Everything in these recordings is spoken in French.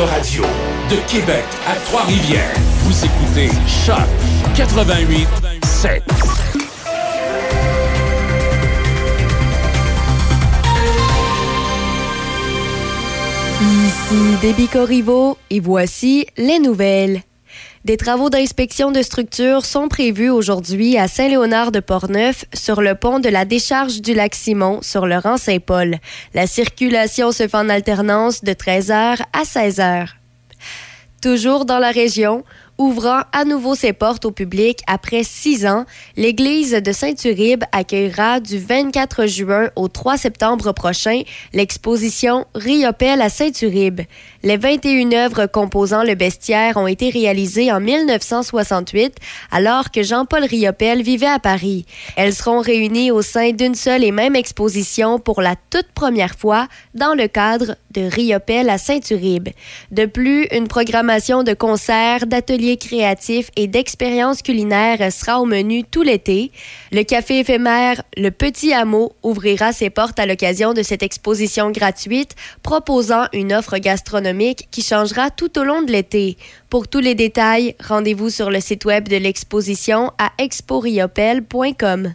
Radio de Québec à Trois-Rivières. Vous écoutez Choc 88 7. Ici Déby Corriveau et voici les nouvelles. Des travaux d'inspection de structure sont prévus aujourd'hui à Saint-Léonard de Portneuf sur le pont de la décharge du lac Simon sur le rang Saint-Paul. La circulation se fait en alternance de 13h à 16h. Toujours dans la région, Ouvrant à nouveau ses portes au public après six ans, l'église de Saint-Uribe accueillera du 24 juin au 3 septembre prochain l'exposition Riopel à Saint-Uribe. Les 21 œuvres composant le bestiaire ont été réalisées en 1968 alors que Jean-Paul Riopel vivait à Paris. Elles seront réunies au sein d'une seule et même exposition pour la toute première fois dans le cadre de Riopel à Saint-Uribe. De plus, une programmation de concerts, d'ateliers créatif et d'expériences culinaires sera au menu tout l'été. Le café éphémère Le Petit Hameau ouvrira ses portes à l'occasion de cette exposition gratuite, proposant une offre gastronomique qui changera tout au long de l'été. Pour tous les détails, rendez-vous sur le site web de l'exposition à exporiopel.com.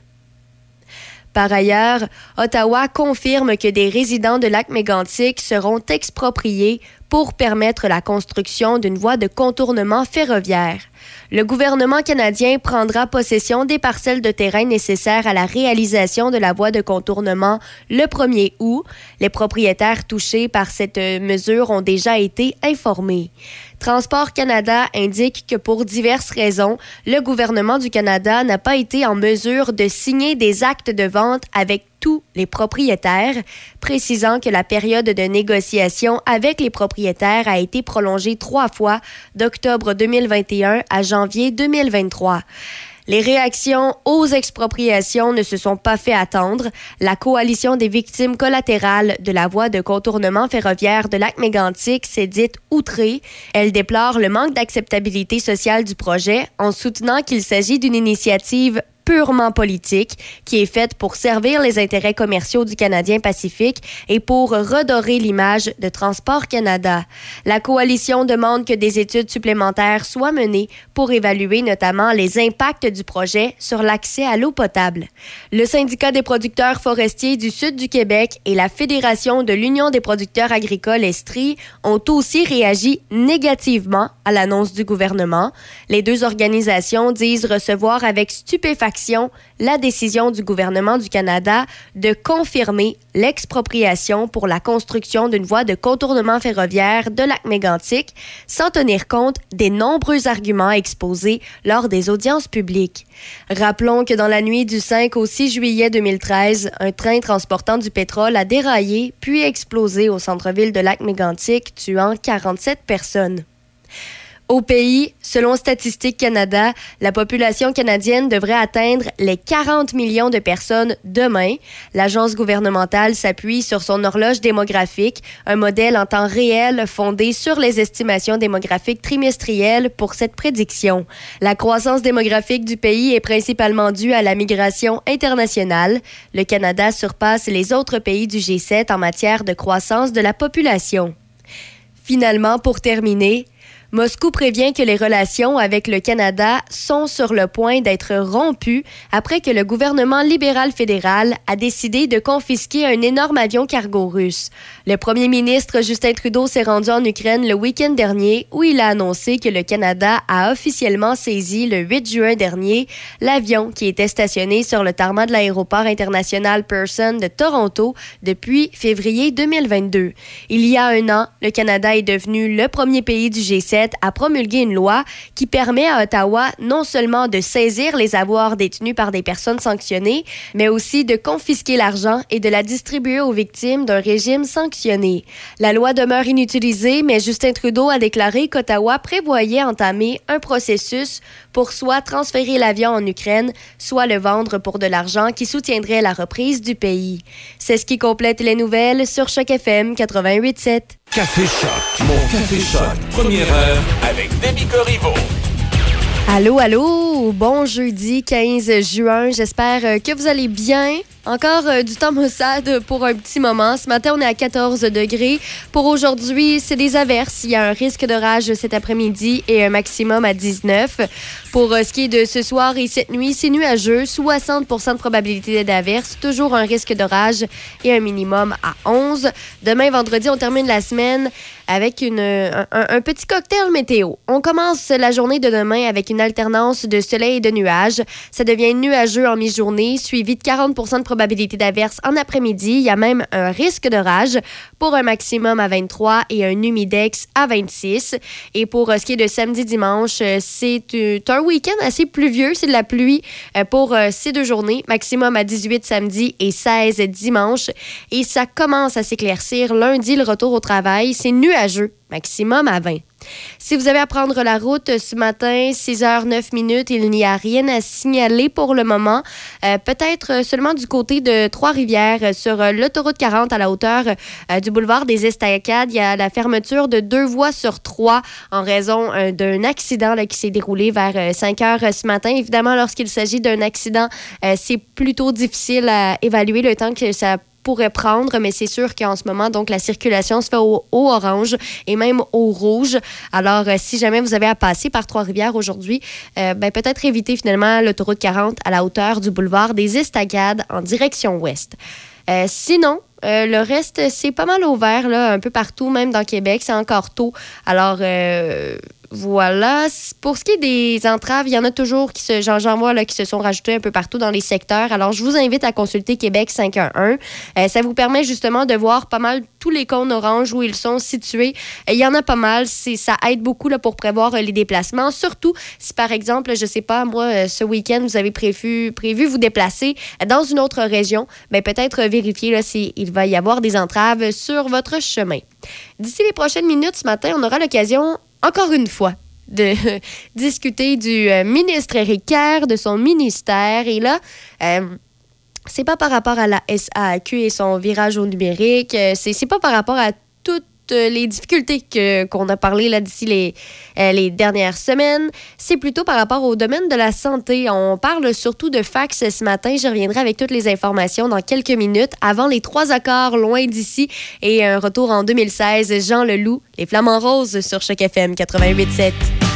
Par ailleurs, Ottawa confirme que des résidents de lac mégantic seront expropriés pour permettre la construction d'une voie de contournement ferroviaire. Le gouvernement canadien prendra possession des parcelles de terrain nécessaires à la réalisation de la voie de contournement le 1er août. Les propriétaires touchés par cette mesure ont déjà été informés. Transport Canada indique que pour diverses raisons, le gouvernement du Canada n'a pas été en mesure de signer des actes de vente avec tous les propriétaires, précisant que la période de négociation avec les propriétaires a été prolongée trois fois d'octobre 2021 à janvier 2023. Les réactions aux expropriations ne se sont pas fait attendre. La coalition des victimes collatérales de la voie de contournement ferroviaire de Lac-Mégantic s'est dite outrée. Elle déplore le manque d'acceptabilité sociale du projet en soutenant qu'il s'agit d'une initiative purement politique qui est faite pour servir les intérêts commerciaux du Canadien Pacifique et pour redorer l'image de Transport Canada. La coalition demande que des études supplémentaires soient menées pour évaluer notamment les impacts du projet sur l'accès à l'eau potable. Le syndicat des producteurs forestiers du sud du Québec et la Fédération de l'Union des producteurs agricoles Estrie ont aussi réagi négativement à l'annonce du gouvernement. Les deux organisations disent recevoir avec stupéfaction la décision du gouvernement du Canada de confirmer l'expropriation pour la construction d'une voie de contournement ferroviaire de lac mégantic sans tenir compte des nombreux arguments exposés lors des audiences publiques. Rappelons que dans la nuit du 5 au 6 juillet 2013, un train transportant du pétrole a déraillé puis explosé au centre-ville de lac mégantic, tuant 47 personnes. Au pays, selon Statistique Canada, la population canadienne devrait atteindre les 40 millions de personnes demain. L'agence gouvernementale s'appuie sur son horloge démographique, un modèle en temps réel fondé sur les estimations démographiques trimestrielles pour cette prédiction. La croissance démographique du pays est principalement due à la migration internationale. Le Canada surpasse les autres pays du G7 en matière de croissance de la population. Finalement, pour terminer, Moscou prévient que les relations avec le Canada sont sur le point d'être rompues après que le gouvernement libéral fédéral a décidé de confisquer un énorme avion cargo russe. Le premier ministre Justin Trudeau s'est rendu en Ukraine le week-end dernier où il a annoncé que le Canada a officiellement saisi le 8 juin dernier l'avion qui était stationné sur le tarmac de l'aéroport international Pearson de Toronto depuis février 2022. Il y a un an, le Canada est devenu le premier pays du G7 a promulgué une loi qui permet à Ottawa non seulement de saisir les avoirs détenus par des personnes sanctionnées, mais aussi de confisquer l'argent et de la distribuer aux victimes d'un régime sanctionné. La loi demeure inutilisée, mais Justin Trudeau a déclaré qu'Ottawa prévoyait entamer un processus pour soit transférer l'avion en Ukraine, soit le vendre pour de l'argent qui soutiendrait la reprise du pays. C'est ce qui complète les nouvelles sur Choc FM 88.7. Café Choc, mon Café Choc, première heure avec Demi Corriveau. Allô, allô, bon jeudi 15 juin, j'espère euh, que vous allez bien. Encore euh, du temps maussade pour un petit moment. Ce matin, on est à 14 degrés. Pour aujourd'hui, c'est des averses. Il y a un risque d'orage cet après-midi et un maximum à 19. Pour euh, ce qui est de ce soir et cette nuit, c'est nuageux. 60 de probabilité d'averse. Toujours un risque d'orage et un minimum à 11. Demain, vendredi, on termine la semaine avec une, un, petit cocktail météo. On commence la journée de demain avec une alternance de soleil et de nuages. Ça devient nuageux en mi-journée, suivi de 40 de probabilité probabilité d'averse en après-midi. Il y a même un risque d'orage pour un maximum à 23 et un humidex à 26. Et pour euh, ce qui est de samedi-dimanche, euh, c'est un week-end assez pluvieux. C'est de la pluie euh, pour ces deux journées. Maximum à 18 samedi et 16 dimanche. Et ça commence à s'éclaircir lundi, le retour au travail. C'est nuageux, maximum à 20. Si vous avez à prendre la route ce matin, 6 h 9 minutes, il n'y a rien à signaler pour le moment. Euh, peut-être seulement du côté de Trois-Rivières, euh, sur euh, l'autoroute 40 à la hauteur du boulevard des Estacades. Il y a la fermeture de deux voies sur trois en raison d'un accident qui s'est déroulé vers 5 heures ce matin. Évidemment, lorsqu'il s'agit d'un accident, c'est plutôt difficile à évaluer le temps que ça pourrait prendre, mais c'est sûr qu'en ce moment, donc, la circulation se fait au, orange et même au rouge. Alors, euh, si jamais vous avez à passer par Trois-Rivières aujourd'hui, euh, ben, peut-être éviter finalement l'autoroute 40 à la hauteur du boulevard des Estagades en direction ouest. Euh, sinon, le reste, c'est pas mal ouvert, là, un peu partout, même dans Québec. C'est encore tôt. Alors, voilà. Pour ce qui est des entraves, il y en a toujours qui se, j'en vois là, qui se sont rajoutés un peu partout dans les secteurs. Alors, je vous invite à consulter Québec 511. Euh, ça vous permet justement de voir pas mal tous les cônes oranges où ils sont situés. Euh, il y en a pas mal. C'est, ça aide beaucoup là, pour prévoir euh, les déplacements. Surtout si, par exemple, je sais pas, moi, ce week-end, vous avez prévu, vous déplacer dans une autre région, ben, peut-être vérifier s'il va y avoir des entraves sur votre chemin. D'ici les prochaines minutes ce matin, on aura l'occasion encore une fois, de discuter du euh, ministre Éric Kerr, de son ministère. Et là, euh, c'est pas par rapport à la SAQ et son virage au numérique, euh, c'est pas par rapport à toutes euh, les difficultés qu'on a parlé là d'ici les, euh, les dernières semaines, c'est plutôt par rapport au domaine de la santé. On parle surtout de fax ce matin. Je reviendrai avec toutes les informations dans quelques minutes avant les trois accords loin d'ici et un retour en 2016. Jean Leloup, les Flamands Roses sur Choc FM 88.7.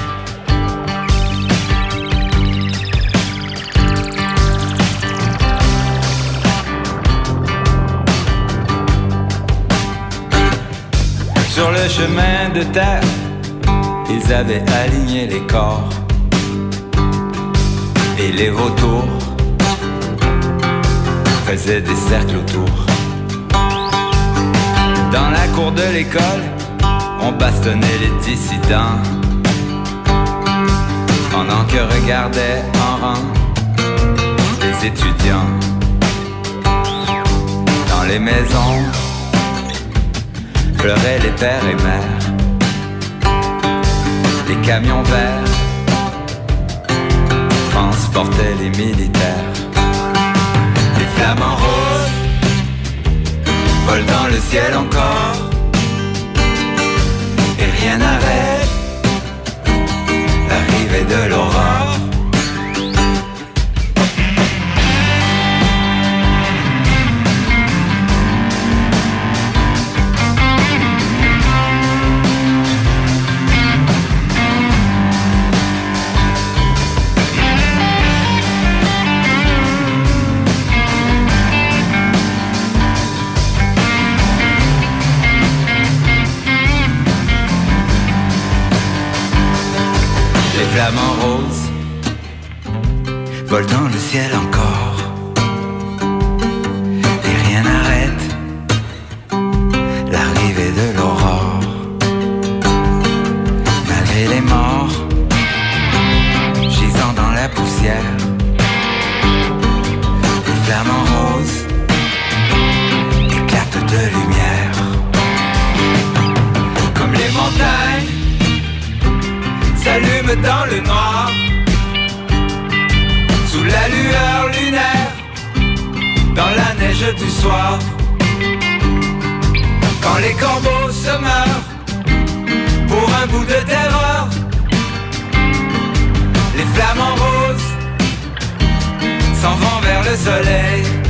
Sur le chemin de terre, ils avaient aligné les corps et les vautours faisaient des cercles autour. Dans la cour de l'école, on bastonnait les dissidents pendant que regardaient en rang les étudiants dans les maisons pleuraient les pères et mères. Les camions verts transportaient les militaires. Les flamants roses volent dans le ciel encore et rien n'arrête l'arrivée de l'aurore. Flamants roses volent dans le ciel encore. Dans le noir. Sous la lueur lunaire Dans la neige du soir. Quand les corbeaux se meurent Pour un bout de terreur Les flamants roses S'en vont vers le soleil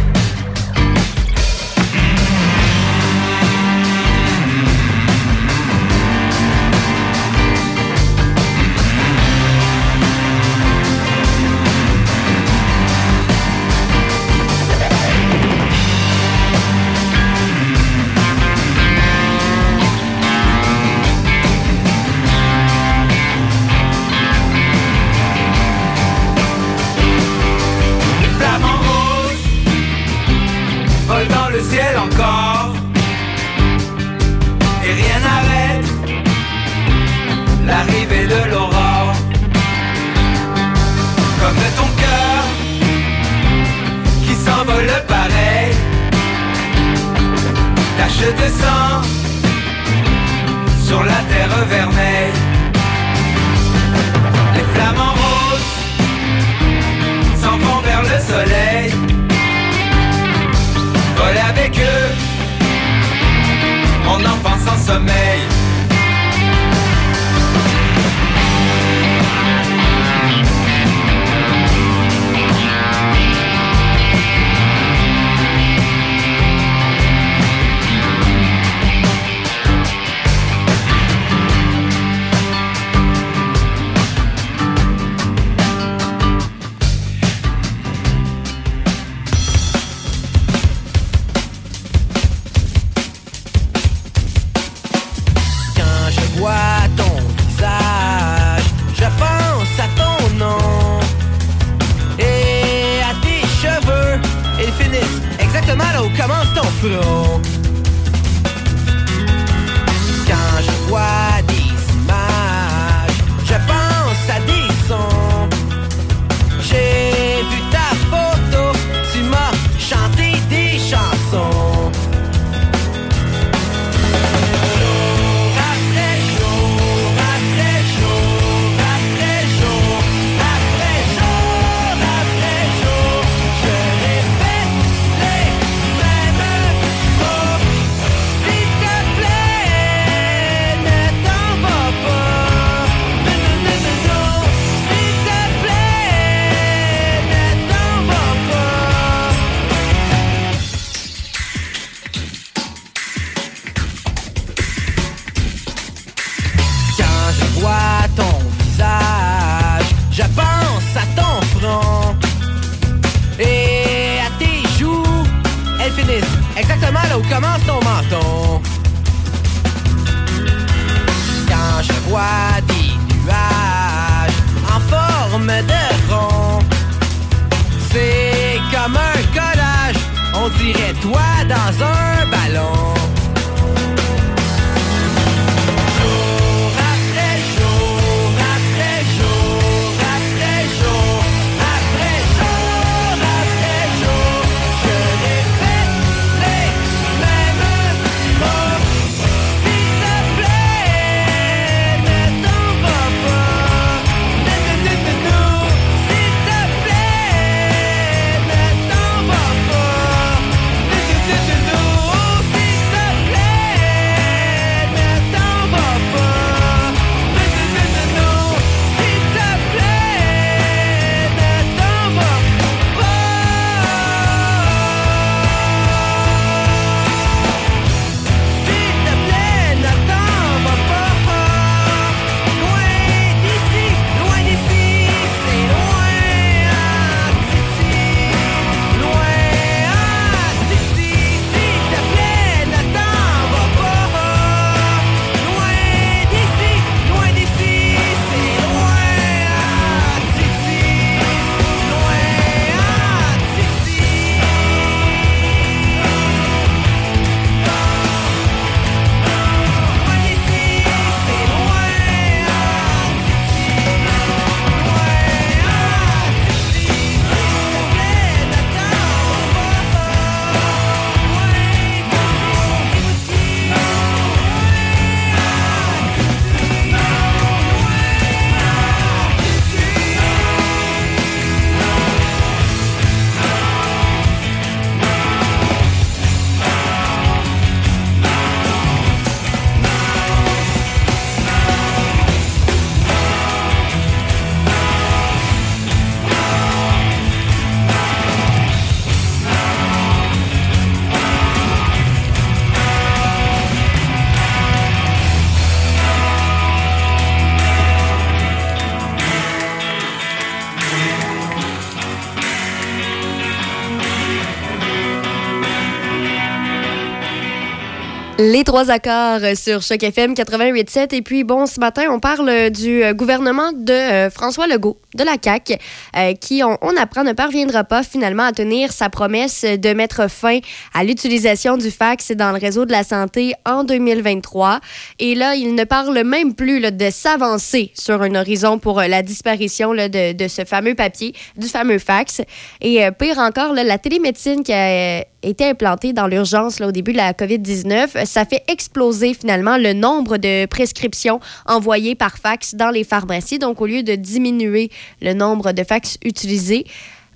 Les trois accords sur Choc FM 88.7. Et puis, bon, ce matin, on parle du euh, gouvernement de euh, François Legault, de la CAQ, euh, qui, on, apprend, ne parviendra pas finalement à tenir sa promesse de mettre fin à l'utilisation du fax dans le réseau de la santé en 2023. Et là, il ne parle même plus de s'avancer sur un horizon pour la disparition de, de, ce fameux papier, du fameux fax. Et pire encore, la télémédecine qui a été implantée dans l'urgence au début de la COVID-19, ça fait exploser finalement le nombre de prescriptions envoyées par fax dans les pharmacies. Donc, au lieu de diminuer le nombre de fax utilisés,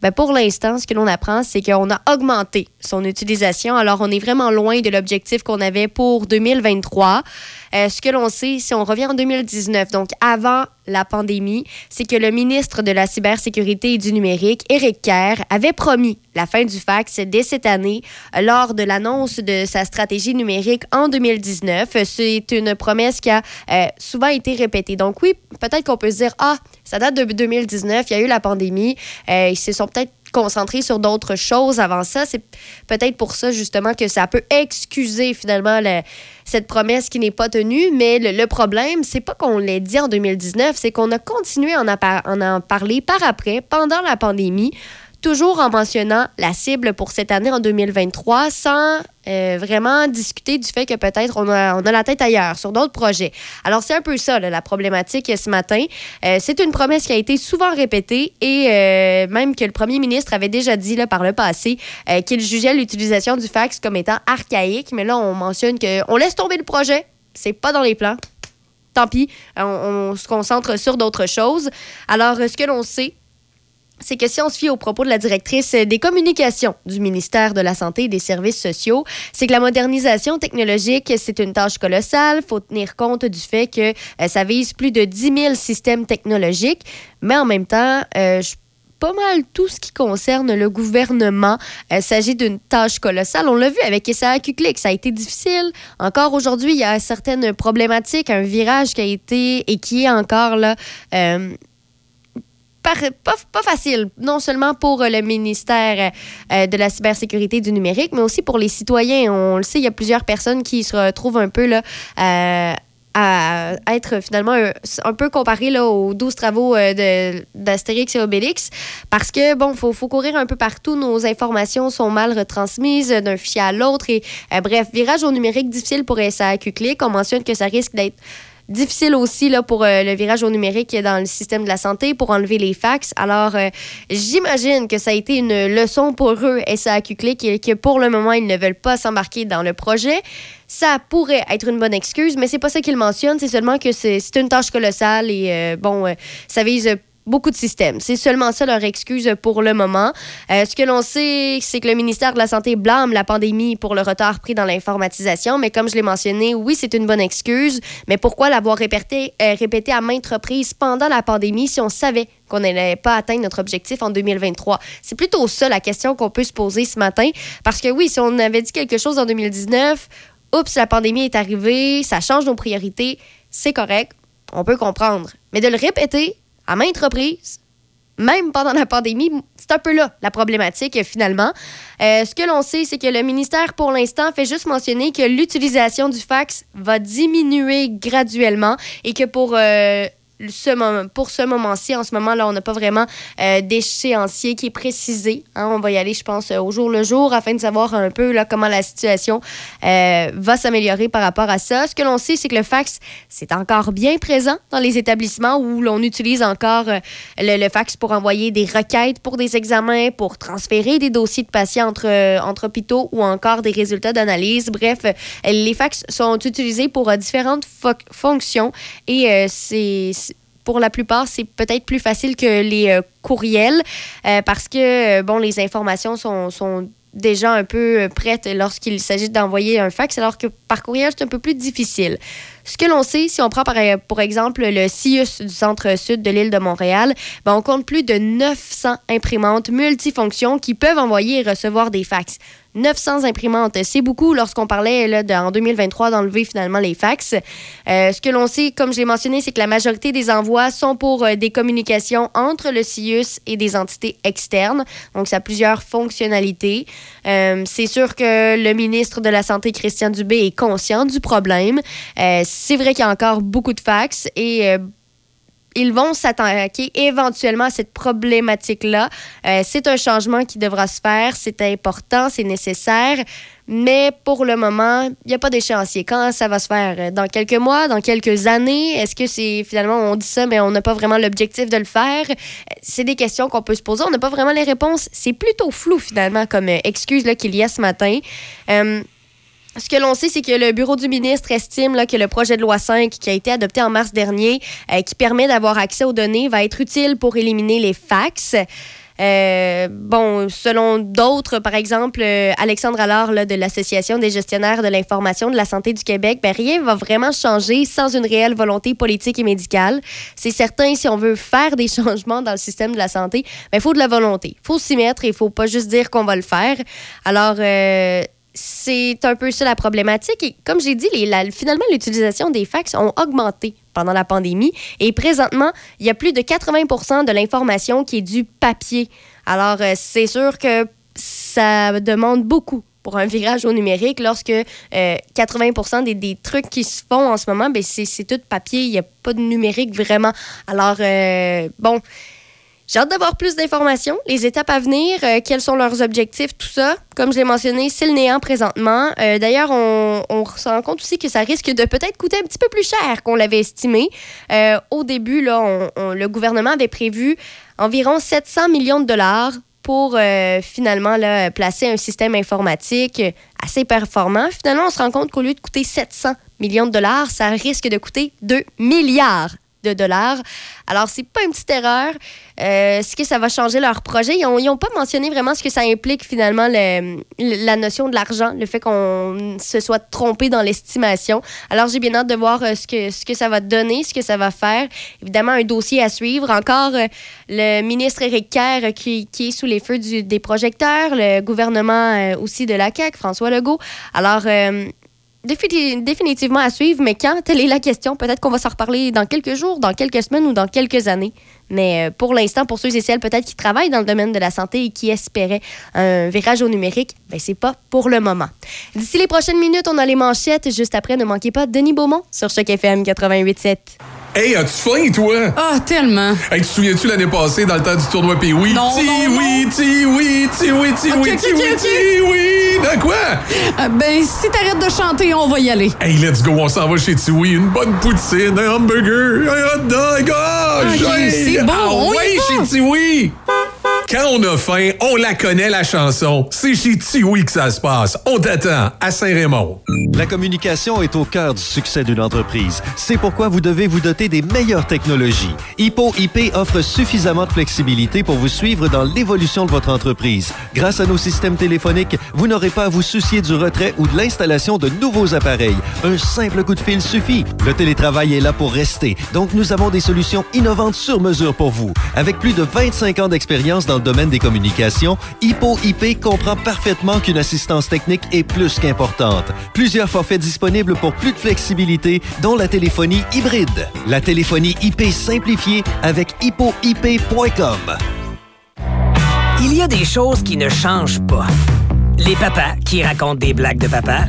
ben pour l'instant, ce que l'on apprend, c'est qu'on a augmenté son utilisation. Alors, on est vraiment loin de l'objectif qu'on avait pour 2023. Euh, ce que l'on sait, si on revient en 2019, donc avant la pandémie, c'est que le ministre de la Cybersécurité et du Numérique, Éric Kerr, avait promis la fin du fax dès cette année lors de l'annonce de sa stratégie numérique en 2019. C'est une promesse qui a euh, souvent été répétée. Donc oui, peut-être qu'on peut se dire, ah, ça date de 2019, il y a eu la pandémie, euh, ils se sont peut-être concentrés sur d'autres choses avant ça. C'est peut-être pour ça, justement, que ça peut excuser finalement cette promesse qui n'est pas tenue. Mais le, problème, c'est pas qu'on l'ait dit en 2019, c'est qu'on a continué à en, en parler par après, pendant la pandémie toujours en mentionnant la cible pour cette année en 2023 sans euh, vraiment discuter du fait que peut-être on a, on a la tête ailleurs sur d'autres projets. Alors, c'est un peu ça, la problématique ce matin. Euh, c'est une promesse qui a été souvent répétée et euh, même que le premier ministre avait déjà dit là, par le passé qu'il jugeait l'utilisation du fax comme étant archaïque. Mais là, on mentionne qu'on laisse tomber le projet. C'est pas dans les plans. Tant pis, on, on se concentre sur d'autres choses. Alors, ce que l'on sait, c'est que si on se fie aux propos de la directrice des communications du ministère de la Santé et des Services sociaux, c'est que la modernisation technologique, c'est une tâche colossale. Il faut tenir compte du fait que euh, ça vise plus de 10 000 systèmes technologiques, mais en même temps, euh, pas mal tout ce qui concerne le gouvernement. Il s'agit d'une tâche colossale. On l'a vu avec SAQ Click, ça a été difficile. Encore aujourd'hui, il y a certaines problématiques, un virage qui a été et qui est encore là. Euh, pas, facile, non seulement pour euh, le ministère euh, de la cybersécurité du numérique, mais aussi pour les citoyens. On le sait, il y a plusieurs personnes qui se retrouvent un peu là, euh, à être finalement un, peu comparé là, aux 12 travaux d'Astérix et Obélix parce que, bon, il faut, faut, courir un peu partout. Nos informations sont mal retransmises d'un fichier à l'autre. Et bref, virage au numérique difficile pour SAQ Click. On mentionne que ça risque d'être Difficile aussi là, pour euh, le virage au numérique dans le système de la santé pour enlever les fax. Alors, euh, j'imagine que ça a été une leçon pour eux, SAQ Click, et que pour le moment, ils ne veulent pas s'embarquer dans le projet. Ça pourrait être une bonne excuse, mais c'est pas ça qu'ils mentionnent. C'est seulement que c'est une tâche colossale et, euh, bon, ça vise beaucoup de systèmes. C'est seulement ça leur excuse pour le moment. Euh, ce que l'on sait, c'est que le ministère de la Santé blâme la pandémie pour le retard pris dans l'informatisation, mais comme je l'ai mentionné, oui, c'est une bonne excuse, mais pourquoi l'avoir répété, euh, répété à maintes reprises pendant la pandémie si on savait qu'on n'allait pas atteindre notre objectif en 2023? C'est plutôt ça la question qu'on peut se poser ce matin, parce que oui, si on avait dit quelque chose en 2019, oups, la pandémie est arrivée, ça change nos priorités, c'est correct, on peut comprendre. Mais de le répéter, à maintes reprises, même pendant la pandémie, c'est un peu là la problématique finalement. Euh, ce que l'on sait, c'est que le ministère, pour l'instant, fait juste mentionner que l'utilisation du fax va diminuer graduellement et que pour euh, pour ce moment-ci, en ce moment-là, on n'a pas vraiment euh, d'échéancier qui est précisé. Hein. On va y aller, je pense, au jour le jour afin de savoir un peu comment la situation euh, va s'améliorer par rapport à ça. Ce que l'on sait, c'est que le fax, c'est encore bien présent dans les établissements où l'on utilise encore euh, le, fax pour envoyer des requêtes pour des examens, pour transférer des dossiers de patients entre, entre hôpitaux ou encore des résultats d'analyse. Bref, les fax sont utilisés pour différentes fonctions et c'est pour la plupart, c'est peut-être plus facile que les euh, courriels euh, parce que, euh, bon, les informations sont, sont déjà un peu prêtes lorsqu'il s'agit d'envoyer un fax, alors que par courriel, c'est un peu plus difficile. Ce que l'on sait, si on prend par, pour exemple le CIUS du centre-sud de l'île de Montréal, ben on compte plus de 900 imprimantes multifonctions qui peuvent envoyer et recevoir des fax. 900 imprimantes. C'est beaucoup lorsqu'on parlait là, de, en 2023 d'enlever finalement les fax. Euh, ce que l'on sait, comme je l'ai mentionné, c'est que la majorité des envois sont pour euh, des communications entre le CIUS et des entités externes. Donc, ça a plusieurs fonctionnalités. Euh, c'est sûr que le ministre de la Santé, Christian Dubé, est conscient du problème. C'est vrai qu'il y a encore beaucoup de fax et ils vont s'attaquer éventuellement à cette problématique-là. Euh, c'est un changement qui devra se faire, c'est important, c'est nécessaire, mais pour le moment, il n'y a pas d'échéancier. Quand ça va se faire? Dans quelques mois, dans quelques années? Est-ce que c'est finalement, on dit ça, mais on n'a pas vraiment l'objectif de le faire? C'est des questions qu'on peut se poser, on n'a pas vraiment les réponses. C'est plutôt flou finalement comme euh, excuse qu'il y a ce matin. Euh, ce que l'on sait, c'est que le bureau du ministre estime là, que le projet de loi 5 qui a été adopté en mars dernier, euh, qui permet d'avoir accès aux données, va être utile pour éliminer les fax. Euh, bon, selon d'autres, par exemple, euh, Alexandre Allard là, de l'Association des gestionnaires de l'information de la santé du Québec, ben, rien va vraiment changer sans une réelle volonté politique et médicale. C'est certain, si on veut faire des changements dans le système de la santé, il ben, faut de la volonté. Il faut s'y mettre et il faut pas juste dire qu'on va le faire. Alors, euh, c'est un peu ça la problématique. Et comme j'ai dit, finalement, l'utilisation des fax ont augmenté pendant la pandémie. Et présentement, il y a plus de 80% de l'information qui est du papier. Alors, euh, c'est sûr que ça demande beaucoup pour un virage au numérique lorsque euh, 80 des, des, trucs qui se font en ce moment, ben c'est tout papier. Il n'y a pas de numérique vraiment. Alors, euh, bon j'ai hâte d'avoir plus d'informations, les étapes à venir, euh, quels sont leurs objectifs, tout ça. Comme je l'ai mentionné, c'est le néant présentement. Euh, D'ailleurs, on, se rend compte aussi que ça risque de peut-être coûter un petit peu plus cher qu'on l'avait estimé. Euh, au début, là, le gouvernement avait prévu environ 700 millions de dollars pour finalement là, placer un système informatique assez performant. Finalement, on se rend compte qu'au lieu de coûter 700 millions de dollars, ça risque de coûter 2 milliards de dollars. Alors, c'est pas une petite erreur. Euh, Est-ce que ça va changer leur projet? Ils n'ont pas mentionné vraiment ce que ça implique finalement le, la notion de l'argent, le fait qu'on se soit trompé dans l'estimation. Alors, j'ai bien hâte de voir euh, ce, que, ce que ça va donner, ce que ça va faire. Évidemment, un dossier à suivre. Encore euh, le ministre Éric Kerr qui, qui, est sous les feux des projecteurs, le gouvernement euh, aussi de la CAQ, François Legault. Alors, euh, définitivement à suivre, mais quand? Telle est la question. Peut-être qu'on va s'en reparler dans quelques jours, dans quelques semaines ou dans quelques années. Mais pour l'instant, pour ceux et celles peut-être qui travaillent dans le domaine de la santé et qui espéraient un virage au numérique, ben c'est pas pour le moment. D'ici les prochaines minutes, on a les manchettes. Juste après, ne manquez pas Denis Beaumont sur Choc FM 88.7. Hey, as-tu faim, toi? Ah, oh, tellement. Hey, tu te souviens-tu l'année passée, dans le temps du tournoi Pee oui? Non, ti non, oui, ti oui, ti oui, ti oui, ti oui, ti oui. De quoi? Euh, ben, si t'arrêtes de chanter, on va y aller. Hey, let's go, on s'en va chez Tiwi. Une bonne poutine, un hamburger, un hot dog. Oh, okay, c'est bon, ah, on ouais, y va. chez Tiwi. Quand on a faim, on la connaît, la chanson. C'est chez Tiwi que ça se passe. On t'attend à Saint-Raymond. La communication est au cœur du succès d'une entreprise. C'est pourquoi vous devez vous doter des meilleures technologies. Hippo IP offre suffisamment de flexibilité pour vous suivre dans l'évolution de votre entreprise. Grâce à nos systèmes téléphoniques, vous n'aurez pas à vous soucier du retrait ou de l'installation de nouveaux appareils. Un simple coup de fil suffit. Le télétravail est là pour rester. Donc, nous avons des solutions innovantes sur mesure pour vous. Avec plus de 25 ans d'expérience dans le domaine des communications, Hippo IP comprend parfaitement qu'une assistance technique est plus qu'importante. Plusieurs forfaits disponibles pour plus de flexibilité, dont la téléphonie hybride. La téléphonie IP simplifiée avec hippoip.com. Il y a des choses qui ne changent pas. Les papas qui racontent des blagues de papa.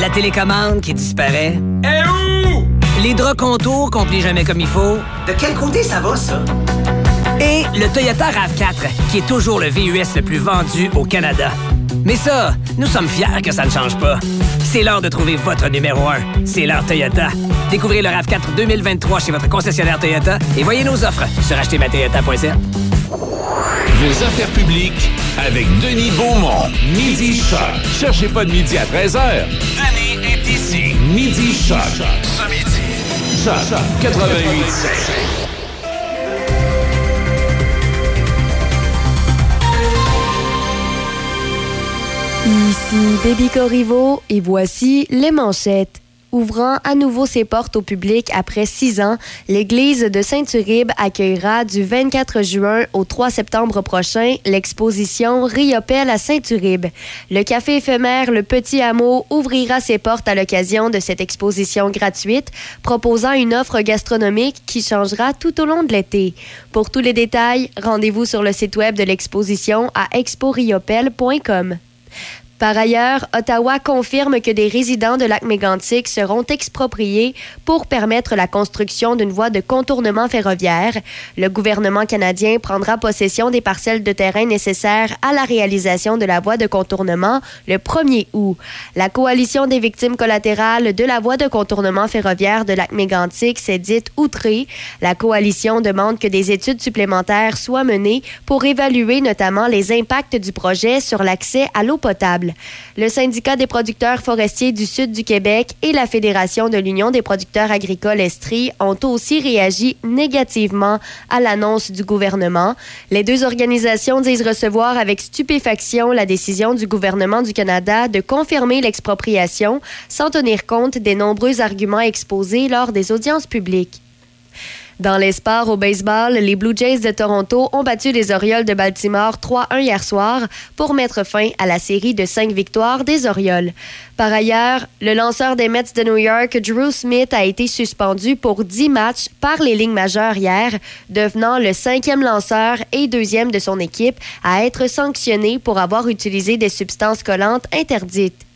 La télécommande qui disparaît. Eh où? Les draps contours qu'on plie jamais comme il faut. De quel côté ça va, ça? Et le Toyota RAV4, qui est toujours le VUS le plus vendu au Canada. Mais ça, nous sommes fiers que ça ne change pas. C'est l'heure de trouver votre numéro 1. C'est l'heure Toyota. Découvrez le RAV4 2023 chez votre concessionnaire Toyota et voyez nos offres sur achetermatoyota.ca. Vos affaires publiques avec Denis Beaumont. Midi Choc. Cherchez pas de midi à 13h. Denis est ici. Midi Choc. Ce midi. Choc 88 Ici Baby Corriveau et voici les manchettes. Ouvrant à nouveau ses portes au public après six ans, l'église de Saint-Uribe accueillera du 24 juin au 3 septembre prochain l'exposition Riopelle à Saint-Uribe. Le café éphémère Le Petit Hameau ouvrira ses portes à l'occasion de cette exposition gratuite, proposant une offre gastronomique qui changera tout au long de l'été. Pour tous les détails, rendez-vous sur le site web de l'exposition à exporiopelle.com. Par ailleurs, Ottawa confirme que des résidents de lac mégantic seront expropriés pour permettre la construction d'une voie de contournement ferroviaire. Le gouvernement canadien prendra possession des parcelles de terrain nécessaires à la réalisation de la voie de contournement le 1er août. La coalition des victimes collatérales de la voie de contournement ferroviaire de lac mégantic s'est dite outrée. La coalition demande que des études supplémentaires soient menées pour évaluer notamment les impacts du projet sur l'accès à l'eau potable. Le syndicat des producteurs forestiers du sud du Québec et la Fédération de l'Union des producteurs agricoles Estrie ont aussi réagi négativement à l'annonce du gouvernement. Les deux organisations disent recevoir avec stupéfaction la décision du gouvernement du Canada de confirmer l'expropriation sans tenir compte des nombreux arguments exposés lors des audiences publiques. Dans les au baseball, les Blue Jays de Toronto ont battu les Orioles de Baltimore 3-1 hier soir pour mettre fin à la série de cinq victoires des Orioles. Par ailleurs, le lanceur des Mets de New York, Drew Smith, a été suspendu pour 10 matchs par les lignes majeures hier, devenant le cinquième lanceur et deuxième de son équipe à être sanctionné pour avoir utilisé des substances collantes interdites.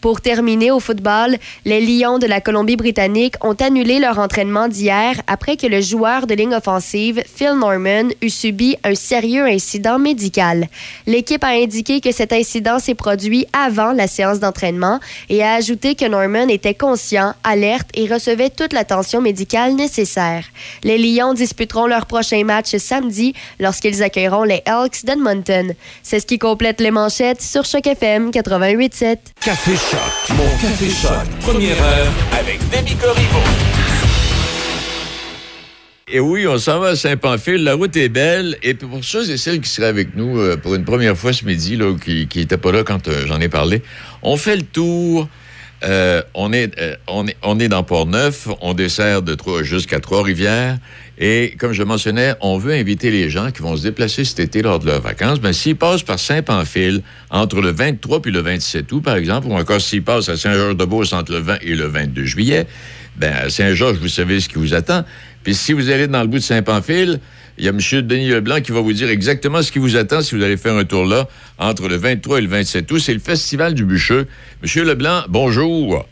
Pour terminer au football, les Lions de la Colombie-Britannique ont annulé leur entraînement d'hier après que le joueur de ligne offensive, Phil Norman, eut subi un sérieux incident médical. L'équipe a indiqué que cet incident s'est produit avant la séance d'entraînement et a ajouté que Norman était conscient, alerte et recevait toute l'attention médicale nécessaire. Les Lions disputeront leur prochain match samedi lorsqu'ils accueilleront les Elks d'Edmonton. C'est ce qui complète les manchettes sur Choc FM 88.7. Café. Mon Café Choc. Première heure avec Demi Corriveau. Et oui, on s'en va à Saint-Pamphile. La route est belle. Et pour ceux et celles qui seraient avec nous euh, pour une première fois ce midi, là, qui n'étaient pas là quand euh, j'en ai parlé, on fait le tour. Euh, on, est, on, est, on est dans Port-Neuf. On dessert de Trois- jusqu'à Trois-Rivières. Et comme je mentionnais, on veut inviter les gens qui vont se déplacer cet été lors de leurs vacances. Ben, s'ils passent par Saint-Pamphile entre le 23 puis le 27 août, par exemple, ou encore s'ils passent à Saint-Georges-de-Beauce entre le 20 et le 22 juillet, ben, à Saint-Georges, vous savez ce qui vous attend. Puis si vous allez dans le bout de Saint-Pamphile, il y a M. Denis Leblanc qui va vous dire exactement ce qui vous attend si vous allez faire un tour là entre le 23 et le 27 août. C'est le Festival du Bûcheux. M. Leblanc, bonjour.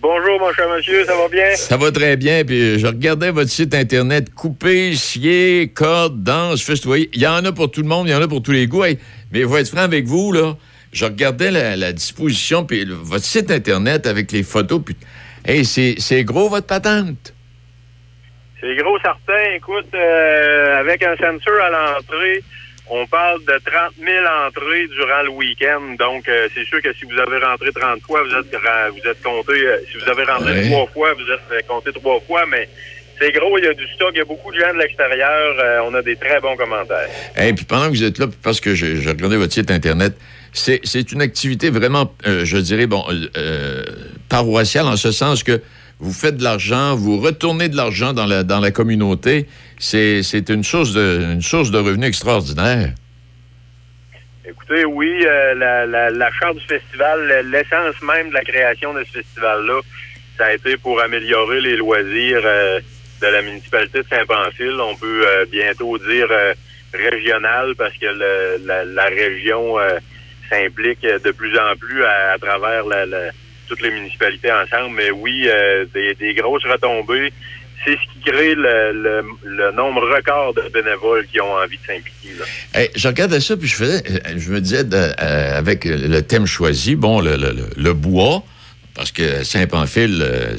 Bonjour, mon cher monsieur, ça va bien? Ça va très bien. Puis je regardais votre site Internet coupé, scié, corde, danse, festoyer. Il y en a pour tout le monde, il y en a pour tous les goûts. Hey, mais faut être franc avec vous, là. Je regardais la, la disposition, puis le- votre site Internet avec les photos. Puis, hey, c'est gros, votre patente. C'est gros certain. Écoute, euh, avec un sensor à l'entrée, on parle de 30 000 entrées durant le week-end. Donc, euh, c'est sûr que si vous avez rentré 30 fois, vous êtes, ra- vous êtes compté. euh, si vous avez rentré trois fois, vous êtes euh, compté trois fois. Mais c'est gros, il y a du stock, il y a beaucoup de gens de l'extérieur. euh, on a des très bons commentaires. Et puis pendant que vous êtes là, parce que j'ai regardé votre site Internet, c'est une activité vraiment, euh, je dirais, bon, euh, paroissiale en ce sens que vous faites de l'argent, vous retournez de l'argent dans la, dans la communauté. C'est une source de, une source de revenus extraordinaire. Écoutez, oui, euh, la, la, charte du festival, l'essence même de la création de ce festival-là, ça a été pour améliorer les loisirs euh, de la municipalité de Saint-Pamphile. On peut euh, bientôt dire régional parce que le- la, la région s'implique de plus en plus à, à travers toutes les municipalités ensemble. Mais oui, des, des grosses retombées. C'est ce qui crée le, nombre record de bénévoles qui ont envie de s'impliquer. Hey, je regardais ça, puis je faisais, je me disais, euh, avec le thème choisi, bon, le, bois, parce que Saint-Pamphile, euh,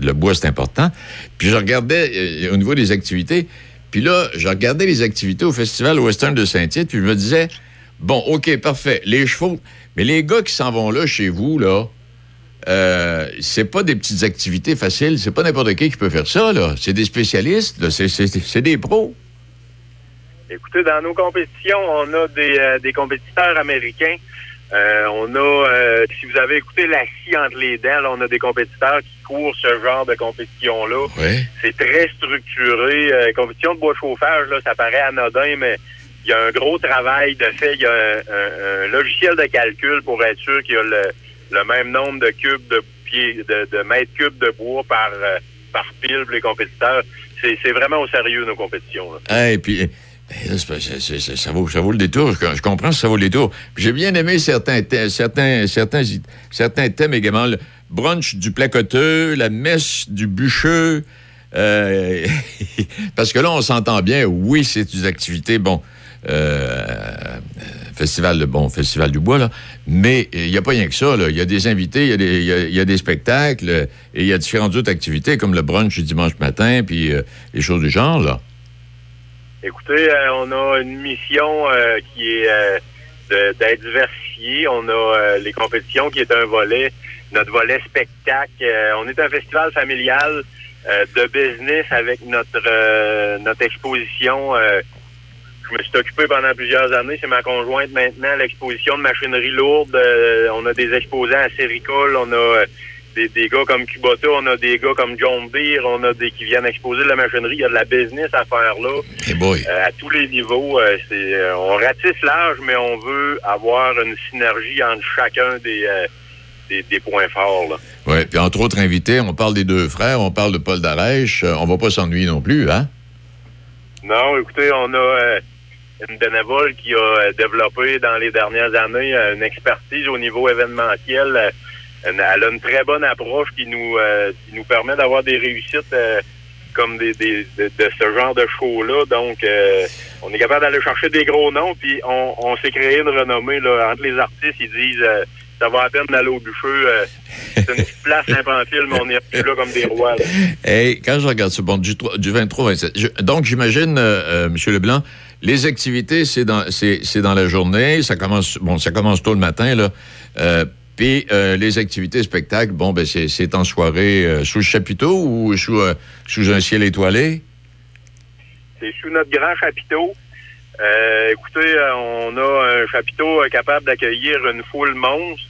le bois, c'est important. Puis je regardais euh, au niveau des activités, puis là, je regardais les activités au Festival Western de Saint-Tite, puis je me disais, bon, OK, parfait, les chevaux, mais les gars qui s'en vont là, chez vous, là, euh, c'est pas des petites activités faciles, c'est pas n'importe qui qui peut faire ça, là. C'est des spécialistes, c'est- des pros. Écoutez, dans nos compétitions, on a des, euh, des compétiteurs américains Euh, on a, euh, si vous avez écouté la scie entre les dents, là, on a des compétiteurs qui courent ce genre de compétition-là. C'est très structuré. Compétition de bois chauffage, là, ça paraît anodin, mais il y a un gros travail de fait. Il y a un, un- un logiciel de calcul pour être sûr qu'il y a le, le même nombre de cubes de pieds, de, mètres cubes de bois par, euh, par pile pour les compétiteurs. C'est vraiment au sérieux, nos compétitions. Ah, et puis, eh, c'est- ça, vaut, ça vaut le détour. Je, comprends ça vaut le détour. J'ai bien aimé certains, thè- certains, certains, certains thèmes également. Le brunch du placoteux, la messe du bûcheux. euh, parce que là, on s'entend bien. Oui, c'est des activités, bon, euh, festival, bon, festival du bois, là. Mais il n'y a pas rien que ça. Il y a des invités, il y, a des- spectacles, euh, et il y a différentes autres activités, comme le brunch du dimanche matin, puis euh, les choses du genre, là. Écoutez, euh, on a une mission euh, qui est euh, d'être diversifiée. On a euh, les compétitions qui est un volet, notre volet spectacle. Euh, on est un festival familial euh, de business avec notre euh, notre exposition. Je me suis occupé pendant plusieurs années. C'est ma conjointe maintenant. L'exposition de machinerie lourde. Euh, on a des exposants à Séricole. On a euh, des, des gars comme Kubota. On a des gars comme John Deere. On a des qui viennent exposer de la machinerie. Il y a de la business à faire là. Hey boy. Euh, à tous les niveaux. euh, c'est, euh, on ratisse large, mais on veut avoir une synergie entre chacun des, des, des points forts. Là. Oui, puis entre autres invités, on parle des deux frères, on parle de Paul Darèche. on va pas s'ennuyer non plus, hein? Non, écoutez, on a une bénévole qui a euh, développé dans les dernières années euh, une expertise au niveau événementiel. Euh, elle a une très bonne approche qui nous qui nous permet d'avoir des réussites comme de, ce genre de show-là. Donc, on est capable d'aller chercher des gros noms, puis on, s'est créé une renommée entre les artistes. Ils disent ça va à peine d'aller au bûcheux. c'est une petite place infantile, mais on est plus là comme des rois. là. Quand je regarde ça, bon, du, 3 du 23 au 27. je- donc, j'imagine, M. Leblanc, les activités, c'est dans, dans la journée. Ça commence, bon, ça commence tôt le matin, là. Euh, puis euh, les activités spectacles, bon, ben, c'est, en soirée euh, sous le chapiteau ou sous, euh, sous un ciel étoilé? C'est sous notre grand chapiteau. Euh, écoutez, euh, on a un chapiteau capable d'accueillir une foule monstre.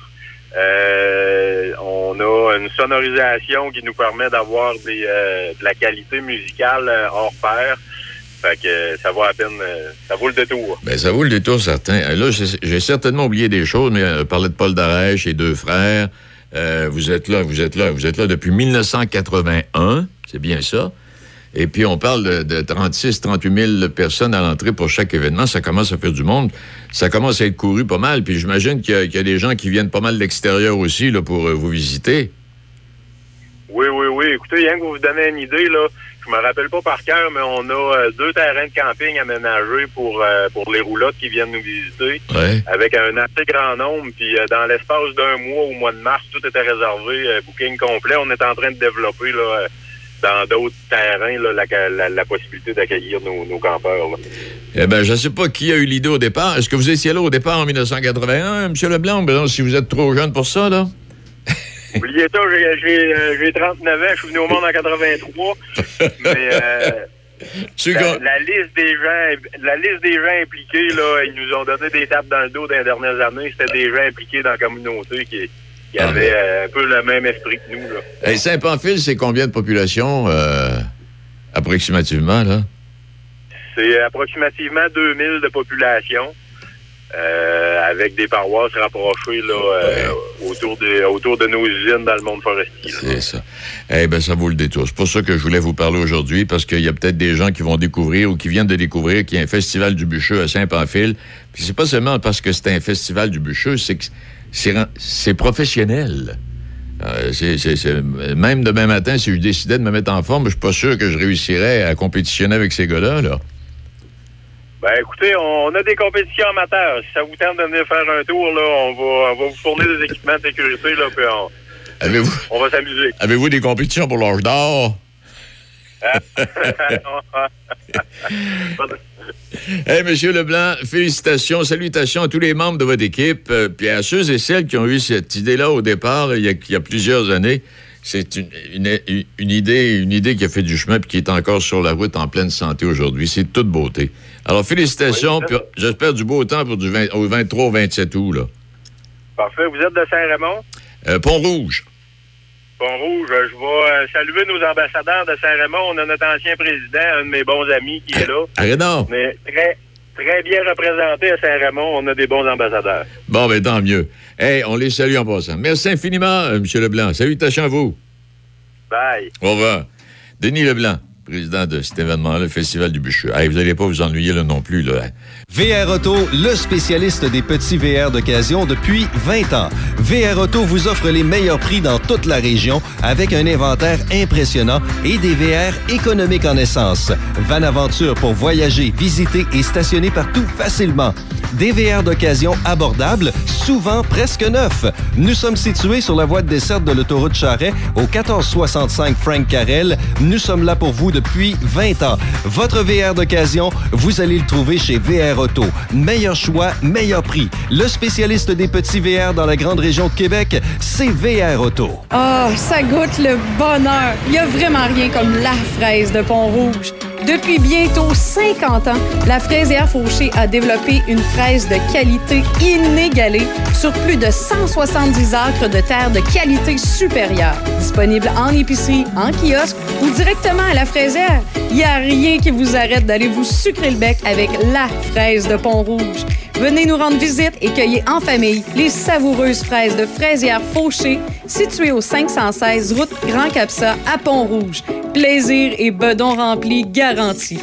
Euh, on a une sonorisation qui nous permet d'avoir euh, de la qualité musicale hors pair. Fait que ça vaut à peine, euh, ça vaut le détour. Ben, ça vaut le détour certain. Euh, Là, j'ai certainement oublié des choses, mais euh, parler de Paul Darèche et deux frères. Euh, vous êtes là, vous êtes là, vous êtes là depuis 1981, c'est bien ça. Et puis, on parle de, de 36, 38 000 personnes à l'entrée pour chaque événement. Ça commence à faire du monde. Ça commence à être couru pas mal. Puis, j'imagine qu'il y, a- qu'il y a des gens qui viennent pas mal de l'extérieur aussi là, pour euh, vous visiter. Oui, oui, oui. Écoutez, rien que vous vous donnez une idée, là, je me rappelle pas par cœur, mais on a euh, deux terrains de camping aménagés pour, euh, pour les roulottes qui viennent nous visiter. Ouais. avec un assez grand nombre. Puis euh, dans l'espace d'un mois au mois de mars, tout était réservé, euh, booking complet. On est en train de développer là, dans d'autres terrains là, la, la- la possibilité d'accueillir nos, nos campeurs. là. Eh ben, je sais pas qui a eu l'idée au départ. Est-ce que vous étiez là au départ en 1981, M. Leblanc? Ben non, si vous êtes trop jeune pour ça, là. Oubliez ça, j'ai- j'ai euh, j'ai 39 ans, je suis venu au monde en 83. mais euh, Tu la, liste des gens la liste des gens impliqués, là, ils nous ont donné des tapes dans le dos dans les dernières années. C'était des gens impliqués dans la communauté qui, qui Ah, avaient euh, un peu le même esprit que nous. Là. Hey, Saint-Pamphile, c'est combien de population, euh, approximativement, là? C'est approximativement 2000 de population, euh, avec des paroisses rapprochées là, euh, autour, de, autour de nos usines dans le monde forestier. C'est ça. Eh bien, ça vaut le détour. C'est pour ça que je voulais vous parler aujourd'hui, parce qu'il y a peut-être des gens qui vont découvrir ou qui viennent de découvrir qu'il y a un festival du bûcheux à Saint-Pamphile. Puis c'est pas seulement parce que c'est un festival du bûcheux, c'est que c'est, professionnel. Euh, c'est, c'est- c'est- même demain matin, si je décidais de me mettre en forme, je suis pas sûr que je réussirais à compétitionner avec ces gars-là. Là. Ben écoutez, on a des compétitions amateurs. Si ça vous tente de venir faire un tour, là, on va, on va vous fournir des équipements de sécurité, là, puis on, Avez-vous, on va s'amuser. avez-vous des compétitions pour l'âge d'or? Hey, Monsieur Leblanc, félicitations, salutations à tous les membres de votre équipe, euh, puis à ceux et celles qui ont eu cette idée-là au départ, il y a, il y a plusieurs années. C'est une, une- une idée, une idée qui a fait du chemin puis qui est encore sur la route en pleine santé aujourd'hui. C'est toute beauté. Alors, félicitations, j'espère du beau temps pour du 20 au 23 au 27 août, là. Parfait. Vous êtes de Saint-Raymond? Euh, Pont-Rouge. Pont-Rouge, je vais euh, saluer nos ambassadeurs de Saint-Raymond. On a notre ancien président, un de mes bons amis qui est là. Arrête donc. Est très, très bien représenté à Saint-Raymond. On a des bons ambassadeurs. Bon, ben tant mieux. Hey, on les salue en passant. Merci infiniment, euh, M. Leblanc. Salutations à vous. Bye. Au revoir. Denis Leblanc, président de cet événement-là, le Festival du Bûcheux. Hey, vous n'allez pas vous ennuyer là non plus, là. VR Auto, le spécialiste des petits VR d'occasion depuis 20 ans. VR Auto vous offre les meilleurs prix dans toute la région avec un inventaire impressionnant et des VR économiques en essence. Van Aventure pour voyager, visiter et stationner partout facilement. Des VR d'occasion abordables, souvent presque neufs. Nous sommes situés sur la voie de desserte de l'autoroute Charret au 1465 Frank Carrel. Nous sommes là pour vous depuis 20 ans. Votre VR d'occasion, vous allez le trouver chez VR Auto. Meilleur choix, meilleur prix. Le spécialiste des petits VR dans la grande région de Québec, c'est VR Auto. Oh, ça goûte le bonheur. Il n'y a vraiment rien comme la fraise de Pont-Rouge. Depuis bientôt 50 ans, la fraisière Fauché a développé une fraise de qualité inégalée sur plus de 170 acres de terre de qualité supérieure. Disponible en épicerie, en kiosque ou directement à la fraisière, il n'y a rien qui vous arrête d'aller vous sucrer le bec avec la fraise de Pont-Rouge. Venez nous rendre visite et cueillez en famille les savoureuses fraises de fraisière Fauché, situées au 516 route Grand Capsa à Pont-Rouge. Plaisir et bedon rempli garantis.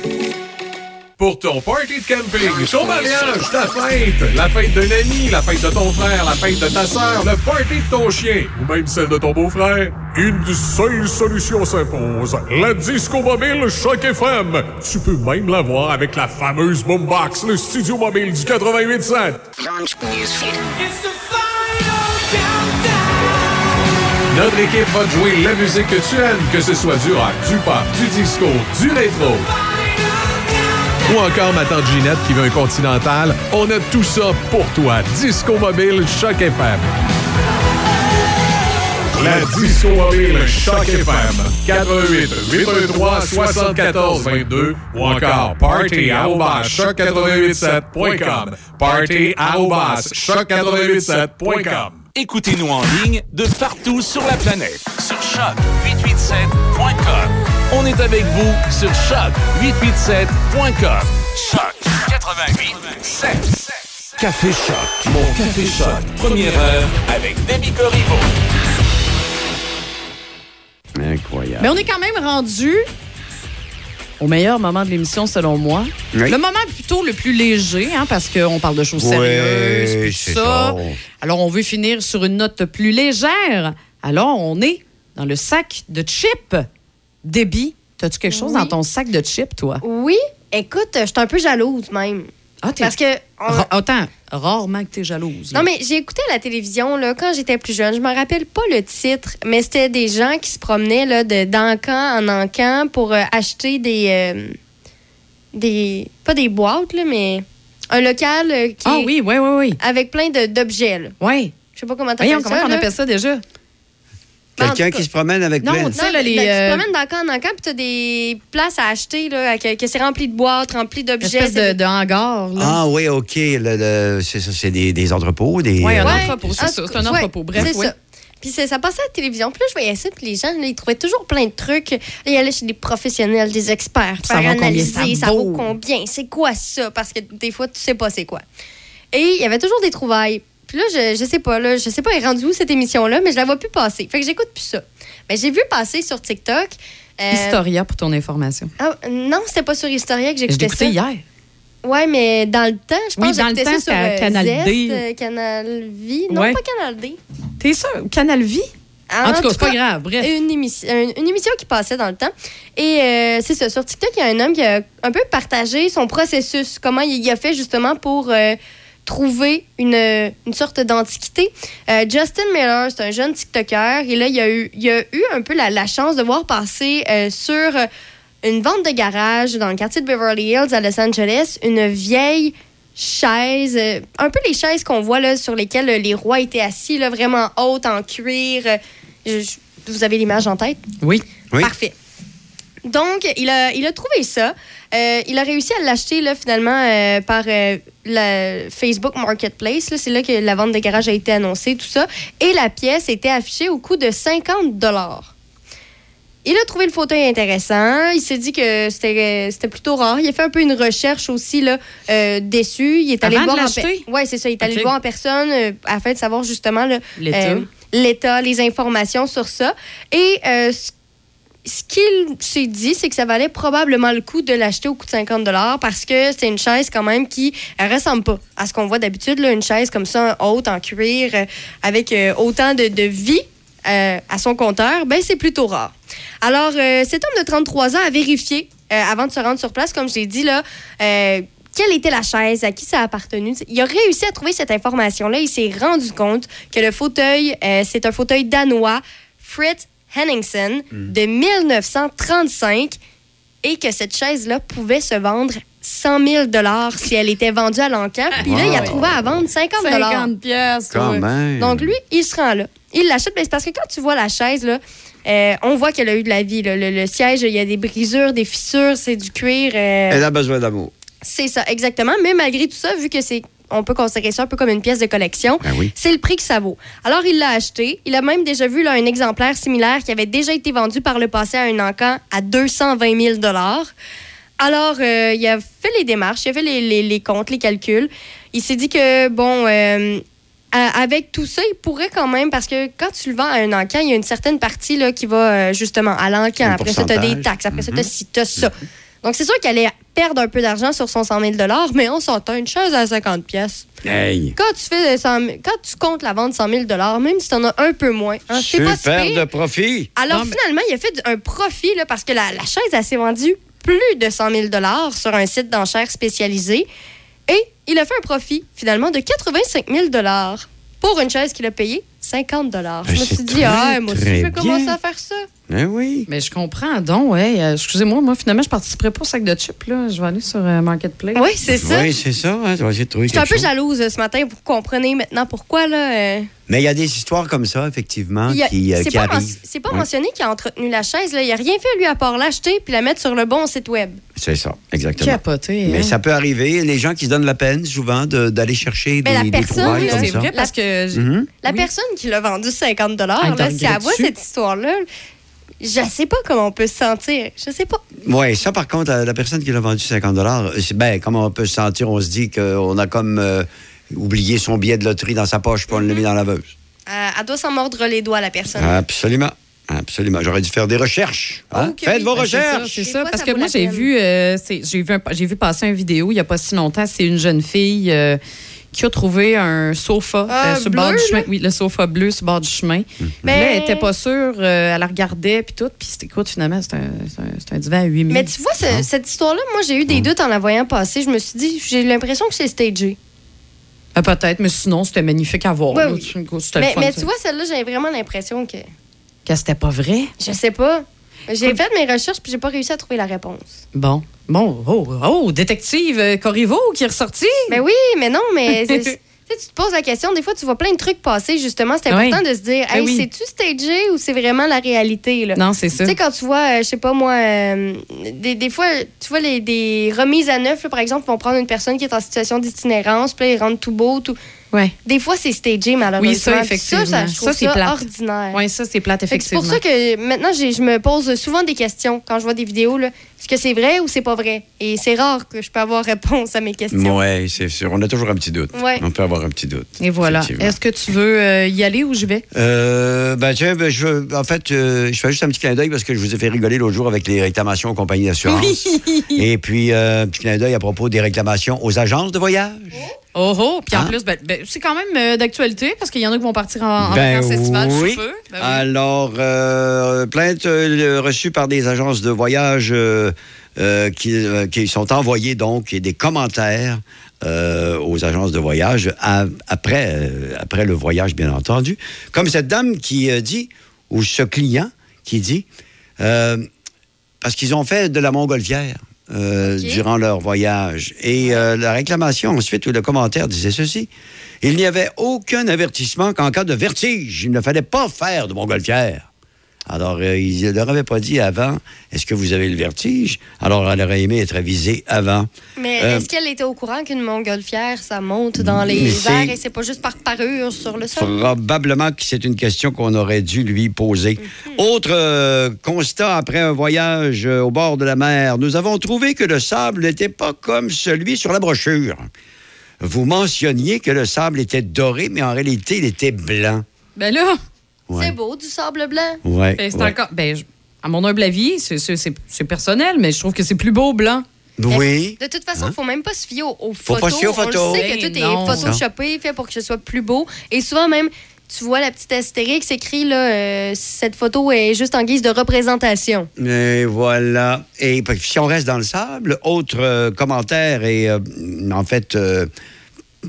Pour ton party de camping, ton mariage, ta fête, la fête d'un ami, la fête de ton frère, la fête de ta sœur, le party de ton chien ou même celle de ton beau-frère, une seule solution s'impose. La Disco Mobile Choc FM. Tu peux même l'avoir avec la fameuse boombox, le studio mobile du 88.7. Notre équipe va jouer la musique que tu aimes, que ce soit du rock, du pop, du disco, du rétro. Ou encore ma tante Ginette qui veut un continental. On a tout ça pour toi. Disco Mobile Choc FM. La Disco Mobile Choc FM. 88 813 74 22 ou encore party choc887.com. Party choc887.com. Écoutez-nous en ligne de partout sur la planète sur choc887.com. On est avec vous sur choc887.com. Choc 88 Café Choc, mon Café Choc, première heure avec Demi Corriveau. Incroyable. Mais on est quand même rendu au meilleur moment de l'émission, selon moi. Oui. Le moment plutôt le plus léger, hein, parce qu'on parle de choses Oui, sérieuses, puis c'est ça. ça. Alors, on veut finir sur une note plus légère. Alors, on est dans le sac de chips. Déby, as-tu quelque chose Oui. dans ton sac de chips, toi? Oui, écoute, je suis un peu jalouse même. Ah, Parce que. on- Ra- Attends, rarement que t'es jalouse. là. Non, mais j'ai écouté à la télévision là, quand j'étais plus jeune. Je me rappelle pas le titre, mais c'était des gens qui se promenaient là, de, d'encan en encan pour euh, acheter des, euh, des. Pas des boîtes, là, mais un local euh, qui. Ah oui, oui, oui, oui. Avec plein de, d'objets. Oui. Je sais pas comment t'appelles ça. comment on appelle ça déjà? Quelqu'un qui se promène avec Non, plein tu sais, là, les, Ben, Tu euh, te promènes d'encan en encan, puis tu as des places à acheter, là, que, que c'est rempli de boîtes, rempli d'objets. espèce de, de hangar. Là. Ah oui, OK. le- le- c'est ça, c'est des, des entrepôts, des... Oui, un euh, entrepôt, c'est en ça. C'est un ouais, entrepôt. Bref, c'est oui. ça. Puis c'est- ça passait à la télévision. Puis là, je voyais ça, puis les gens, là, ils trouvaient toujours plein de trucs. Là, ils allaient chez des professionnels, des experts, Ça faire analyser, ça vaut? combien, c'est quoi ça? Parce que des fois, tu sais pas c'est quoi. Et il y avait toujours des trouvailles. Puis là, je, je sais pas, là, je sais pas, elle est rendue où cette émission-là, mais je la vois plus passer. Fait que j'écoute plus ça. Mais j'ai vu passer sur TikTok. euh, Historia pour ton information. ah, non, c'était pas sur Historia que j'écoutais écouté ça. hier. Ouais, mais dans le temps, je pense Oui, que dans le j'écoutais temps, ça sur euh, Canal Zest, D. euh, Canal Vie. Non, Ouais. pas Canal D. T'es sûr? Canal Vie? Ah, En tout cas, c'est pas grave. Bref. Une, émission, une, une émission qui passait dans le temps. Et euh, c'est ça, sur TikTok, il y a un homme qui a un peu partagé son processus, comment il, il a fait justement pour euh, trouver une, une sorte d'antiquité. Euh, Justin Miller, c'est un jeune TikToker, et là, il a eu, il a eu un peu la, la chance de voir passer euh, sur euh, une vente de garage dans le quartier de Beverly Hills à Los Angeles une vieille chaise, euh, un peu les chaises qu'on voit là, sur lesquelles euh, les rois étaient assis, là, vraiment hautes, en cuir. euh, je- je- vous avez l'image en tête? Oui. Oui. Parfait. Donc, il a, il a trouvé ça. Euh, il a réussi à l'acheter là, finalement euh, par euh, le Facebook Marketplace. C'est là que la vente de garage a été annoncée, tout ça. Et la pièce était affichée au coût de 50 il a trouvé le fauteuil intéressant. Il s'est dit que c'était c'était plutôt rare. Il a fait un peu une recherche aussi là, euh, déçu. Il est allé Avant de voir en? Oui, c'est ça. Il est allé Ok. le voir en personne euh, afin de savoir justement L'état. euh, l'état, les informations sur ça. Et euh, ce ce qu'il s'est dit, c'est que ça valait probablement le coup de l'acheter au coût de 50 parce que c'est une chaise quand même qui ressemble pas à ce qu'on voit d'habitude, une chaise comme ça, haute, en cuir, euh, avec euh, autant de, vie euh, à son compteur, ben c'est plutôt rare. Alors, cet homme de 33 ans a vérifié, avant de se rendre sur place, comme je l'ai dit, là, quelle était la chaise, à qui ça a appartenu. Il a réussi à trouver cette information-là. Il s'est rendu compte que le fauteuil, c'est un fauteuil danois, Fritz Henningsen, de 1935, et que cette chaise-là pouvait se vendre 100 000 si elle était vendue à l'encan. Puis là, il a trouvé à vendre 50 50 pièces. Quand même. donc, lui, il se rend là. Il l'achète, mais c'est parce que quand tu vois la chaise, là, euh, on voit qu'elle a eu de la vie. là. Le, le siège, il y a des brisures, des fissures, c'est du cuir. euh, Elle a besoin d'amour. c'est ça, exactement. Mais malgré tout ça, vu que c'est. On peut considérer ça un peu comme une pièce de collection. Ben oui. C'est le prix que ça vaut. Alors, il l'a acheté. Il a même déjà vu là, un exemplaire similaire qui avait déjà été vendu par le passé à un encan à 220 000 Alors, euh, il a fait les démarches, il a fait les, les- les comptes, les calculs. Il s'est dit que, bon, euh, avec tout ça, il pourrait quand même, parce que quand tu le vends à un encan, il y a une certaine partie là, qui va euh, justement à l'encan. Après ça, tu as des taxes. Après ça, tu as t'as ça. Donc, c'est sûr qu'elle allait perdre un peu d'argent sur son 100 000 mais on s'entend une chaise à 50 pièces. Hey. Quand tu fais 100 000 quand tu comptes la vente 100 000 même si tu en as un peu moins, hein, c'est pas si Super de profit. Alors finalement, il a fait un profit là, parce que la, la chaise, elle s'est vendue plus de 100 000 sur un site d'enchères spécialisé. Et il a fait un profit finalement de 85 000 pour une chaise qu'il a payée 50 Je me suis dit, très, ah, moi aussi, je vais commencer à faire ça. Eh oui. Mais je comprends donc, ouais. Euh, Excusez-moi, moi, finalement, je participerai pas au sac de chips, là. Je vais aller sur euh, Marketplace. Oui, c'est ça. Oui, c'est ça. hein, tu vas essayer de trouver Je suis un peu chose. jalouse euh, ce matin. Vous comprenez maintenant pourquoi, là. euh, Mais il y a des histoires comme ça, effectivement, a- qui, euh, c'est qui pas, men- arrivent. c'est pas Ouais. mentionné qu'il a entretenu la chaise. Là. Il a rien fait, lui, à part l'acheter puis la mettre sur le bon site web. C'est ça, exactement. Capoté. Mais hein. ça peut arriver. Les gens qui se donnent la peine, souvent, de- d'aller chercher Mais la des, des personne, trouvailles là, comme C'est ça. vrai parce que. Mhm. La Oui. personne qui l'a vendu 50 dollars, Ah, là, si elle voit cette histoire-là, je sais pas comment on peut se sentir. Je sais pas. Oui, ça, par contre, la, la personne qui l'a vendu 50 c'est ben, comment on peut se sentir? On se dit qu'on a comme euh, oublié son billet de loterie dans sa poche, puis on l'a mis dans la laveuse. Euh, elle doit s'en mordre les doigts, la personne. Absolument. Absolument. J'aurais dû faire des recherches. hein? Faites oui. vos Ben, c'est ça, recherches. C'est ça, parce ça que moi, la j'ai vu, euh, j'ai vu, un- j'ai vu passer une vidéo il n'y a pas si longtemps. C'est une jeune fille euh, qui a trouvé un sofa Ah, euh, sur le bord du chemin. là? Oui, le sofa bleu sur le bord du chemin. Mais- Là, elle n'était pas sûre, euh, elle la regardait, puis tout. Puis, c'était- écoute, finalement, c'est un, un- divan à 8 000. Mais tu vois, ce- cette histoire-là, moi, j'ai eu des doutes en la voyant passer. Je me suis dit, j'ai l'impression que c'est stagé. Ah, Peut-être, mais sinon, c'était magnifique à voir. Ouais, là. oui. C'était le Mais, fun, mais tu vois, celle-là, j'avais vraiment l'impression que. Que c'était pas vrai. Je sais pas. J'ai fait mes recherches puis j'ai pas réussi à trouver la réponse. Bon. Bon, oh, oh détective euh, Corriveau qui est ressorti. Mais oui, mais non, mais tu sais, tu te poses la question, des fois tu vois plein de trucs passer, justement, c'est important Oui. de se dire, Ben hey, oui. c'est-tu stagé ou c'est vraiment la réalité? Là? Non, c'est ça. Tu sais, quand tu vois, euh, je sais pas moi, euh, des, des fois, tu vois les, des remises à neuf, là, par exemple, ils vont prendre une personne qui est en situation d'itinérance, puis là, ils rendent tout beau, tout. Ouais. Des fois, c'est stagé, malheureusement. Oui, ça, effectivement. Ça, ça, je trouve Ça, c'est ça, plate. ordinaire. Oui, ça, c'est plate, que C'est effectivement. pour ça que maintenant, je me pose souvent des questions quand je vois des vidéos. là. Est-ce que c'est vrai ou c'est pas vrai? Et c'est rare que je peux avoir réponse à mes questions. Oui, c'est sûr. On a toujours un petit doute. Ouais. On peut avoir un petit doute. Et voilà. Effectivement. Est-ce que tu veux euh, y aller ou je vais? Euh, ben, tiens, ben, je veux- en fait, euh, je fais juste un petit clin d'œil parce que je vous ai fait rigoler l'autre jour avec les réclamations aux compagnies d'assurance. Et puis, euh, un petit clin d'œil à propos des réclamations aux agences de voyage. Oh oh! Puis en Hein? plus, ben, ben, c'est quand même euh, d'actualité parce qu'il y en a qui vont partir en, en Ben oui. peu. Ben oui. Alors, euh, plainte euh, reçue par des agences de voyage qui, qui sont envoyées donc et des commentaires aux agences de voyage à- après, après le voyage, bien entendu. Comme cette dame qui dit, ou ce client qui dit, parce qu'ils ont fait de la montgolfière. Euh, durant leur voyage. Et euh, la réclamation ensuite, ou le commentaire disait ceci. Il n'y avait aucun avertissement qu'en cas de vertige, il ne fallait pas faire de montgolfière. Alors, euh, il ne leur avait pas dit avant, est-ce que vous avez le vertige? Alors, elle aurait aimé être avisée avant. Mais Euh, est-ce qu'elle était au courant qu'une montgolfière, ça monte dans les airs et c'est pas juste par parure sur le sol? Probablement que c'est une question qu'on aurait dû lui poser. Mhm. Autre euh, constat après un voyage euh, au bord de la mer, nous avons trouvé que le sable n'était pas comme celui sur la brochure. Vous mentionniez que le sable était doré, mais en réalité, il était blanc. Ben là, Ouais. C'est beau, du sable blanc. Ouais, ben, c'est ouais. encore. Ben, je- à mon humble avis, c'est- c'est c'est- c'est personnel, mais je trouve que c'est plus beau blanc. Oui. De toute façon, il Hein? ne faut même pas se fier aux, aux Faut photos. pas se fier aux On photos. le sait que Ben tout non. est photoshopé, fait pour que ce soit plus beau. Et souvent même, tu vois la petite astérix écrit là, euh, cette photo est juste en guise de représentation. Et voilà. Et puis, si on reste dans le sable, autre euh, commentaire et euh, en fait, euh,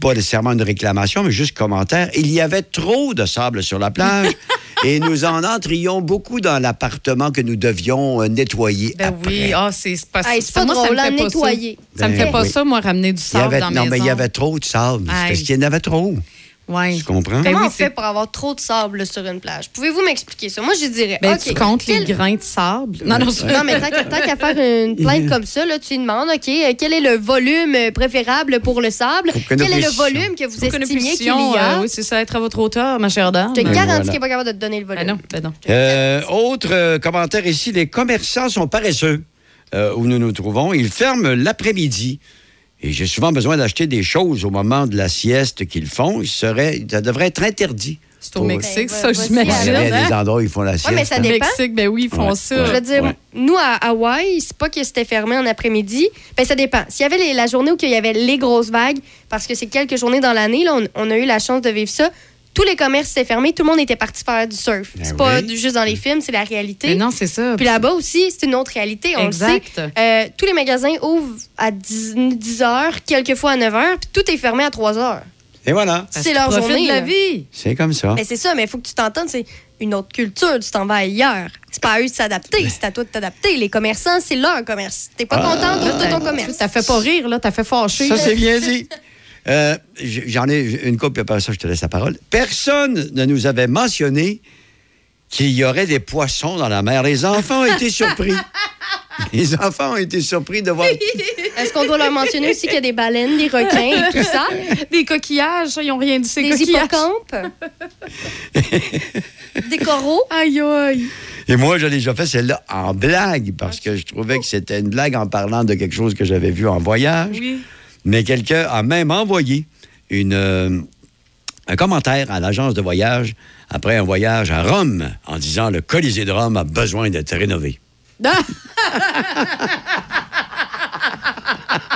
pas nécessairement une réclamation, mais juste commentaire. Il y avait trop de sable sur la plage et nous en entrions beaucoup dans l'appartement que nous devions euh, nettoyer Ben après. oui, ah, c'est c'est pas, Hey, pas moi, ça me drôle, fait à pas ça. nettoyer. Ça me Ben fait pas oui. ça, moi, ramener du sable avait, dans la non, maison. mais il y avait trop de sable. Parce qu'il y en avait trop. Ouais. Tu comprends? Ben Comment oui, on fait pour avoir trop de sable sur une plage? Pouvez-vous m'expliquer ça? Moi, je dirais. Ben, tu comptes quel- les grains de sable? Non, non, je- Non, mais tant qu'à tant qu'à faire une plainte comme ça, là, tu lui demandes, OK, euh, quel est le volume euh, préférable pour le sable? Quel est le volume que vous estimiez qu'il y a? euh, oui, c'est ça, être à votre hauteur, ma chère dame. Je te Ben garantis voilà. qu'il n'est pas capable de te donner le volume. Ben non, ben non. Euh, autre commentaire ici, les commerçants sont paresseux euh, où nous nous trouvons. Ils ferment l'après-midi. Et j'ai souvent besoin d'acheter des choses au moment de la sieste qu'ils font. Il serait, ça devrait être interdit. C'est au Mexique, Ben, ça, voici, Il y j'imagine. a des hein? endroits où ils font la sieste. mais ça hein. dépend. Mexique, ben oui, ils font Ouais, ça. Je veux dire, Ouais. nous, à Hawaï, c'est pas que c'était fermé en après-midi. Ben, ça dépend. S'il y avait les- la journée où il y avait les grosses vagues, parce que c'est quelques journées dans l'année, là, on, on a eu la chance de vivre ça, tous les commerces étaient fermés, tout le monde était parti faire du surf. Ben c'est pas oui. juste dans les films, c'est la réalité. Mais non, c'est ça. Puis là-bas aussi, c'est une autre réalité, on Exact. le sait. Euh, tous les magasins ouvrent à 10, 10 heures, quelquefois à 9 heures, puis tout est fermé à 3 heures. Et voilà. C'est leur journée, de la vie. C'est comme ça. Mais c'est ça, mais il faut que tu t'entendes, c'est une autre culture, tu t'en vas ailleurs. C'est pas à eux de s'adapter, c'est à toi de t'adapter. Les commerçants, c'est leur commerce. T'es pas Ah. content, ouvre ton commerce. T'as fait pas rire, là, t'as fait fâcher. Ça, c'est bien dit. Euh, J'en ai une couple, puis après ça, je te laisse la parole. Personne ne nous avait mentionné qu'il y aurait des poissons dans la mer. Les enfants ont été surpris. Les enfants ont été surpris de voir. Est-ce qu'on doit leur mentionner aussi qu'il y a des baleines, des requins et tout ça? Des coquillages, ça, ils ont rien dit, ces Des coquillages. hippocampes? des coraux? Aïe, aïe. Et moi, j'ai déjà fait celle-là en blague, parce que je trouvais que c'était une blague en parlant de quelque chose que j'avais vu en voyage. Oui. Mais quelqu'un a même envoyé euh, un commentaire à l'agence de voyage après un voyage à Rome en disant le Colisée de Rome a besoin d'être rénové.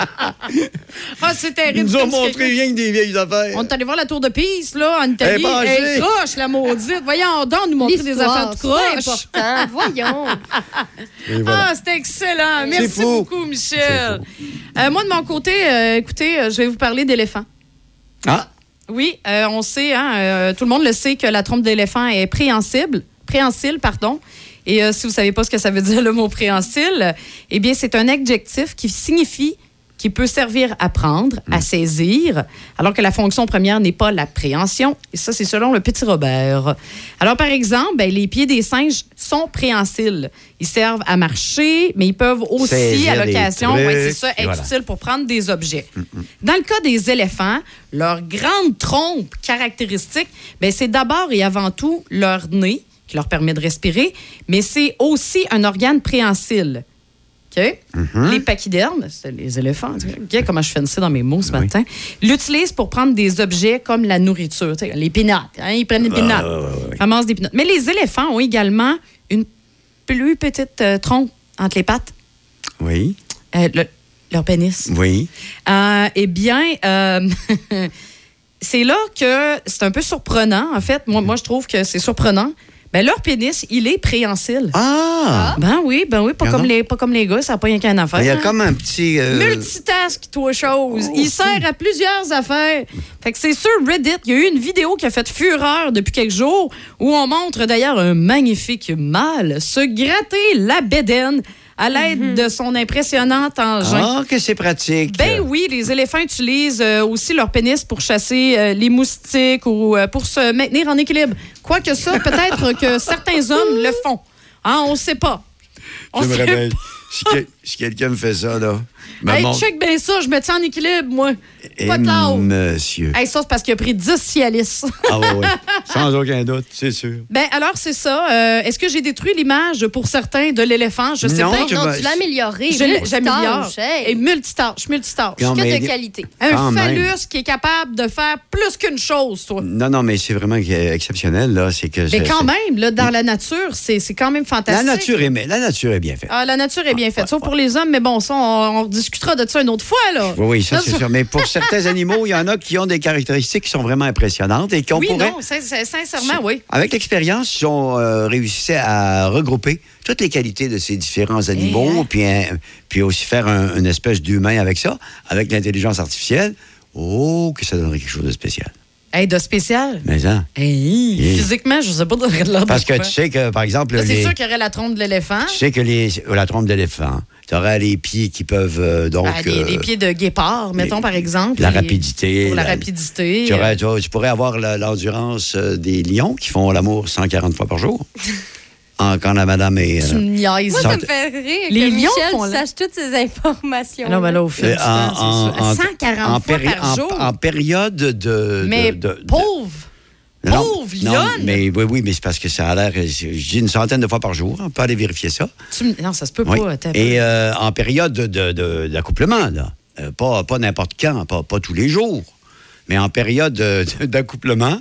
Ah, c'est Ils terrible. nous ont montré rien que des vieilles affaires. On est allé voir la tour de Pise, là, en Italie. Elle est. Elle est croche, la maudite. Voyons donc, nous montrer des affaires de croche. important. Voyons. Voilà. Ah, c'était excellent. Merci fou. beaucoup, Michel. Euh, moi, de mon côté, euh, écoutez, euh, je vais vous parler d'éléphants. Ah, Oui, euh, on sait, hein, euh, tout le monde le sait que la trompe d'éléphant est préhensile, préhensile, pardon. Et euh, si vous ne savez pas ce que ça veut dire le mot préhensile, eh bien, c'est un adjectif qui signifie qui peut servir à prendre, à saisir, alors que la fonction première n'est pas la préhension. Et ça, c'est selon le petit Robert. Alors, par exemple, ben, les pieds des singes sont préhensiles. Ils servent à marcher, mais ils peuvent aussi, Saisir à l'occasion, ouais, ça, être voilà. utiles pour prendre des objets. Dans le cas des éléphants, leur grande trompe caractéristique, ben, c'est d'abord et avant tout leur nez qui leur permet de respirer, mais c'est aussi un organe préhensile. OK? Les pachydermes, c'est les éléphants. Regarde comment je fais ça dans mes mots ce matin? L'utilisent pour prendre des objets comme la nourriture. Les pinottes. hein, ils prennent des pinottes. Ramassent des pinottes. Mais les éléphants ont également une plus petite euh, trompe entre les pattes. oui, Euh, le- leur pénis. oui. Euh, eh bien, c'est là que c'est un peu surprenant. En fait, moi, moi je trouve que c'est surprenant. Ben, leur pénis, il est préhensile. Ah! Ben oui, ben oui, pas, Pardon? comme les, pas comme les gars, ça n'a pas rien qu'une affaire. Il y a hein. comme un petit. euh, Multitask, toi, chose. Il sert à plusieurs affaires. Fait que c'est sur Reddit, il y a eu une vidéo qui a fait fureur depuis quelques jours où on montre d'ailleurs un magnifique mâle se gratter la bédaine à l'aide de son impressionnant engin. Ah, que c'est pratique. Ben oui, les éléphants utilisent euh, aussi leur pénis pour chasser euh, les moustiques ou euh, pour se maintenir en équilibre. Quoique ça, peut-être que certains hommes le font. Ah, on sait pas. On sait réveille. Si, que- si quelqu'un me fait ça, là. Hey, check bien ça, je me tiens en équilibre, moi. Eh, Pas de monsieur. Hey, ça, c'est parce qu'il a pris 10 Cialis. Ah oui, oui. Sans aucun doute, c'est sûr. ben, alors, c'est ça. Euh, Est-ce que j'ai détruit l'image pour certains de l'éléphant? Je sais Non, pas. tu vas- Non, tu l'as amélioré. J'améliore. Hey. Et multitâche, multitâche. Non, Que mais- de qualité. Un Quand même. phallus qui est capable de faire plus qu'une chose, toi. Non, non, mais c'est vraiment exceptionnel, là. C'est que Mais quand même, là, dans la nature, c'est c'est quand même La fantastique. nature, est, la nature est bien faite. Ah, la nature est bien faite. Sauf pour les hommes, mais bon, ça, on, on discutera de ça une autre fois, là. Oui, oui, ça, c'est sûr. Mais pour certains animaux, il y en a qui ont des caractéristiques qui sont vraiment impressionnantes et qu'on Oui, pourrait. non, sin- sin- sincèrement, oui. Avec l'expérience, ils ont euh, réussi à regrouper toutes les qualités de ces différents animaux, puis, un- puis aussi faire un- une espèce d'humain avec ça, avec l'intelligence artificielle. Oh, que ça donnerait quelque chose de spécial. Hey, de spécial? Mais hein? Hey, Et- Physiquement, je sais pas de Parce que tu sais que, par exemple, c'est les- sûr qu'il y aurait la trompe de l'éléphant. tu sais que les, la trompe d'éléphant, tu aurais les pieds qui peuvent euh, donc. Ah, les, euh, les pieds de guépard, mettons, par exemple. la Les- rapidité. Pour la, la- rapidité. Tu, aurais- euh, tu pourrais avoir l'endurance des lions qui font l'amour 140 fois par jour. En- quand la madame est. tu euh, me niaises. Moi, Sans- ça me fait rire Les que lions Michel font la- sache toutes ces informations. Ah non, mais là, au fil euh, du temps, c'est sûr. 140 en fois par en- jour. En, période de. mais de- de- pauvre. Non, pauvre non, mais oui, oui, mais c'est parce que ça a l'air. Je dis une centaine de fois par jour. On peut aller vérifier ça. Tu Non, ça se peut Oui. pas. Et euh, en période de- de- de- d'accouplement, là. Euh, pas pas n'importe quand, pas, pas tous les jours. Mais en période de- de- d'accouplement,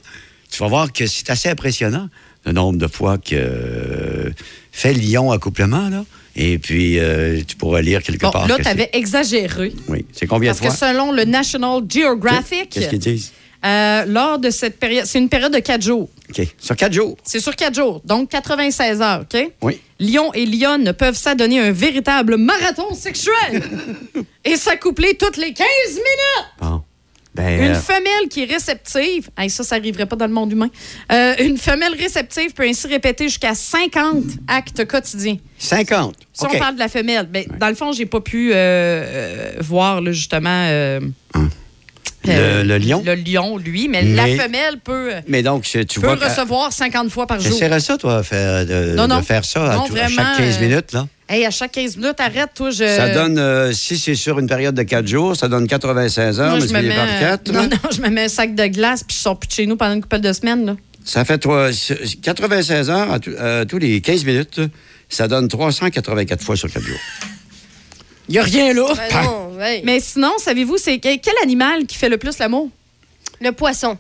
tu vas voir que c'est assez impressionnant le nombre de fois que euh, fait lion accouplement, là. Et puis, euh, tu pourras lire quelque Bon, part. là, que tu avais exagéré. Oui. C'est combien Parce de que fois? selon le National Geographic, Qu'est-ce qu'ils disent? Euh, lors de cette période, c'est une période de quatre jours. OK. Sur quatre jours. C'est sur quatre jours, donc 96 heures, OK? Oui. Lion et lionne peuvent s'adonner un véritable marathon sexuel et s'accoupler toutes les 15 minutes. Bon. Ben, Une euh, femelle qui est réceptive, hey, ça, ça n'arriverait pas dans le monde humain. Euh, une femelle réceptive peut ainsi répéter jusqu'à 50 actes quotidiens. 50. Si on parle de la femelle, ben, dans le fond, j'ai pas pu voir là, justement euh, Le- le lion? Le lion, lui, mais, Mais- la femelle peut, Mais donc, tu peut vois. recevoir 50 fois par jour. J'essaierais ça, toi, faire, de, Non, non. de faire ça à, Non, à vraiment, chaque 15 euh, minutes, là. Hey, à chaque 15 minutes, arrête, toi, je. Ça donne, euh, si c'est sur une période de 4 jours, ça donne 96 heures, je me mets, par euh, 4. non, non, je me mets un sac de glace puis je sors plus de chez nous pendant une couple de semaines. Là. Ça fait trois- 96 heures à, à tous les 15 minutes. Ça donne 384 fois sur 4 jours. Il n'y a rien là. Ben non, ouais. Mais sinon, savez-vous, c'est que- quel animal qui fait le plus l'amour? Le poisson.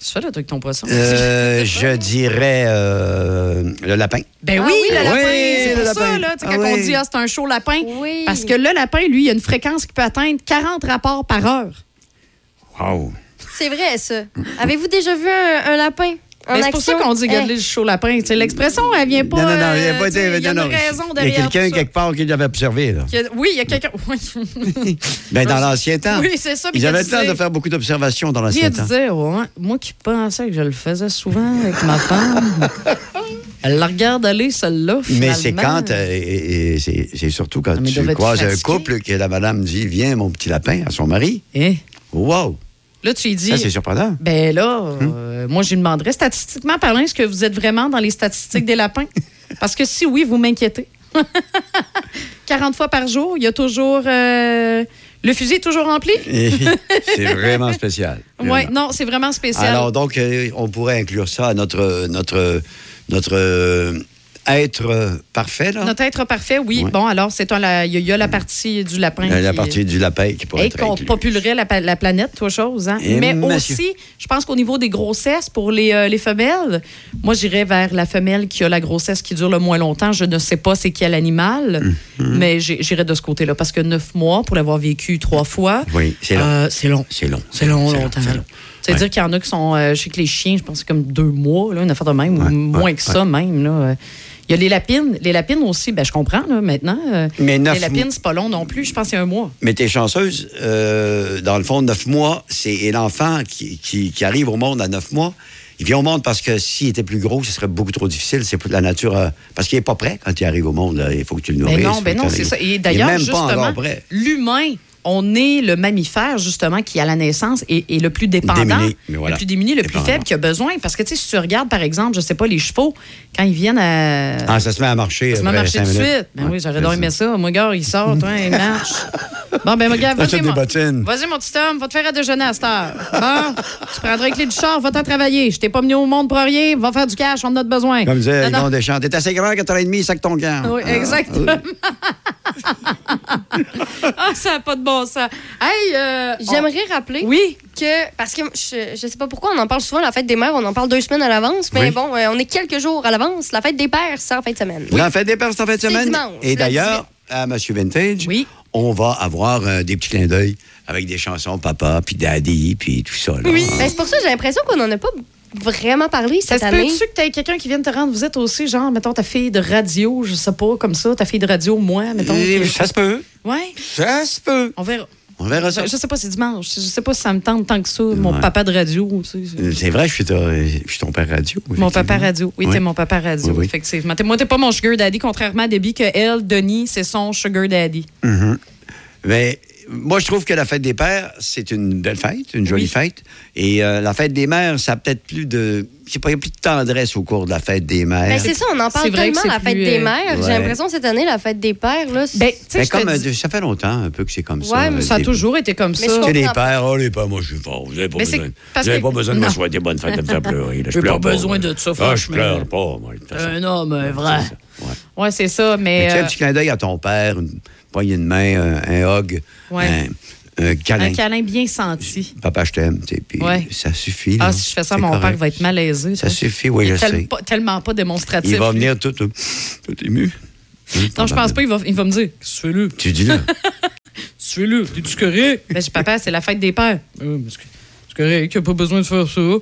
Tu fais le truc avec ton poisson? Euh, je dirais euh, le lapin. Ben Ah oui, oui, le oui, lapin, c'est pour ça, là, tu sais, Ah quand on dit ah, c'est un chaud lapin. Oui. Parce que le lapin, lui, il a une fréquence qui peut atteindre 40 rapports par heure. Wow. C'est vrai, ça. Avez-vous déjà vu un, un lapin? Ben, c'est pour ça qu'on dit Hey. garder le chaud lapin. L'expression, elle vient pas. non, non, non, il n'y a euh, pas été. il y a une Il y quelqu'un quelque part qui l'avait observé, là. A- Oui, il y a quelqu'un. Oui. Ben, dans l'ancien temps. Oui, c'est ça. Ils avaient le temps de faire beaucoup d'observations dans l'ancien temps. disait, ouais, moi qui pensais que je le faisais souvent avec ma femme. Elle la regarde aller, celle-là. Mais c'est quand, euh, et- et c'est surtout quand mais tu croises un couple que la madame dit Viens, mon petit lapin, à son mari. Eh, Wow! Là, tu lui dis. Ça, c'est surprenant. Ben là, euh, moi, je lui demanderais, statistiquement parlant, est-ce que vous êtes vraiment dans les statistiques des lapins? Parce que si oui, vous m'inquiétez. 40 fois par jour, il y a toujours. euh, le fusil est toujours rempli? C'est vraiment spécial. Oui, non, c'est vraiment spécial. Alors, donc, euh, on pourrait inclure ça à notre, notre, notre être euh, parfait, là. Notre être parfait, oui. Ouais. Bon, alors, c'est la- il y, a- il y a la partie du lapin. Euh, la qui- partie du lapin qui pourrait Et être qu'on populerait la, la planète, toi, chose. Hein? Et Mais monsieur. aussi, je pense qu'au niveau des grossesses, pour les, euh, les femelles, moi, j'irais vers la femelle qui a la grossesse qui dure le moins longtemps. Je ne sais pas c'est quel animal, Mhm. mais j'irais de ce côté-là. Parce que neuf mois, pour l'avoir vécu trois fois, Oui, c'est long. euh, c'est long. c'est long. C'est long, C'est longtemps. c'est long. C'est-à-dire Ouais. qu'il y en a qui sont. euh, je sais que les chiens, je pense que c'est comme deux mois, là, une affaire de même, Ouais, ou moins que ça même. Là. Il y a les lapines. Les lapines aussi, ben, je comprends là, maintenant. euh, Mais neuf les lapines, c'est pas long non plus. Je pense qu'il y a un mois. Mais t'es chanceuse, euh, dans le fond, neuf mois, c'est et l'enfant qui, qui, qui arrive au monde à neuf mois, il vient au monde parce que s'il était plus gros, ce serait beaucoup trop difficile. C'est pour la nature. euh, parce qu'il n'est pas prêt quand il arrive au monde. là. Il faut que tu le nourrisses. Ben non, faut ben que non, c'est ça. Et d'ailleurs, justement, l'humain on est le mammifère, justement, qui, à la naissance, est, est le plus dépendant, Démuni, mais voilà. le plus démuni, le plus faible, qui a besoin. Parce que, tu sais, si tu regardes, par exemple, je sais pas, les chevaux, quand ils viennent à. Ah, ça se met à marcher. Ça m'a après marché cinq tout de suite. Ben Ouais, oui, j'aurais c'est donc ça. Mon gars, il sort, toi, il marche. Bon, ben, mon gars, vas-y, mon, vas-y, mon petit homme, va te faire à déjeuner à cette heure. Bon, tu prendras les clés du char, va t'en travailler. Je t'ai pas mis au monde pour rien, va faire du cash, on en a besoin. Comme disait. Yvon Deschamps, t'es assez grand, 4h30, sac ton camp. Oui, exactement. ah, ça n'a pas de bon Hey, euh, J'aimerais rappeler Oui. que, parce que je, je sais pas pourquoi, on en parle souvent, la fête des mères, on en parle deux semaines à l'avance, mais Oui. bon, euh, on est quelques jours à l'avance. La fête des pères, c'est en fin de semaine. La fête des pères, c'est en fin de C'est semaine. dimanche, Et le d'ailleurs, à Monsieur Vintage, on va avoir euh, des petits clins d'œil avec des chansons papa, puis daddy, puis tout ça. là. Oui. Ben, c'est pour ça que j'ai l'impression qu'on en a pas vraiment parlé Ça cette se année. peut-tu que tu quelqu'un qui vienne te rendre visite aussi, genre, mettons, ta fille de radio, je sais pas, comme ça, ta fille de radio, moi, mettons. Que- Ça se peut. Ouais. Ça se peut. On verra. On verra ça. Je, je sais pas, c'est dimanche. Je sais pas si ça me tente tant que ça, mon papa de radio. tu sais. Euh, C'est vrai, je suis, ta- je suis ton père radio. Mon papa radio. Oui, t'es mon papa radio, Oui, oui. effectivement. T'es- Moi, t'es pas mon sugar daddy, contrairement à Debbie, que elle, Denis, c'est son sugar daddy. Mais moi, je trouve que la fête des pères, c'est une belle fête, une jolie fête. Et euh, la fête des mères, ça a peut-être plus de. Je sais pas, il y a plus de tendresse au cours de la fête des mères. Ben, c'est ça, on en parle C'est tellement, c'est la fête plus, des euh, mères. ouais. J'ai l'impression cette année, la fête des pères, là. c'est- Ben, Ben, comme, dis- euh, ça fait longtemps un peu que c'est comme ça. Ouais, mais ça a Des- toujours été comme Mais ça. sais, les pères, oh, les pères, moi, je suis fort. Vous n'avez pas c'est besoin, parce vous avez que- pas besoin de me souhaiter bonne fête de me faire pleurer. Je J'ai pas pleure besoin de ça, Ah, je pleure pas, moi. Un homme vrai. Ouais. Ouais, c'est ça, Mais tu un petit clin d'œil à ton père, poignée de main, un, un hug, Ouais. un, un câlin. un câlin bien senti. Papa, je t'aime. Puis Ouais. ça suffit. Ah, là. si je fais ça, mon correct. père va être malaisé. Ça suffit, oui, je tel- sais. pas- tellement pas démonstratif. Il va venir tout, tout, tout ému. Non, je pense pas. Il va, il va me dire que tu fais là? Tu dis là. Qu'est-ce que tu fais là? T'es-tu correct? Ben, je dis, papa, c'est la fête des pères. Oui, mais c'est c'est correct, il a pas besoin de faire ça. ouais.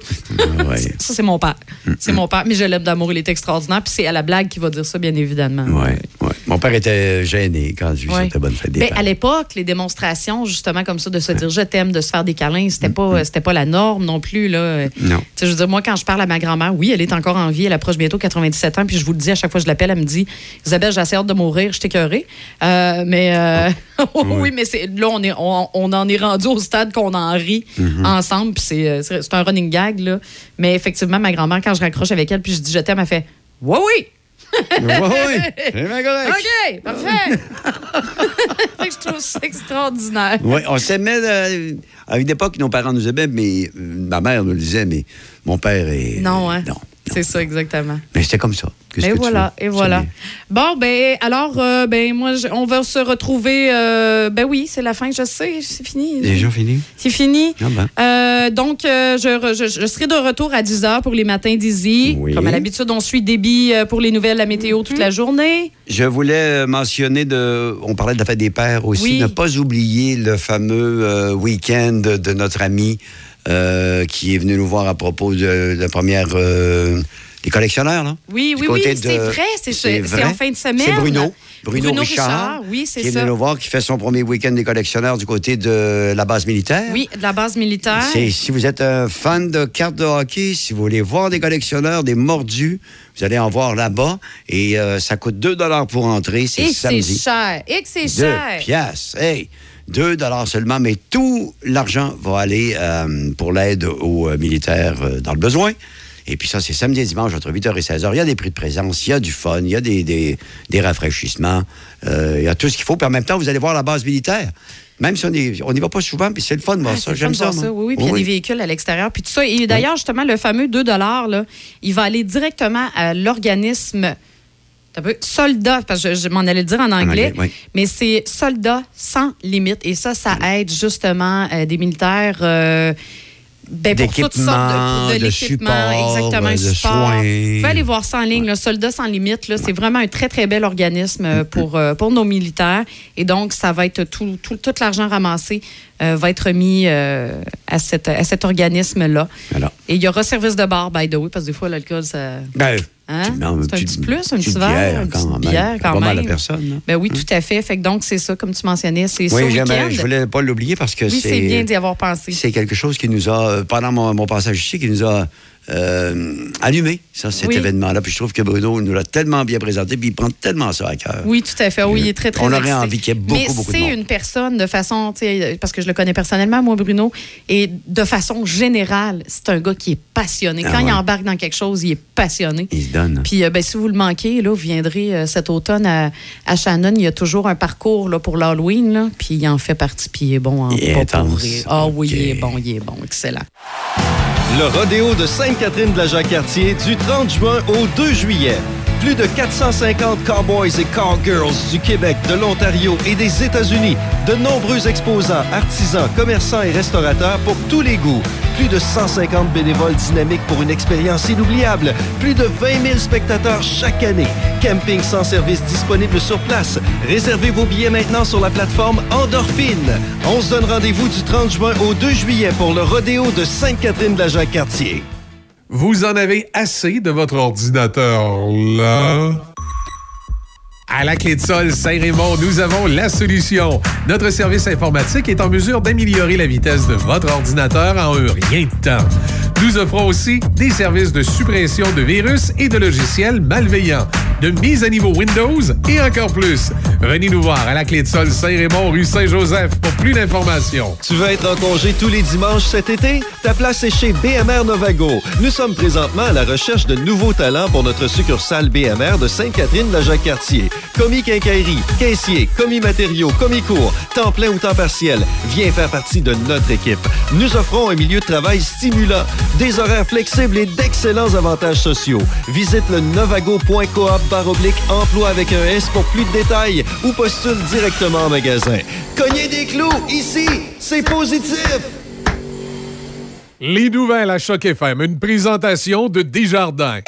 Ça, c'est mon père. C'est mon père. Mais je l'aime d'amour, il est extraordinaire. Puis c'est à la blague qu'il va dire ça, bien évidemment. Ouais, ouais. Mon père était gêné quand je lui souhaitais bonne fête des pères. à l'époque, les démonstrations, justement, comme ça, de se dire je t'aime, de se faire des câlins, c'était pas, c'était pas la norme non plus. Là. Non. Tu sais, je veux dire, moi, quand je parle à ma grand-mère, oui, elle est encore en vie, elle approche bientôt 97 ans, puis je vous le dis, à chaque fois que je l'appelle, elle me dit Isabelle, j'ai assez hâte de mourir, je t'écœurée. Euh, mais euh, oui, mais c'est, là, on, est, on, on en est rendu au stade qu'on en rit Mhm. ensemble, puis c'est, euh, c'est c'est un running gag, là. Mais effectivement, ma grand-mère, quand je raccroche avec elle, puis je dis je t'aime, elle fait Oui, oui! Oui, oui, c'est bien correct. OK, parfait! Que je trouve ça extraordinaire. Oui, on s'aimait. euh, à une époque, nos parents nous aimaient, mais euh, ma mère nous le disait, mais mon père est. Non, hein? Non. C'est ça, exactement. Mais c'était comme ça. Et voilà, et voilà. Bon, ben, alors, euh, ben, moi, je- on va se retrouver. euh, ben oui, c'est la fin, je sais, c'est fini. Déjà fini? C'est fini. Ah ben. Euh, donc, je, je- je serai de retour à 10 h pour les matins. Oui. Comme à l'habitude, on suit débit pour les nouvelles, la météo toute la journée. Je voulais mentionner de. On parlait de la fête des pères aussi. Oui. Ne pas oublier le fameux week-end de, notre ami qui est venu nous voir à propos de la première. euh, des collectionneurs, là. Oui, oui, oui, c'est vrai, c'est en fin de semaine. C'est Bruno. Bruno, Bruno Richard, Richard, oui, qui est venu nous voir, qui fait son premier week-end des collectionneurs du côté de la base militaire. Oui, de la base militaire. Si vous êtes un fan de cartes de hockey, si vous voulez voir des collectionneurs, des mordus, vous allez en voir là-bas. Et euh, ça coûte 2 pour entrer. C'est Et que c'est samedi. cher. Et que c'est cher. piastres. Hey! 2 seulement, mais tout l'argent va aller euh, pour l'aide aux euh, militaires euh, dans le besoin. Et puis ça, c'est samedi et dimanche entre 8h et 16h. Il y a des prix de présence, il y a du fun, il y a des, des, des rafraîchissements, euh, il y a tout ce qu'il faut. Puis en même temps, vous allez voir la base militaire. Même si on n'y on va pas souvent, puis c'est le fun de voir Ah, ça. J'aime ça. Oui, oui, puis il y a des véhicules à l'extérieur. Puis tout ça. Et d'ailleurs, justement, le fameux 2 là, il va aller directement à l'organisme Soldat, parce que je, je m'en allais le dire en anglais, anglais, oui. mais c'est Soldats sans limite. Et ça, ça aide justement euh, des militaires. euh, ben, pour toutes sortes de, de l'équipement, exactement, un de support. Vous pouvez aller voir ça en ligne, le Soldats sans limite. C'est vraiment un très, très bel organisme euh, pour, euh, pour nos militaires. Et donc, ça va être tout, tout, tout l'argent ramassé euh, va être mis euh, à, cette, à cet organisme-là. Et il y aura service de bar, by the way, parce que des fois, l'alcool, ça. Ben, Hein? C'est un petit plus, un petite petit verre, bière une quand petite même. bière quand Pas mal à personne. là. Ben oui, tout à fait. Fait que donc, c'est ça, comme tu mentionnais, c'est ce Oui, week-end. j'aimais- je voulais pas l'oublier parce que Oui, c'est. c'est bien d'y avoir pensé. C'est quelque chose qui nous a, pendant mon, mon passage ici, qui nous a euh, allumé, ça, cet Oui. événement-là. Puis je trouve que Bruno nous l'a tellement bien présenté, puis il prend tellement ça à cœur. Oui, tout à fait. Oui, il est très, très On aurait envie qu'il y ait beaucoup, Mais beaucoup de c'est une personne de façon, parce que je le connais personnellement, moi, Bruno, et de façon générale, c'est un gars qui est passionné. Ah Quand il embarque dans quelque chose, il est passionné. Il se donne. Puis, euh, ben, si vous le manquez, là, vous viendrez euh, cet automne à, à Shannon. Il y a toujours un parcours là, pour l'Halloween, là, puis il en fait partie, puis il est bon en Il est. Ah oui, il est bon, il est bon, excellent. Le rodéo de Sainte-Catherine de la Jacques-Cartier du 30 juin au 2 juillet. Plus de 450 cowboys et cowgirls du Québec, de l'Ontario et des États-Unis. De nombreux exposants, artisans, commerçants et restaurateurs pour tous les goûts. Plus de 150 bénévoles dynamiques pour une expérience inoubliable. Plus de 20 000 spectateurs chaque année. Camping sans service disponible sur place. Réservez vos billets maintenant sur la plateforme Endorphine. On se donne rendez-vous du 30 juin au 2 juillet pour le rodéo de Sainte-Catherine de la Jacques-Cartier. Vous en avez assez de votre ordinateur là? À la clé de sol Saint-Raymond, nous avons la solution. Notre service informatique est en mesure d'améliorer la vitesse de votre ordinateur en un rien de temps. Nous offrons aussi des services de suppression de virus et de logiciels malveillants, de mise à niveau Windows et encore plus. Venez nous voir à la clé de sol Saint-Raymond, rue Saint-Joseph pour plus d'informations. Tu veux être en congé tous les dimanches cet été? Ta place est chez BMR Novago. Nous sommes présentement à la recherche de nouveaux talents pour notre succursale BMR de Sainte-Catherine de la Jacques-Cartier. Commis quincaillerie, caissier, commis matériaux, commis cours, temps plein ou temps partiel. Viens faire partie de notre équipe. Nous offrons un milieu de travail stimulant, des horaires flexibles et d'excellents avantages sociaux. Visite le novago.coop baroblique emploi avec un S pour plus de détails ou postule directement en magasin. Cognez des clous, ici, c'est positif! Les nouvelles à Choc FM, une présentation de Desjardins.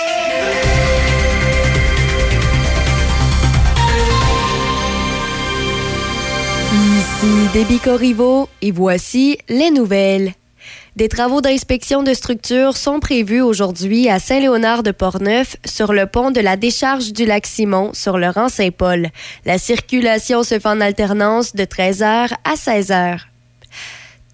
Ici Déby Corriveau et voici les nouvelles. Des travaux d'inspection de structure sont prévus aujourd'hui à Saint-Léonard de Portneuf sur le pont de la décharge du lac Simon sur le rang Saint-Paul. La circulation se fait en alternance de 13h à 16h.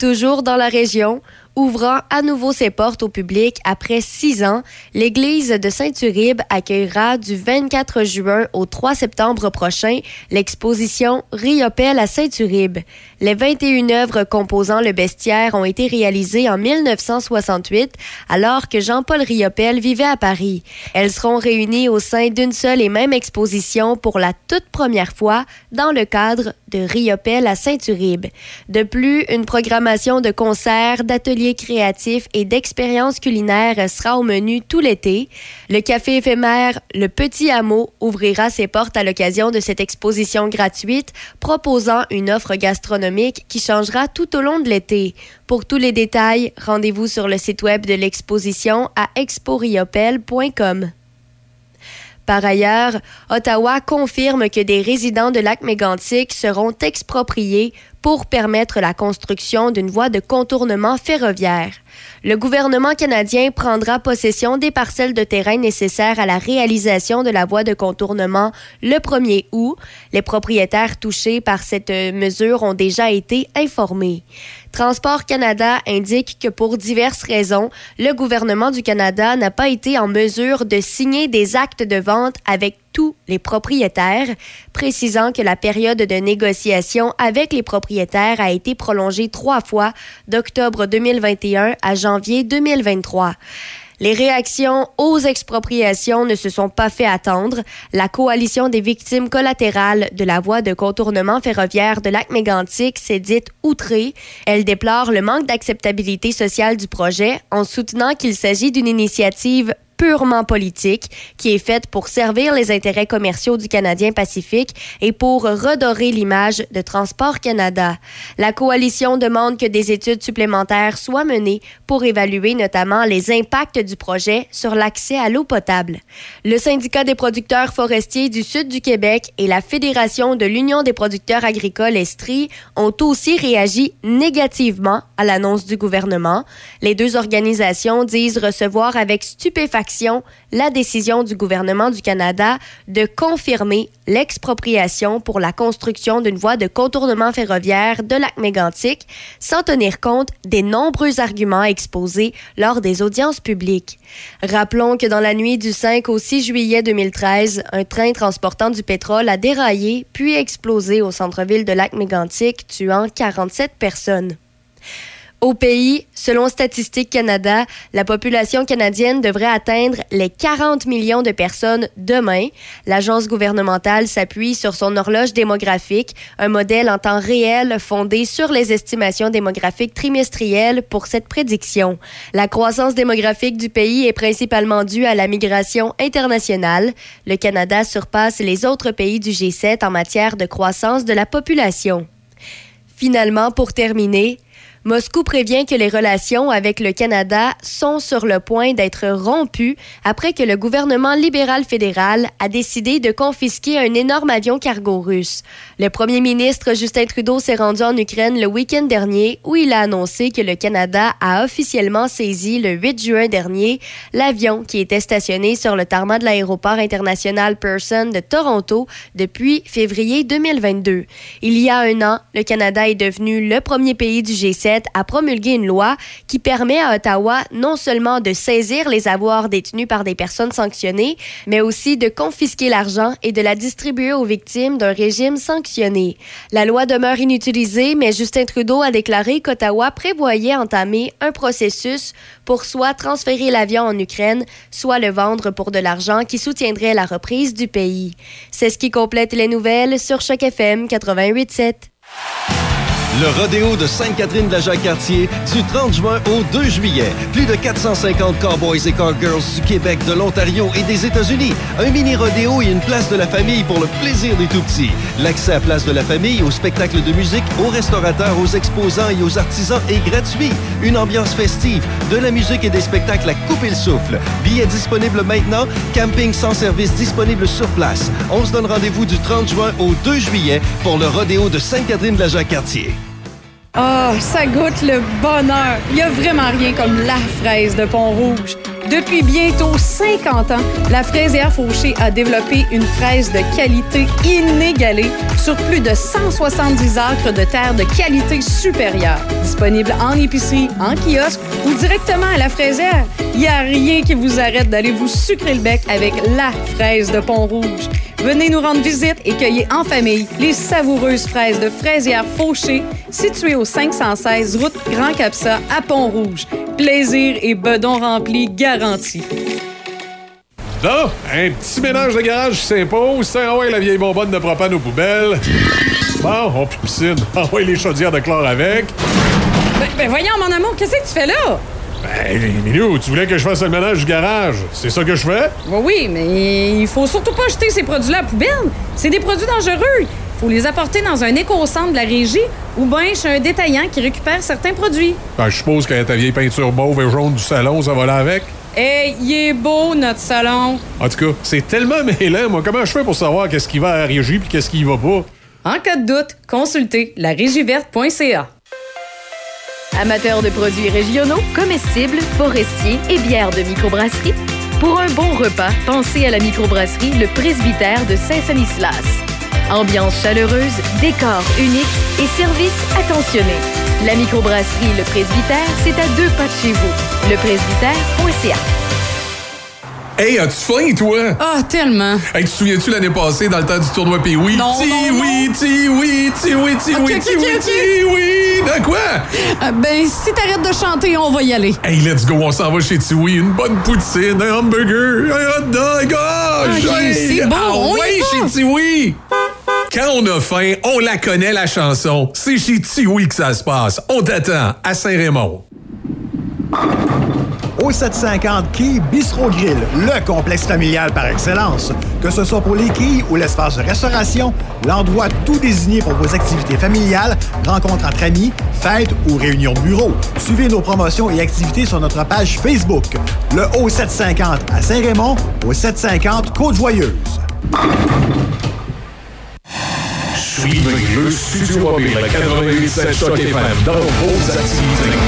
Toujours dans la région, ouvrant à nouveau ses portes au public après six ans, l'église de Saint-Uribe accueillera du 24 juin au 3 septembre prochain l'exposition Riopelle à Saint-Uribe. Les 21 œuvres composant le bestiaire ont été réalisées en 1968 alors que Jean-Paul Riopelle vivait à Paris. Elles seront réunies au sein d'une seule et même exposition pour la toute première fois dans le cadre de Riopelle à Saint-Uribe. De plus, une programmation de concerts, d'ateliers créatifs et d'expériences culinaires sera au menu tout l'été. Le café éphémère Le Petit Hameau ouvrira ses portes à l'occasion de cette exposition gratuite, proposant une offre gastronomique qui changera tout au long de l'été. Pour tous les détails, rendez-vous sur le site web de l'exposition à exporiopel.com. Par ailleurs, Ottawa confirme que des résidents de lac mégantic seront expropriés pour permettre la construction d'une voie de contournement ferroviaire. Le gouvernement canadien prendra possession des parcelles de terrain nécessaires à la réalisation de la voie de contournement le 1er août. Les propriétaires touchés par cette euh, mesure ont déjà été informés. Transport Canada indique que pour diverses raisons, le gouvernement du Canada n'a pas été en mesure de signer des actes de vente avec tous les propriétaires, précisant que la période de négociation avec les propriétaires a été prolongée trois fois d'octobre 2021 à janvier 2023. Les réactions aux expropriations ne se sont pas fait attendre. La coalition des victimes collatérales de la voie de contournement ferroviaire de lac mégantic s'est dite outrée. Elle déplore le manque d'acceptabilité sociale du projet en soutenant qu'il s'agit d'une initiative purement politique qui est faite pour servir les intérêts commerciaux du Canadien Pacifique et pour redorer l'image de Transport Canada. La coalition demande que des études supplémentaires soient menées pour évaluer notamment les impacts du projet sur l'accès à l'eau potable. Le syndicat des producteurs forestiers du sud du Québec et la Fédération de l'Union des producteurs agricoles Estrie ont aussi réagi négativement à l'annonce du gouvernement. Les deux organisations disent recevoir avec stupéfaction la décision du gouvernement du Canada de confirmer l'expropriation pour la construction d'une voie de contournement ferroviaire de lac mégantic sans tenir compte des nombreux arguments exposés lors des audiences publiques. Rappelons que dans la nuit du 5 au 6 juillet 2013, un train transportant du pétrole a déraillé puis explosé au centre-ville de lac mégantic, tuant 47 personnes. Au pays, selon Statistique Canada, la population canadienne devrait atteindre les 40 millions de personnes demain. L'agence gouvernementale s'appuie sur son horloge démographique, un modèle en temps réel fondé sur les estimations démographiques trimestrielles pour cette prédiction. La croissance démographique du pays est principalement due à la migration internationale. Le Canada surpasse les autres pays du G7 en matière de croissance de la population. Finalement, pour terminer, Moscou prévient que les relations avec le Canada sont sur le point d'être rompues après que le gouvernement libéral fédéral a décidé de confisquer un énorme avion cargo russe. Le premier ministre Justin Trudeau s'est rendu en Ukraine le week-end dernier où il a annoncé que le Canada a officiellement saisi le 8 juin dernier l'avion qui était stationné sur le tarmac de l'aéroport international Pearson de Toronto depuis février 2022. Il y a un an, le Canada est devenu le premier pays du G7 a promulgué une loi qui permet à Ottawa non seulement de saisir les avoirs détenus par des personnes sanctionnées, mais aussi de confisquer l'argent et de la distribuer aux victimes d'un régime sanctionné. La loi demeure inutilisée, mais Justin Trudeau a déclaré qu'Ottawa prévoyait entamer un processus pour soit transférer l'avion en Ukraine, soit le vendre pour de l'argent qui soutiendrait la reprise du pays. C'est ce qui complète les nouvelles sur Choc FM 88.7. Le rodéo de Sainte-Catherine de la Jacques-Cartier du 30 juin au 2 juillet. Plus de 450 cowboys et cowgirls du Québec, de l'Ontario et des États-Unis. Un mini rodéo et une place de la famille pour le plaisir des tout-petits. L'accès à place de la famille, aux spectacles de musique, aux restaurateurs, aux exposants et aux artisans est gratuit. Une ambiance festive, de la musique et des spectacles à couper le souffle. Billets disponibles maintenant, camping sans service disponible sur place. On se donne rendez-vous du 30 juin au 2 juillet pour le rodéo de Sainte-Catherine Ah, ça goûte le bonheur. Il n'y a vraiment rien comme la fraise de Pont-Rouge. Depuis bientôt 50 ans, la fraisière Fauché a développé une fraise de qualité inégalée sur plus de 170 acres de terre de qualité supérieure. Disponible en épicerie, en kiosque ou directement à la fraisière. Il n'y a rien qui vous arrête d'aller vous sucrer le bec avec la fraise de Pont-Rouge. Venez nous rendre visite et cueillez en famille les savoureuses fraises de fraisière Fauché, situées au 516 route Grand Capsa à Pont-Rouge. Plaisir et bedon rempli garanti. Là, un petit ménage de garage qui s'impose. C'est ah ouais, la vieille bonbonne de propane aux poubelles. Bon, on plus piscine. Ah ouais, les chaudières de chlore avec. Ben, ben voyons, mon amour, qu'est-ce que tu fais là? Ben, Minou, tu voulais que je fasse le ménage du garage. C'est ça que je fais? Ben oui, mais il faut surtout pas jeter ces produits-là à la poubelle. C'est des produits dangereux. Faut les apporter dans un éco-centre de la régie ou bien chez un détaillant qui récupère certains produits. Ben, je suppose que ta vieille peinture mauve et jaune du salon, ça va là avec? Hey, il est beau, notre salon. En tout cas, c'est tellement mêlant, moi. Comment je fais pour savoir qu'est-ce qui va à la régie puis qu'est-ce qui y va pas? En cas de doute, consultez larégiverte.ca. Amateurs de produits régionaux, comestibles, forestiers et bières de microbrasserie, pour un bon repas, pensez à la microbrasserie Le Presbytère de Saint-Sanislas. Ambiance chaleureuse, décor unique et service attentionné. La microbrasserie Le Presbytère, c'est à deux pas de chez vous. Lepresbytère.ca. Hey, as-tu faim, toi? Ah, tellement. Hey, tu te souviens-tu l'année passée, dans le temps du tournoi Pee oui? Non, ti non, oui, ti oui, ti oui, ti Ok, oui, ti ok, oui, ok. ti oui. De quoi? Ah, ben, si t'arrêtes de chanter, on va y aller. Hey, let's go, on s'en va chez Tiwi. Une bonne poutine, un hamburger, un hot dog. Ah, Ok, j'ai- c'est bon, Ah, on y ouais, va. chez Tiwi. Quand on a faim, on la connaît, la chanson. C'est chez Tiwi que ça se passe. On t'attend à Saint-Raymond. Au 750 Quai Bistro Grill, le complexe familial par excellence. Que ce soit pour les quilles ou l'espace de restauration, l'endroit tout désigné pour vos activités familiales, rencontres entre amis, fêtes ou réunions bureau. Suivez nos promotions et activités sur notre page Facebook. Le O750 à Saint-Raymond, au 750 Côte-Joyeuse. Suivez le Studio Mobile à 887 Choc FM dans vos activités.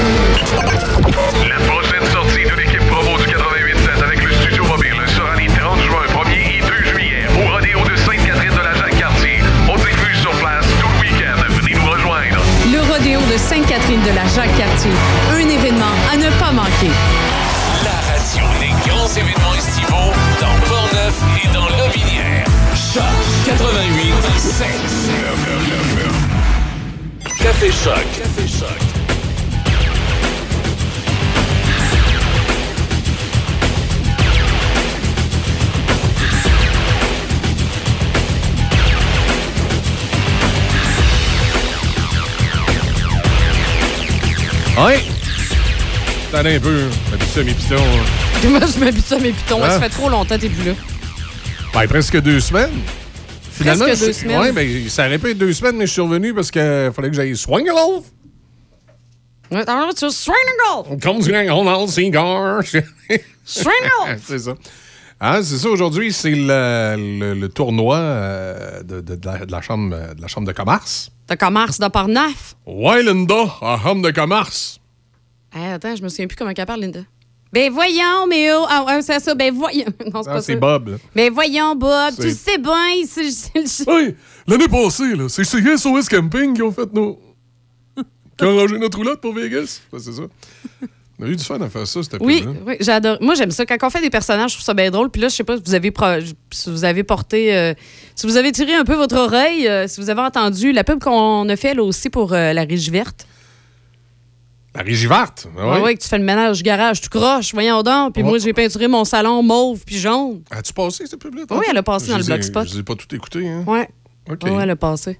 La prochaine sortie de l'équipe promo du 887 avec le Studio Mobile sera les 30 juin, 1er et 2 juillet au Rodéo de Sainte-Catherine de la Jacques-Cartier. On diffuse sur place tout le week-end. Venez nous rejoindre. Le Rodéo de Sainte-Catherine de la Jacques-Cartier. Un événement à ne pas manquer. Choc 88 7. Café Choc. Café Choc. Ouais. Attendez un peu. M'habitue à mes pitons. hein. Moi, je m'habitue à mes pitons. Hein? Ça fait trop longtemps que t'es plus là. Ben, presque deux semaines. Presque je- deux semaines. Ouais, ben, ça aurait pu être deux semaines, mais je suis revenu parce qu'il fallait que j'aille swing tu swing Comme dirait Ronald Seagar. Swing c'est ça. Ah, c'est ça, aujourd'hui, c'est le, le- le tournoi euh, de, de- de la, de la chambre, euh, de la chambre de commerce. De commerce de Parnaf. Ouais, Linda, à chambre de commerce. Hey, attends, je me souviens plus comment elle parle, Linda. Ben voyons, mais oh, ah, ouais, c'est ça, ben voyons. Non, c'est Ah, pas c'est ça. Bob. là. Ben voyons, Bob, tu sais bien, Hey, l'année passée, là, c'est chez SOS Camping qui ont fait nos. qui ont rangé notre roulotte pour Vegas. Ouais, c'est ça. On a eu du fun à faire ça, c'était Oui, oui j'adore. Moi, j'aime ça. Quand on fait des personnages, je trouve ça bien drôle. Puis là, je sais pas si vous avez, pro- si vous avez porté... euh, si vous avez tiré un peu votre oreille, euh, si vous avez entendu la pub qu'on a fait là aussi pour euh, la Régie verte. La Régie verte. ah Ouais. ouais. que tu fais le ménage garage, tu croches, voyons donc. Puis Ouais. moi, j'ai peinturé mon salon mauve puis jaune. As-tu passé cette pub-là? Oui, elle a passé dans le Blogspot. Je les ai pas tout écouté. Hein? OK. Ouais, elle a passé.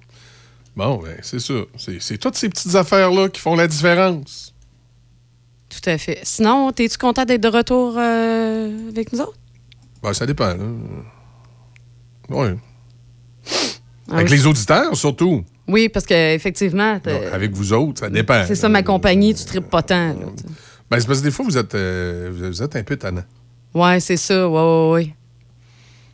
Bon, ben, c'est ça. C'est toutes ces petites affaires-là qui font la différence. Tout à fait. Sinon, es-tu content d'être de retour euh, avec nous autres? Ben, ça dépend. Ah Avec oui. les auditeurs, surtout. Oui, parce qu'effectivement, avec vous autres, ça dépend. c'est ça ma compagnie, tu tripes pas tant. là. Ben, c'est parce que des fois, vous êtes, euh, vous êtes un peu tannant. Ouais, c'est ça. Ouais, ouais, ouais.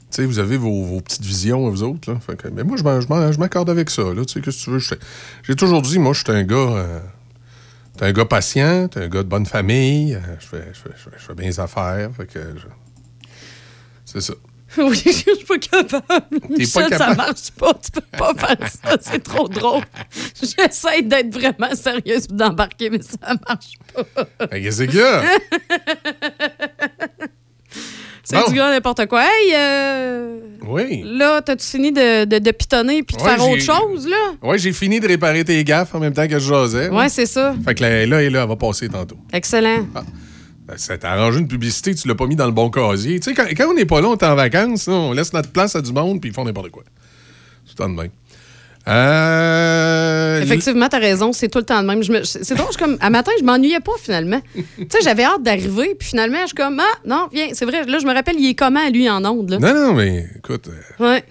Tu sais, vous avez vos, vos petites visions, vous autres. Là. Fait que- mais moi, je m'accorde avec ça. Là. Tu sais, qu'est-ce que tu veux? J'ai toujours dit, moi, je suis un gars... euh, t'es un gars patient, t'es un gars de bonne famille. euh, je, fais, je, fais, je, fais, je fais bien les affaires. Fait que je- C'est ça. Oui, je suis pas capable. T'es Michel, pas ça capable? marche pas. Tu peux pas faire ça. C'est trop drôle. J'essaie d'être vraiment sérieuse et d'embarquer, mais ça marche pas. Ben, qu'est-ce a? C'est Bon. du gars n'importe quoi. Hey, euh, Oui. là, t'as-tu fini de, de, de pitonner puis de Ouais, faire autre chose, là? Ouais, j'ai fini de réparer tes gaffes en même temps que je jasais. Ouais, c'est ça. Fait que là, là, elle va passer tantôt. Excellent. Ben, ça t'a arrangé une publicité, tu l'as pas mis dans le bon casier. Tu sais, quand, quand on n'est pas là, on est en vacances, on laisse notre place à du monde, puis ils font n'importe quoi. Tout le temps de même. Euh, Effectivement, t'as raison, c'est tout le temps de même. Je me- C'est drôle, je suis comme, à matin, je m'ennuyais pas finalement. tu sais, j'avais hâte d'arriver, puis finalement, je suis comme, ah, non, viens, c'est vrai, là, je me rappelle, il est comment, lui, en onde, là? Non, non, mais écoute, euh, Ouais,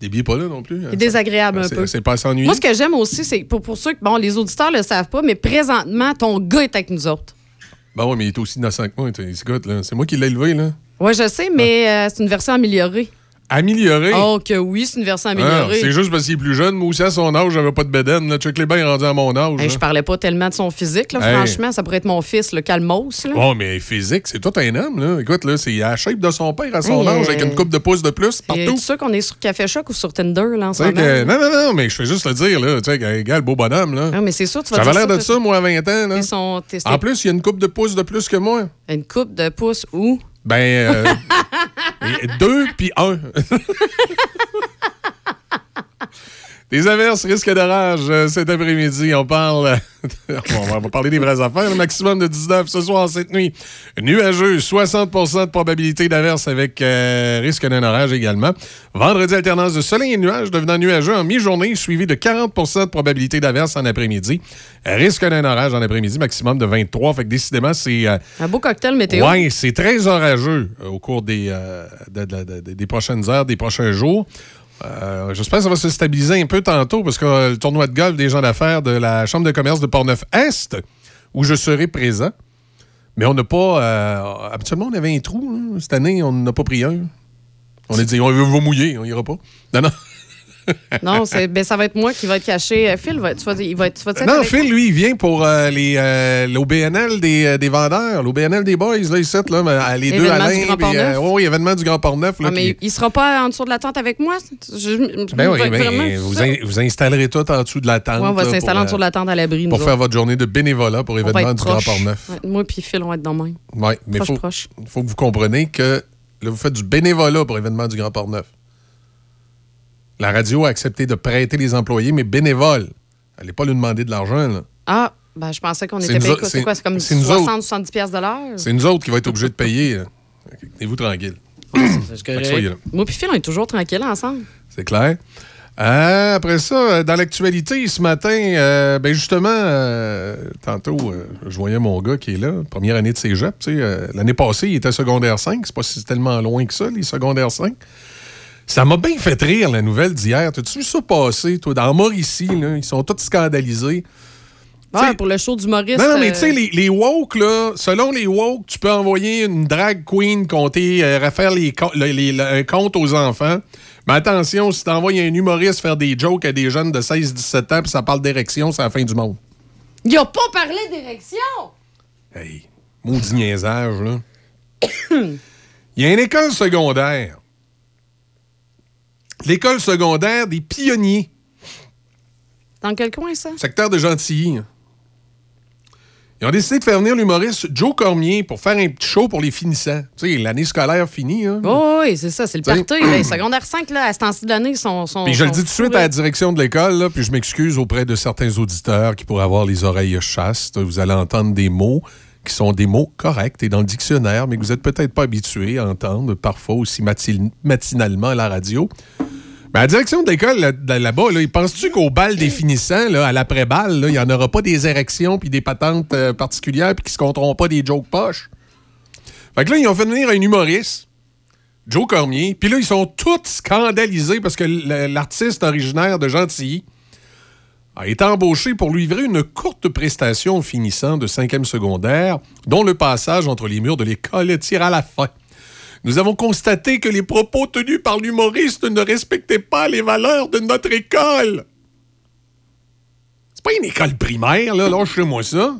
billets pas là non plus. hein. il est désagréable un C'est- peu. C'est pas s'ennuyer. Moi, ce que j'aime aussi, c'est pour, pour ceux que, bon, les auditeurs le savent pas, mais présentement, ton gars est avec nous autres. Bon, ouais, mais il est aussi innocent que moi. écoute, là, C'est moi qui l'ai élevé, là. Ouais, je sais, mais euh, c'est une version améliorée. Amélioré. Oh, que oui, c'est une version Ah, améliorée. c'est juste parce qu'il est plus jeune. Moi aussi, à son âge, j'avais pas de bedaine. Là. Chuck Léber est rendu à mon âge. Hey, je parlais pas tellement de son physique, là, Hey. franchement. Ça pourrait être mon fils, le Calmos. Là. Oh, mais physique, c'est tout un homme, là. Écoute, là, c'est à la shape de son père à son Hey, âge, avec une coupe de pouces de plus partout. tu sûr qu'on est sur Café Choc ou sur Tinder, là, en ce moment? que- non, non, non, mais je fais juste le dire, là. Tu sais, gars, le beau bonhomme, là. Ah, mais c'est sûr, tu vas J'avais l'air de ça, moi, à 20 ans, là. Sont. En plus, il y a une coupe de pouces de plus que moi. Une coupe de pouces où? Ben, euh, deux puis un. Des averses, risque d'orage euh, cet après-midi. On parle. on va parler des vraies affaires. Le maximum de 19 ce soir, cette nuit. Nuageux, 60% de probabilité d'averse avec euh, risque d'un orage également. Vendredi, alternance de soleil et nuages devenant nuageux en mi-journée, suivi de 40% de probabilité d'averse en après-midi. Risque d'un orage en après-midi, maximum de 23. Fait que décidément, c'est. euh, Un beau cocktail météo. oui, c'est très orageux au cours des, de- de- de- des prochaines heures, des prochains jours. Euh, J'espère que ça va se stabiliser un peu tantôt parce que euh, le tournoi de golf des gens d'affaires de la Chambre de commerce de Portneuf-Est, où je serai présent. Mais on n'a pas. euh, habituellement, on avait un trou. hein. Cette année, on n'a pas pris un. On a dit, on va mouiller, on ira pas. Non, non. Non, ben, ça va être moi qui va être caché. Euh, Phil, va, tu vas, il va être, tu vas être Non, Phil, lui, il vient pour euh, les, euh, l'OBNL des, des vendeurs, l'OBNL des boys, là, ici, là, mais, les deux Alain. du Grand euh, oui, oui, événement du Grand Port-Neuf. là, Ah, mais il sera pas en dessous de la tente avec moi? Je- Ben oui, ben, vraiment, vous, in- vous installerez tout en dessous de la tente. Ouais, on va s'installer en dessous de la tente à l'abri. Pour faire autres. votre journée de bénévolat pour événement du Grand. Port-Neuf. Ouais, moi puis Phil, on va être dans le même. Oui, mais il faut, faut que vous compreniez que là, vous faites du bénévolat pour événement du Grand Port-Neuf. La radio a accepté de prêter les employés, mais bénévoles. Elle n'est pas lui demander de l'argent. là. Ah, ben, je pensais qu'on était payé. C'est quoi? C'est comme c'est nous autres. 60-70$ piastres de l'heure? C'est nous autres qui va être obligés de payer. Tenez-vous tranquille. Moi puis Phil, on est toujours tranquilles ensemble. C'est clair. Euh, après ça, euh, dans l'actualité, ce matin, euh, ben justement, euh, tantôt, euh, je voyais mon gars qui est là, première année de cégep. tu sais, euh, L'année passée, il était secondaire 5. C'est pas si c'est tellement loin que ça, les secondaires 5. Ça m'a bien fait rire, la nouvelle d'hier. T'as-tu vu ça passer, toi? Dans Mauricie, là, ils sont tous scandalisés. Ouais, pour le show d'humoriste. Non, non, mais euh, tu sais, les, les woke, là, selon les woke, tu peux envoyer une drag queen compter, euh, refaire les, les- le- un compte aux enfants. Mais attention, si t'envoies un humoriste faire des jokes à des jeunes de 16-17 ans puis ça parle d'érection, c'est la fin du monde. Il a pas parlé d'érection! Hey, maudit niaisage, là. Il y a une école secondaire. L'école secondaire des pionniers, Dans quel coin, ça? secteur de Gentilly. Ils ont décidé de faire venir l'humoriste Joe Cormier pour faire un petit show pour les finissants. Tu sais, l'année scolaire finie. Hein? Oh, oui, c'est ça, c'est le T'sais- party. Ben, secondaire 5, là, à ce temps-ci de l'année, sont, sont. Puis je le dis tout de suite à la direction de l'école, puis je m'excuse auprès de certains auditeurs qui pourraient avoir les oreilles chastes. Vous allez entendre des mots qui sont des mots corrects et dans le dictionnaire, mais que vous n'êtes peut-être pas habitués à entendre parfois aussi mati- matinalement à la radio. Mais à la direction là- là- là-bas, là, ils penses-tu qu'au bal des finissants, là, à l'après-balle, là, il n'y en aura pas des érections puis des patentes euh, particulières puis qu'ils se compteront pas des jokes poches? Fait que là, ils ont fait venir un humoriste, Joe Cormier, puis là, ils sont tous scandalisés parce que l'artiste originaire de Gentilly a été embauché pour lui livrer une courte prestation finissant de 5e secondaire, dont le passage entre les murs de l'école tire à la fin. Nous avons constaté que les propos tenus par l'humoriste ne respectaient pas les valeurs de notre école. C'est pas une école primaire, là, lâchez-moi ça.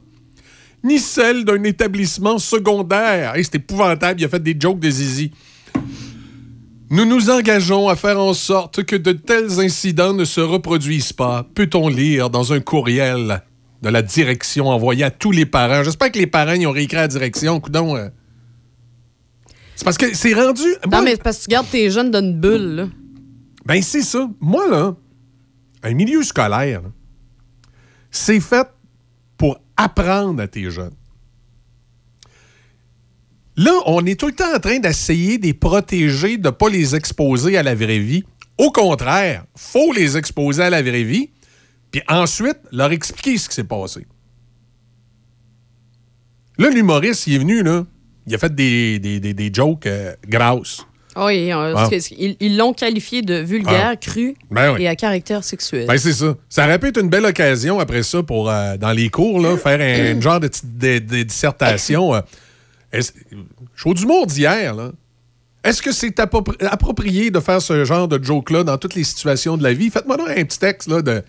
Ni celle d'un établissement secondaire. C'est épouvantable, il a fait des jokes de zizi. Nous nous engageons à faire en sorte que de tels incidents ne se reproduisent pas, peut-on lire dans un courriel de la direction envoyé à tous les parents? J'espère que les parents y ont réécrit à la direction. Coudon, euh, C'est parce que c'est rendu. Non, mais c'est parce que tu gardes tes jeunes dans une bulle, là. Ben, c'est ça. Moi, là, un milieu scolaire, c'est fait pour apprendre à tes jeunes. Là, on est tout le temps en train d'essayer de les protéger, de ne pas les exposer à la vraie vie. Au contraire, faut les exposer à la vraie vie, puis ensuite leur expliquer ce qui s'est passé. Là, l'humoriste, il est venu, là, il a fait des, des, des- des jokes euh, grasses. Oui, euh, Ah. ils l'ont qualifié de vulgaire, Ah. cru Ben oui. et à caractère sexuel. Ben, c'est ça. Ça aurait pu être une belle occasion après ça pour, euh, dans les cours, là, faire un, genre de, de- de dissertation. Show d'humour d'hier, là. Est-ce que c'est appropri- approprié de faire ce genre de joke-là dans toutes les situations de la vie? Faites-moi donc un petit texte là, de,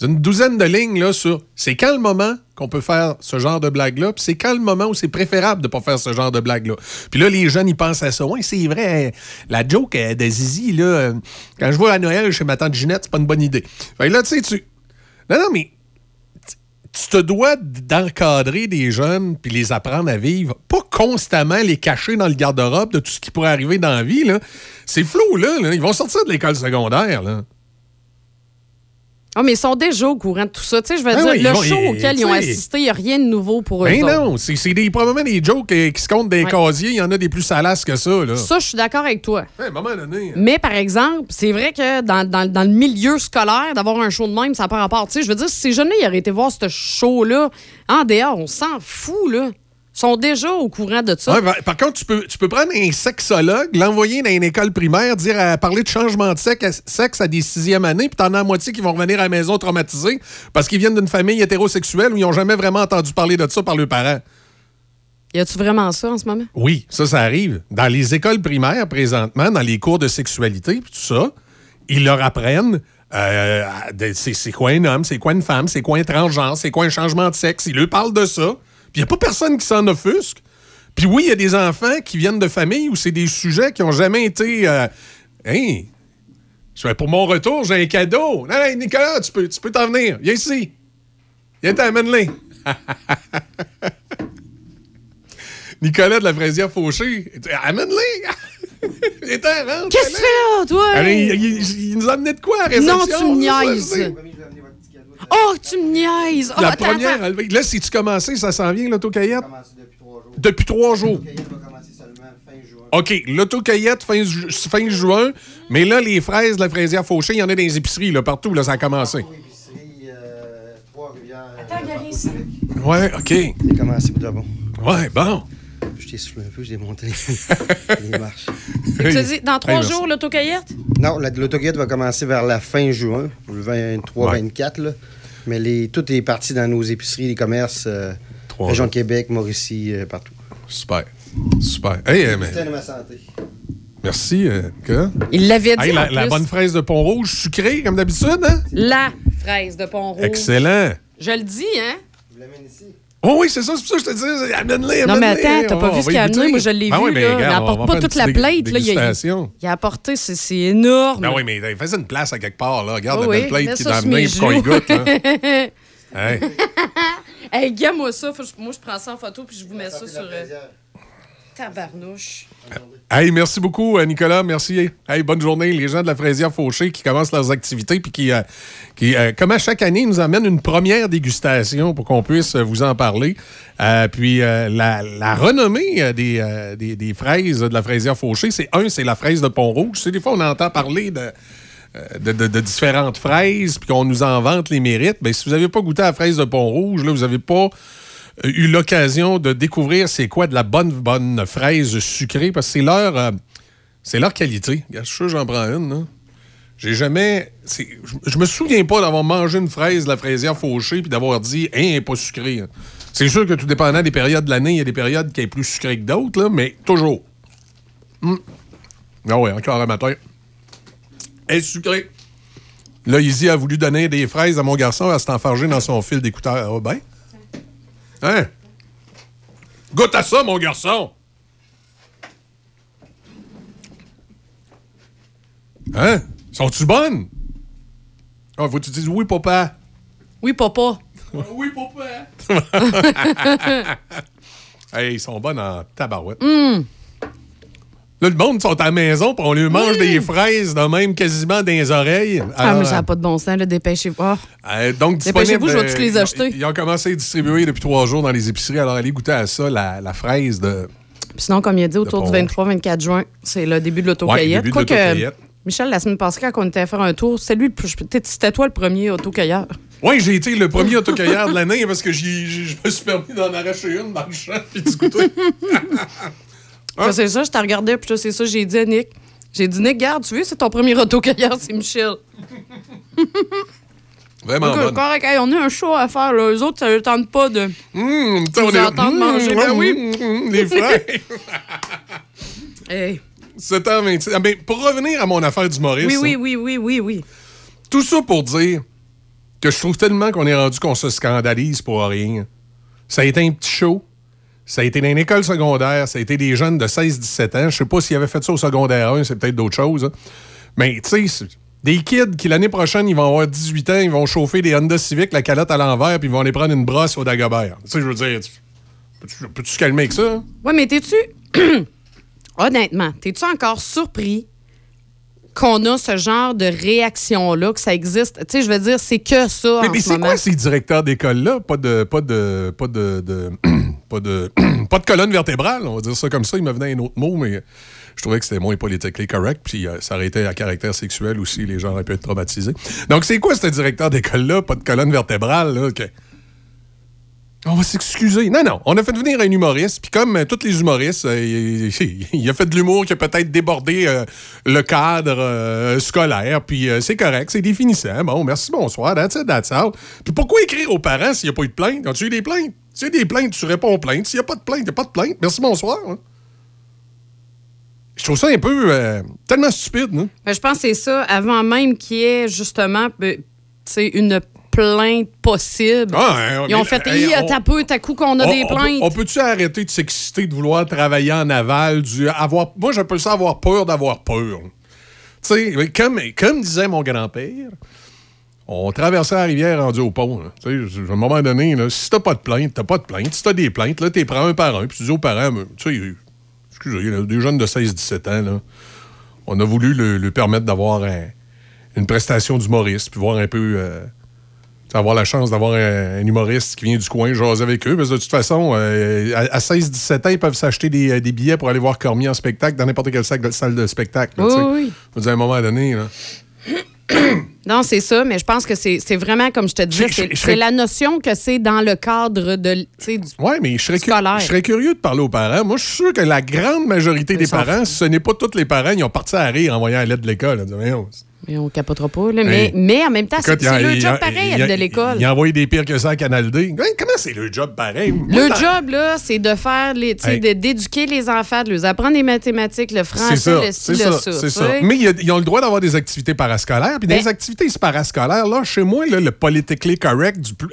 d'une douzaine de lignes là, sur c'est quand le moment qu'on peut faire ce genre de blague-là, puis c'est quand le moment où c'est préférable de pas faire ce genre de blague-là. Puis là, les jeunes, ils pensent à ça. Oui, c'est vrai, la joke euh, de Zizi, là, euh, quand je vois à Noël chez ma tante Ginette, c'est pas une bonne idée. Fait que là, tu sais, tu. Non, non, mais tu te dois d'encadrer des jeunes puis les apprendre à vivre, pas constamment les cacher dans le garde-robe de tout ce qui pourrait arriver dans la vie. C'est flou, là, là. Ils vont sortir de l'école secondaire. Là. Ah, mais ils sont déjà au courant de tout ça. Tu sais, je veux Ben dire, oui, le vont- show auquel ils ont assisté, il n'y a rien de nouveau pour eux. Ben autres. non, c'est des, probablement des jokes qui se comptent des Ouais. casiers. Il y en a des plus salaces que ça. Là. Ça, je suis d'accord avec toi. Ouais, moment donné. hein. Mais par exemple, c'est vrai que dans, dans- dans le milieu scolaire, d'avoir un show de même, ça n'a pas rapport. Tu sais, je veux dire, si ces jeunes-là, ils auraient été voir ce show-là en dehors, on s'en fout, là. Sont déjà au courant de ça. Ouais, par, par contre, tu peux, tu peux prendre un sexologue, l'envoyer dans une école primaire, dire à parler de changement de sexe à, sexe à des sixième années, puis t'en as la moitié qui vont revenir à la maison traumatisés parce qu'ils viennent d'une famille hétérosexuelle où ils n'ont jamais vraiment entendu parler de ça par leurs parents. Y a-tu vraiment ça en ce moment? Oui, ça, ça arrive. Dans les écoles primaires, présentement, dans les cours de sexualité, puis tout ça, ils leur apprennent euh, c'est quoi un homme, c'est quoi une femme, c'est quoi un transgenre, c'est quoi un changement de sexe. Ils leur parlent de ça. Puis il n'y a pas personne qui s'en offusque. Puis oui, il y a des enfants qui viennent de familles où c'est des sujets qui n'ont jamais été. euh, fais pour mon retour, j'ai un cadeau. Non, non, Nicolas, tu peux tu peux t'en venir. Viens ici. Viens t'amène-les. Nicolas de la fraisière fauchée. Amène-les. Qu'est-ce que tu fais là, toi? Il, il- il nous a amené de quoi à réception? Non, tu me niaises. Oh, tu me niaises. Oh, La attends, première, attends. elle- là, si-tu commencé, ça s'en vient, l'autocaillette? Depuis trois jours. OK, l'autocueillette fin, ju- fin juin, mais là, les fraises de la fraisière fauchée, il y en a dans les épiceries, là, partout, là, ça a commencé. Attends, il y a rien ici. Ouais, OK. C'est commencé pour de bon. Ouais, bon. Je t'ai soufflé un peu, j'ai monté les marches. Tu te dis, dans trois Hey, jours, l'autocueillette? Non, la- l'autoguette va commencer vers la fin juin, le 23-24. là. Mais les, tout est parti dans nos épiceries, les commerces, euh, région de Québec, Mauricie, euh, partout. Super. Super. Hey, euh, mais- de ma santé. merci. euh, que- Il l'avait dit Hey, la, en la bonne fraise de Pont-Rouge, sucrée, comme d'habitude, hein? La fraise de Pont-Rouge. Excellent. Je le dis, hein? Oh oui, c'est ça, c'est pour ça que je te dis, amène-les, Non, mais attends, t'as pas On vu ce qu'il a amené. Moi, je l'ai Ben vu. oui, mais là. regarde, il apporte pas toute la plate. Là. Il, a, il a apporté, c'est énorme. Ben oui, mais il faisait une place à quelque part, là. Regarde Oh la oui, belle plate mets qui ça t'a sur amené mes pour qu'on goûte. Hein. Hey. hey, gars-moi ça. Faut moi, je prends ça en photo puis je vous mets ça sur. euh, Tabarnouche. Hey, merci beaucoup, euh, Nicolas. Merci. Hey, bonne journée. Les gens de la fraisière fauchée qui commencent leurs activités puis qui, euh, qui euh, comme à chaque année, nous amènent une première dégustation pour qu'on puisse vous en parler. Puis la, renommée des, des, fraises de la fraisière fauchée, c'est un, c'est la fraise de Pont-Rouge. Tu des fois, on entend parler de. De, différentes fraises, puis qu'on nous en les mérites. Ben, si vous n'avez pas goûté à la fraise de Pont-Rouge, là, vous n'avez pas eu l'occasion de découvrir c'est quoi de la bonne, bonne fraise sucrée, parce que c'est leur, euh, c'est leur qualité. Je suis sûr j'en prends une. là. J'ai jamais. Je, me souviens pas d'avoir mangé une fraise de la fraisière fauchée puis d'avoir dit, hein, elle est pas sucrée. hein. C'est sûr que tout dépendant des périodes de l'année, il y a des périodes qui sont plus sucrées que d'autres, mais toujours. Hum. Ah ouais, encore un matin. Elle est sucrée. Là, Izzy a voulu donner des fraises à mon garçon à s'est enfargé dans son fil d'écouteur. Ah ben. Hein? Goûte à ça, mon garçon! Hein? Sont-tu bonnes? Ah, faut que tu dises oui, papa. Oui, papa. oui, papa. hey, ils sont bonnes en tabarouette. Hum. Là, le monde sont à la maison, puis on lui mange des fraises de même quasiment dans les oreilles. Ah, mais ça n'a pas de bon sens, là. Dépêchez-vous. Ah. euh, donc, Dépêchez-vous, je vais toutes les euh, acheter. Ils ont commencé à distribuer depuis trois jours dans les épiceries. Alors, allez goûter à ça, la, la fraise de. Puis sinon, comme il a dit, autour du Pont-Rouge. 23-24 juin, c'est le début de Ouais, l'autocueillette. l'autocueillette. Michel, la semaine passée, quand on était à faire un tour, c'était lui, c'était toi le premier autocueilleur. Oui, j'ai été le premier autocueilleur de l'année parce que je me suis permis d'en arracher une dans le champ puis de goûter. Puis C'est ça, je t'ai regardé, puis là, c'est ça, j'ai dit à Nick. J'ai dit, Nick, garde, tu veux, c'est ton premier autocueilleur, c'est Michel. Vraiment Ok, bonne. correct, hey, on a un show à faire, là. Eux autres, ça ne tente pas de. Mmh, on entendre Mmh, manger. Ben mmh, oui. mmh, les fraises. Hey. 7h26. Ah, ben, pour revenir à mon affaire d'humoriste. Oui, oui, hein, oui, oui, oui, oui. Tout ça pour dire que je trouve tellement qu'on est rendu qu'on se scandalise pour rien. Ça a été un petit show. Ça a été dans une école secondaire. Ça a été des jeunes de 16-17 ans. Je sais pas s'ils avaient fait ça au secondaire 1, c'est peut-être d'autres choses. hein. Mais, tu sais, des kids qui, l'année prochaine, ils vont avoir 18 ans, ils vont chauffer des Honda Civic, la calotte à l'envers, puis ils vont aller prendre une brosse au Dagobert. Tu sais, je veux dire, tu- peux-tu peux-tu se calmer avec ça? hein? Ouais, mais t'es-tu. Honnêtement, t'es-tu encore surpris qu'on a ce genre de réaction-là, que ça existe? Tu sais, je veux dire, c'est que ça. Mais, c'est quoi ces directeurs d'école-là? Pas de. Pas de. Pas de. de- pas de. pas de colonne vertébrale, on va dire ça comme ça. Il me venait un autre mot, mais je trouvais que c'était moins politiquement correct. Puis euh, ça aurait été à caractère sexuel aussi, les gens auraient pu être traumatisés. Donc c'est quoi ce directeur d'école-là? Pas de colonne vertébrale, là? que- On va s'excuser. Non, non. On a fait venir un humoriste, puis comme euh, tous les humoristes, euh, il, a fait de l'humour qui a peut-être débordé le cadre scolaire, puis c'est correct, c'est définissant. Bon, merci, bonsoir, that's it. Puis pourquoi écrire aux parents s'il n'y a pas eu de plainte? As-tu eu des plaintes? S'il y a des plaintes, tu réponds aux plaintes. S'il n'y a pas de plainte, il n'y a pas de plainte. Merci, bonsoir. hein. Je trouve ça un peu euh, tellement stupide, non? Ben, je pense que c'est ça, avant même qu'il y ait justement ben, une plainte possible. Ah, hein, Ils ont fait, t'as peu, t'as coup qu'on a On- des plaintes. On peut-tu arrêter de s'exciter de vouloir travailler en aval, du avoir. Moi, j'appelle ça avoir peur d'avoir peur. Tu sais, comme, comme disait mon grand-père, on traversait la rivière rendu au pont. là. À un moment donné, là, si t'as pas de plainte, t'as pas de plainte. Si t'as des plaintes, là, t'es prends un par un, puis tu dis aux parents, tu sais, excusez, là, des jeunes de 16-17 ans, là, on a voulu le permettre d'avoir un- une prestation d'humoriste, puis voir un peu. euh, avoir la chance d'avoir un, un humoriste qui vient du coin, jaser avec eux. Parce que de toute façon, euh, à, à 16-17 ans, ils peuvent s'acheter des, euh, des billets pour aller voir Cormier en spectacle dans n'importe quelle salle de, salle de spectacle. là, Oui, oui, oui. Je veux dire, à un moment donné, là, Non, c'est ça, mais je pense que c'est vraiment, comme je te disais, c'est serais- la notion que c'est dans le cadre de, du Ouais, mais je serais, scolaire. je serais curieux de parler aux parents. Moi, je suis sûr que la grande majorité des parents, ce n'est pas tous les parents, ils ont parti à rire en voyant la lettre de l'école. Mais on capotera pas, là. Mais, Hey. mais en même temps, c'est le job a- pareil de l'école. Il a envoyé des pires que ça à Canal D. Comment c'est le job pareil? Le job, là, c'est de faire les, Hey. d'éduquer les enfants, de leur apprendre les mathématiques, le français, ça, le ci, le ça. Mais ils ont le droit d'avoir des activités parascolaires. Puis Ben- les activités parascolaires, là, chez moi, là, le politically correct du plus...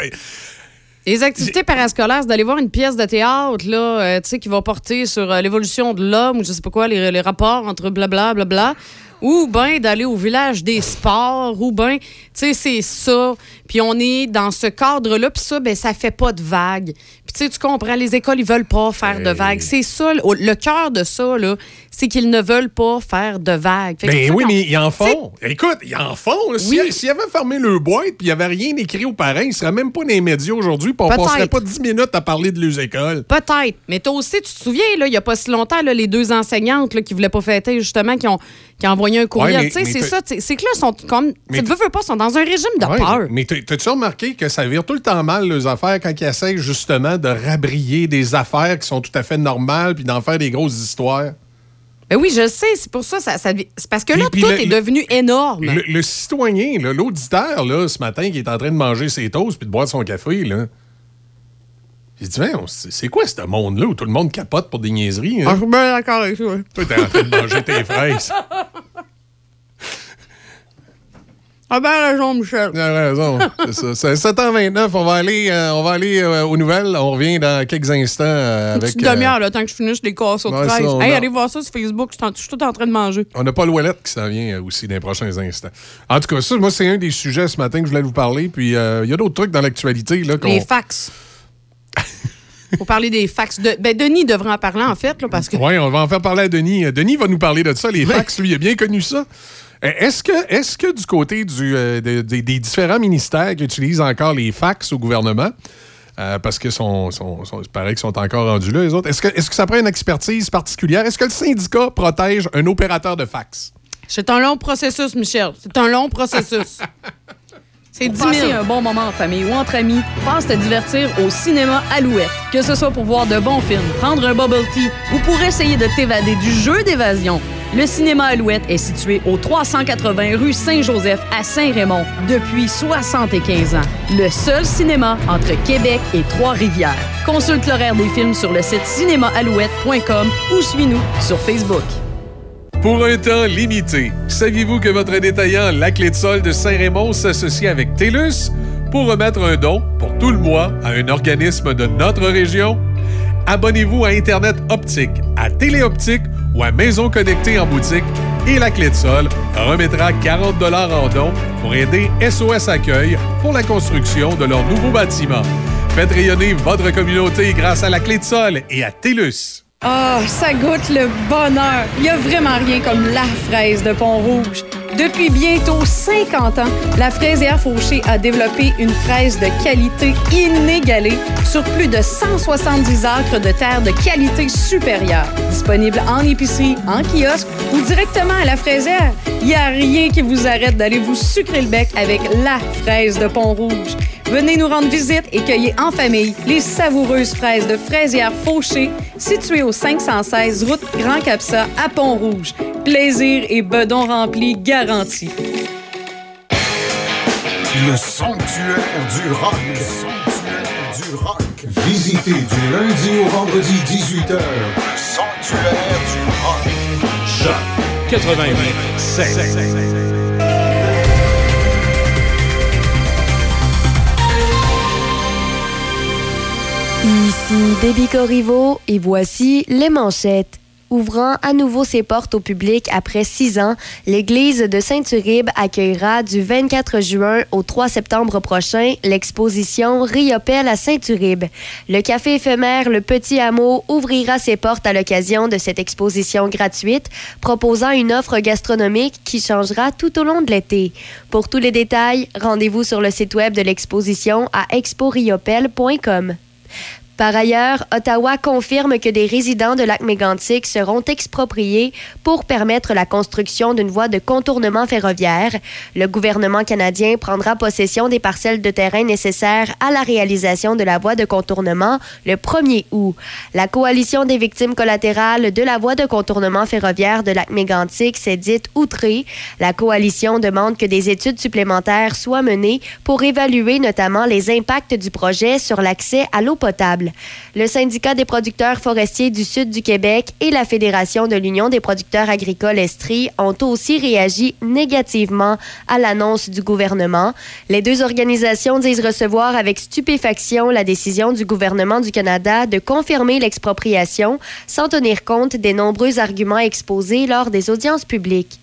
Les activités parascolaires, c'est d'aller voir une pièce de théâtre, là, euh, tu sais, qui va porter sur euh, l'évolution de l'homme ou je sais pas quoi, les, les rapports entre blabla, blabla. Ou bien d'aller au village des sports, ou bien, tu sais, c'est ça. Puis on est dans ce cadre-là, puis ça, ben, ça fait pas de vagues. Puis tu sais, tu comprends, les écoles, ils veulent pas faire de vagues. C'est ça, le, le cœur de ça, là, c'est qu'ils ne veulent pas faire de vagues. Fait Ben oui, mais ils en font. Écoute, ils en font. Oui. S'ils avaient fermé le boîte puis il n'y avait rien écrit aux parents, ils ne seraient même pas dans les médias aujourd'hui puis on Peut-être. passerait pas 10 minutes à parler de leurs écoles. Peut-être. Mais toi aussi, tu te souviens, il n'y a pas si longtemps, là, les deux enseignantes là, qui ne voulaient pas fêter, justement, qui ont, qui ont envoyé un courriel. Ouais, c'est ça. C'est que là, ils sont comme. Tu veux, veux pas, sont dans un régime de Ouais, peur. Mais t'as- t'as-tu remarqué que ça vire tout le temps mal, les affaires, quand ils essayent justement de rabrier des affaires qui sont tout à fait normales puis d'en faire des grosses histoires? Ben oui, je sais. C'est pour ça. ça, ça- c'est parce que là, Puis- puis tout le- est devenu énorme. Le, le citoyen, l'auditeur, là, ce matin, qui est en train de manger ses toasts puis de boire son café, là. Il dit, c'est quoi ce monde-là où tout le monde capote pour des niaiseries? hein? Ah, je suis bien d'accord avec toi. Toi, t'es en train de manger tes fraises. Ah ben raison, Michel. Tu as raison. C'est ça. C'est 7h29. On va aller, euh, on va aller euh, aux nouvelles. On revient dans quelques instants euh, Une avec. petite euh, demi-heure, là, tant que je finisse les casseaux de Ouais, ça, fraises. on Hey, a- allez voir ça sur Facebook. Je suis en- je suis tout en train de manger. on n'a pas le wallet qui s'en vient euh, aussi dans les prochains instants. En tout cas, ça, moi, c'est un des sujets ce matin que je voulais vous parler. Puis, euh, il y a d'autres trucs dans l'actualité. Les fax. Faut parler des fax. De... Ben, Denis devrait en parler, en fait, là, parce que. Oui, on va en faire parler à Denis. Euh, Denis va nous parler de ça. Les fax, lui, il a bien connu ça. Euh, Est-ce que, est que du côté du, euh, de- des- des différents ministères qui utilisent encore les fax au gouvernement, euh, parce que sont, sont, sont- il paraît qu'ils sont encore rendus là, les autres, est-ce que, est-ce que ça prend une expertise particulière? Est-ce que le syndicat protège un opérateur de fax? C'est un long processus, Michel. C'est un long processus. C'est Pour 10 passer 000. un bon moment en famille ou entre amis, passe te divertir au cinéma Alouette. Que ce soit pour voir de bons films, prendre un bubble tea ou pour essayer de t'évader du jeu d'évasion, le cinéma Alouette est situé au 380 rue Saint-Joseph à Saint-Raymond depuis 75 ans. Le seul cinéma entre Québec et Trois-Rivières. Consulte l'horaire des films sur le site cinémaalouette.com ou suis-nous sur Facebook. Pour un temps limité, saviez-vous que votre détaillant La Clé de Sol de Saint-Raymond s'associe avec TELUS pour remettre un don pour tout le mois à un organisme de notre région? Abonnez-vous à Internet Optique, à Téléoptique ou à Maison Connectée en boutique et La Clé de Sol remettra 40 en don pour aider SOS Accueil pour la construction de leur nouveau bâtiment. Faites rayonner votre communauté grâce à La Clé de Sol et à TELUS. Ah, ça goûte le bonheur. Il n'y a vraiment rien comme la fraise de Pont-Rouge. Depuis bientôt 50 ans, la fraisière Fauché a développé une fraise de qualité inégalée sur plus de 170 acres de terre de qualité supérieure. Disponible en épicerie, en kiosque ou directement à la fraisière, il n'y a rien qui vous arrête d'aller vous sucrer le bec avec la fraise de Pont-Rouge. Venez nous rendre visite et cueillez en famille les savoureuses fraises de fraisière Fauché, situées au 516 route Grand Capsa à Pont-Rouge. Plaisir et bedon rempli Le sanctuaire du rock. Le sanctuaire du rock. Visitez du lundi au vendredi 18h. Le sanctuaire du rock. Choc 88 Ici Déby Corriveau et voici les manchettes. Ouvrant à nouveau ses portes au public après six ans, l'église de Saint-Uribe accueillera du 24 juin au 3 septembre prochain l'exposition Riopelle à Saint-Uribe. Le café éphémère Le Petit Hameau ouvrira ses portes à l'occasion de cette exposition gratuite, proposant une offre gastronomique qui changera tout au long de l'été. Pour tous les détails, rendez-vous sur le site web de l'exposition à exporiopelle.com. Par ailleurs, Ottawa confirme que des résidents de lac mégantic seront expropriés pour permettre la construction d'une voie de contournement ferroviaire. Le gouvernement canadien prendra possession des parcelles de terrain nécessaires à la réalisation de la voie de contournement le 1er août. La coalition des victimes collatérales de la voie de contournement ferroviaire de lac mégantic s'est dite outrée. La coalition demande que des études supplémentaires soient menées pour évaluer notamment les impacts du projet sur l'accès à l'eau potable. Le syndicat des producteurs forestiers du sud du Québec et la Fédération de l'Union des producteurs agricoles Estrie ont aussi réagi négativement à l'annonce du gouvernement. Les deux organisations disent recevoir avec stupéfaction la décision du gouvernement du Canada de confirmer l'expropriation sans tenir compte des nombreux arguments exposés lors des audiences publiques.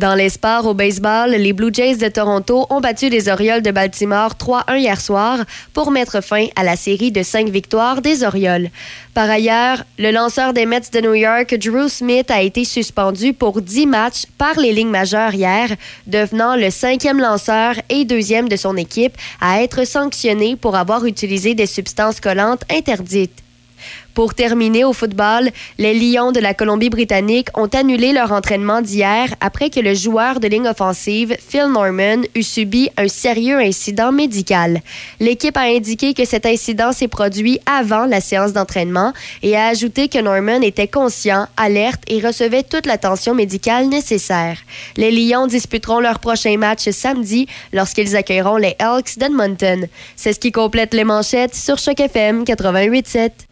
Dans les au baseball, les Blue Jays de Toronto ont battu les Orioles de Baltimore 3-1 hier soir pour mettre fin à la série de cinq victoires des Orioles. Par ailleurs, le lanceur des Mets de New York, Drew Smith, a été suspendu pour 10 matchs par les lignes majeures hier, devenant le cinquième lanceur et deuxième de son équipe à être sanctionné pour avoir utilisé des substances collantes interdites. Pour terminer au football, les Lions de la Colombie-Britannique ont annulé leur entraînement d'hier après que le joueur de ligne offensive, Phil Norman, eut subi un sérieux incident médical. L'équipe a indiqué que cet incident s'est produit avant la séance d'entraînement et a ajouté que Norman était conscient, alerte et recevait toute l'attention médicale nécessaire. Les Lions disputeront leur prochain match samedi lorsqu'ils accueilleront les Elks d'Edmonton. C'est ce qui complète les manchettes sur Choc FM 88.7.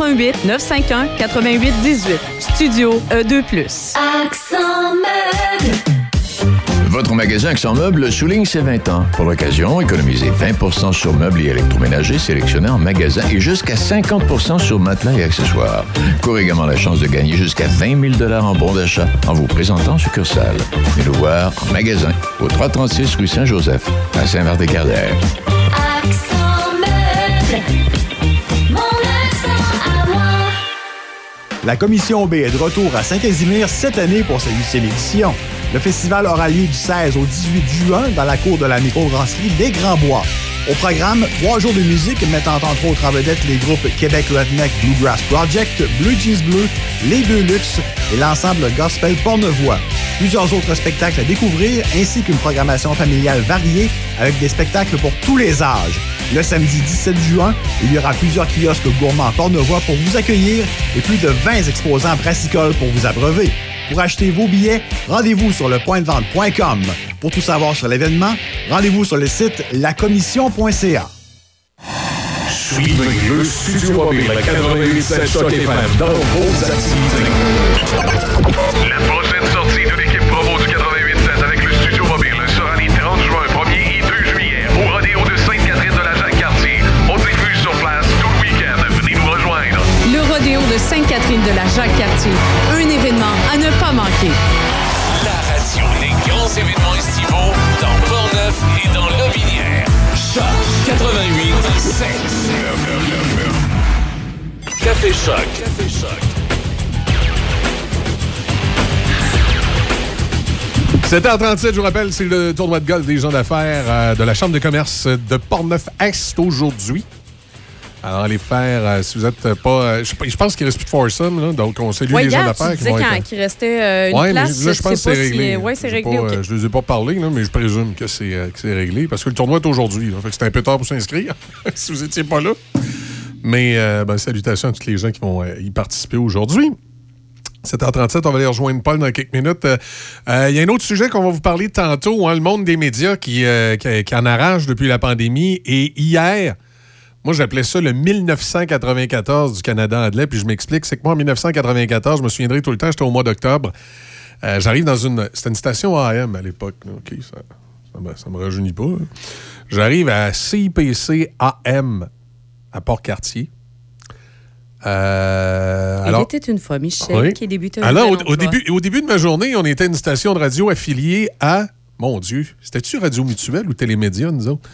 88 951 88 18. Studio E E2+. Accent meuble. Votre magasin Accent Meubles souligne ses 20 ans. Pour l'occasion, économisez 20% sur meubles et électroménagers sélectionnés en magasin et jusqu'à 50% sur matelas et accessoires. Courez également la chance de gagner jusqu'à 20 000 en bons d'achat en vous présentant en succursale. Venez nous voir en magasin au 336 rue Saint-Joseph à Saint-Martin-Carrière. Accent meuble. La Commission B est de retour à Saint-Casimir cette année pour sa huitième édition. Le festival aura lieu du 16 au 18 juin dans la cour de la microbrasserie Les Grands Bois. Au programme, trois jours de musique mettant entre autres en vedette les groupes Québec Redneck Bluegrass Project, Blue Jeans Bleu, Les Deux Luxe et l'ensemble gospel Pornevoix. Plusieurs autres spectacles à découvrir ainsi qu'une programmation familiale variée avec des spectacles pour tous les âges. Le samedi 17 juin, il y aura plusieurs kiosques gourmands Pornevoix pour vous accueillir et plus de 20 exposants brassicoles pour vous abreuver. Pour acheter vos billets, rendez-vous sur le point de vente.com. Pour tout savoir sur l'événement, rendez-vous sur le site lacommission.ca. Suivez le Studio Mobile 88.7 Choc FM dans vos activités. La prochaine sortie la Jacques-Cartier. Un événement à ne pas manquer. La radio des grands événements estivaux dans Portneuf et dans Lobinière. Choc 88 Café Choc. Café Choc. 7h37, je vous rappelle, c'est le tournoi de golf des gens d'affaires euh, de la Chambre de commerce de Portneuf-Est aujourd'hui. Alors, allez faire, euh, si vous êtes pas. euh, je, je pense qu'il reste plus de foursome, là, donc on salue Ouais, les gens hier, d'affaires qui vont quand- être. qu'il restait euh, une Ouais, mais là, je pense que c'est si- réglé. ouais, c'est réglé, pas, euh, je ne les ai pas parlé, là, mais je présume que c'est euh, réglé parce que le tournoi est aujourd'hui. c'est un peu tard pour s'inscrire si vous n'étiez pas là. Mais euh, ben, salutations à tous les gens qui vont euh, y participer aujourd'hui. 7h37, on va aller rejoindre Paul dans quelques minutes. Euh, euh, Il y a un autre sujet qu'on va vous parler tantôt, hein, le monde des médias qui, euh, qui, qui en arrache depuis la pandémie. Et hier, moi, j'appelais ça le 1994 du Canada anglais. Puis je m'explique, c'est que moi, en 1994, je me souviendrai tout le temps, j'étais au mois d'octobre. Euh, J'arrive dans une. C'était une station AM à l'époque. OK, ça, ça, me, ça me rajeunit pas. hein. J'arrive à CIPC AM à Port-Cartier. Euh, Il alors, était une fois Michel oui. qui débutait Alors, au, au début, au début de ma journée, on était une station de radio affiliée à. Mon Dieu, c'était-tu Radio Mutuelle ou Télémédia, nous autres?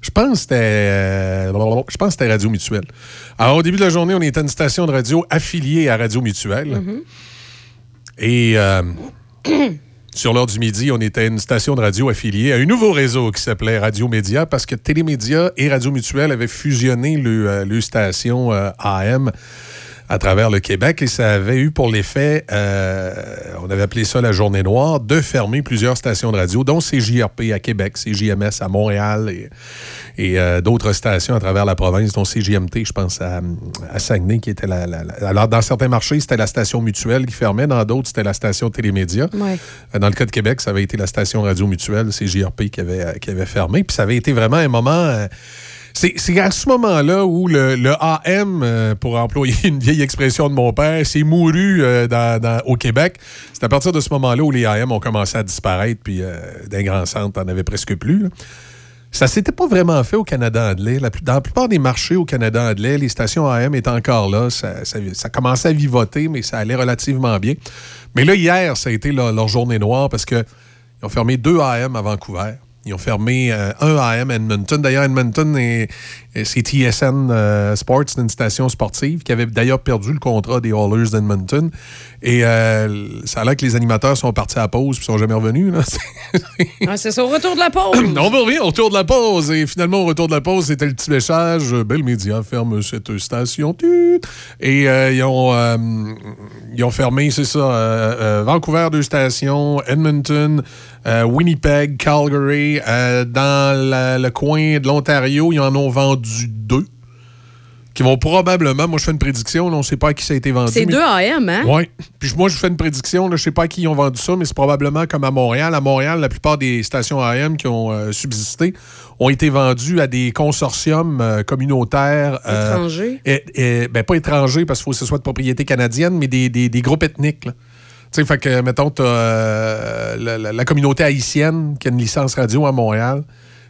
Je pense que c'était. euh, je pense c'était Radio Mutuelle. Alors, au début de la journée, on était une station de radio affiliée à Radio Mutuelle. Mhm. Et euh, sur l'heure du midi, on était une station de radio affiliée à un nouveau réseau qui s'appelait Radio Média parce que Télémédia et Radio Mutuelle avaient fusionné le, euh, le station euh, AM à travers le Québec et ça avait eu pour l'effet, euh, on avait appelé ça la journée noire, de fermer plusieurs stations de radio, dont CJRP à Québec, CJMS à Montréal et, et, euh, d'autres stations à travers la province, dont CJMT, je pense, à, à Saguenay, qui était la, la- la- Alors, dans certains marchés, c'était la station mutuelle qui fermait, dans d'autres, c'était la station Télémédia. Ouais. Euh, Dans le cas de Québec, ça avait été la station radio mutuelle, CJRP, qui avait, qui avait fermé. Puis ça avait été vraiment un moment. euh, c'est à ce moment-là où le, AM, euh, pour employer une vieille expression de mon père, s'est mouru euh, au Québec. C'est à partir de ce moment-là où les AM ont commencé à disparaître, puis euh, d'un grand centre, on avait presque plus. là. Ça s'était pas vraiment fait au Canada anglais. La dans la plupart des marchés au Canada anglais, les stations AM étaient encore là. Ça, ça- ça commençait à vivoter, mais ça allait relativement bien. Mais là, hier, ça a été leur journée noire parce qu'ils ont fermé deux AM à Vancouver. Ils ont fermé euh, un AM Edmonton. D'ailleurs, Edmonton, est- c'est TSN euh, Sports, c'est une station sportive qui avait d'ailleurs perdu le contrat des Oilers d'Edmonton. Et euh, ça a l'air que les animateurs sont partis à la pause et sont jamais revenus. c'est ça, au retour de la pause. On va revenir au retour de la pause. Et finalement, au retour de la pause, c'était le petit message. euh, Belle Média ferme cette station. Et euh, ils, ont, ils ont fermé, c'est ça, Vancouver, deux stations, Edmonton, euh, Winnipeg, Calgary. Euh, dans la- le coin de l'Ontario, ils en ont vendu deux. Qui vont probablement, moi je fais une prédiction, là, on ne sait pas à qui ça a été vendu. C'est mais- deux AM, hein? oui. Puis moi, je fais une prédiction. là, Je ne sais pas à qui ils ont vendu ça, mais c'est probablement comme à Montréal. À Montréal, la plupart des stations AM qui ont euh, subsisté ont été vendues à des consortiums euh, communautaires. Étrangers? et- et- ben, pas étrangers, parce qu'il faut que ce soit de propriété canadienne, mais des, des- des groupes ethniques. là. Tu sais, fait que, mettons, tu la, la- la communauté haïtienne qui a une licence radio à Montréal.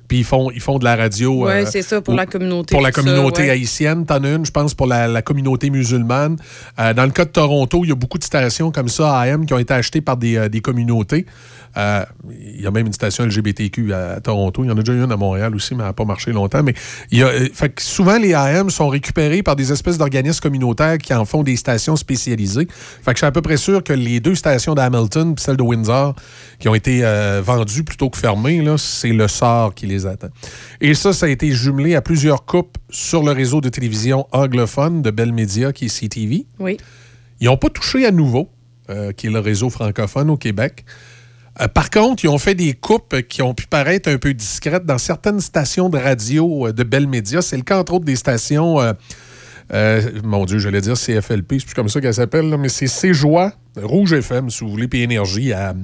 Puis ils font, ils font de la radio. Ouais, euh, c'est ça, pour la communauté. pour la ça, communauté ouais. haïtienne, t'en as une, je pense, pour la, la communauté musulmane. Euh, dans le cas de Toronto, il y a beaucoup de stations comme ça, AM, qui ont été achetées par des, euh, des communautés. Euh, il y a même une station LGBTQ à, Toronto. Il y en a déjà une à Montréal aussi, mais elle n'a pas marché longtemps. Mais il y a, euh, fait que souvent, les AM sont récupérés par des espèces d'organismes communautaires qui en font des stations spécialisées. Fait que je suis à peu près sûr que les deux stations d'Hamilton et celle de Windsor qui ont été euh, vendues plutôt que fermées, c'est le sort qui les attend. Et ça, ça a été jumelé à plusieurs coupes sur le réseau de télévision anglophone de Bell Media, qui est CTV. Oui. Ils n'ont pas touché à nouveau, euh, qui est le réseau francophone au Québec. Euh, par contre, ils ont fait des coupes qui ont pu paraître un peu discrètes dans certaines stations de radio euh, de Bell Media. C'est le cas, entre autres, des stations. euh, mon Dieu, j'allais dire CFLP, c'est plus comme ça qu'elle s'appelle, mais c'est C-Joie, Rouge FM, si vous voulez, puis Énergie à, euh,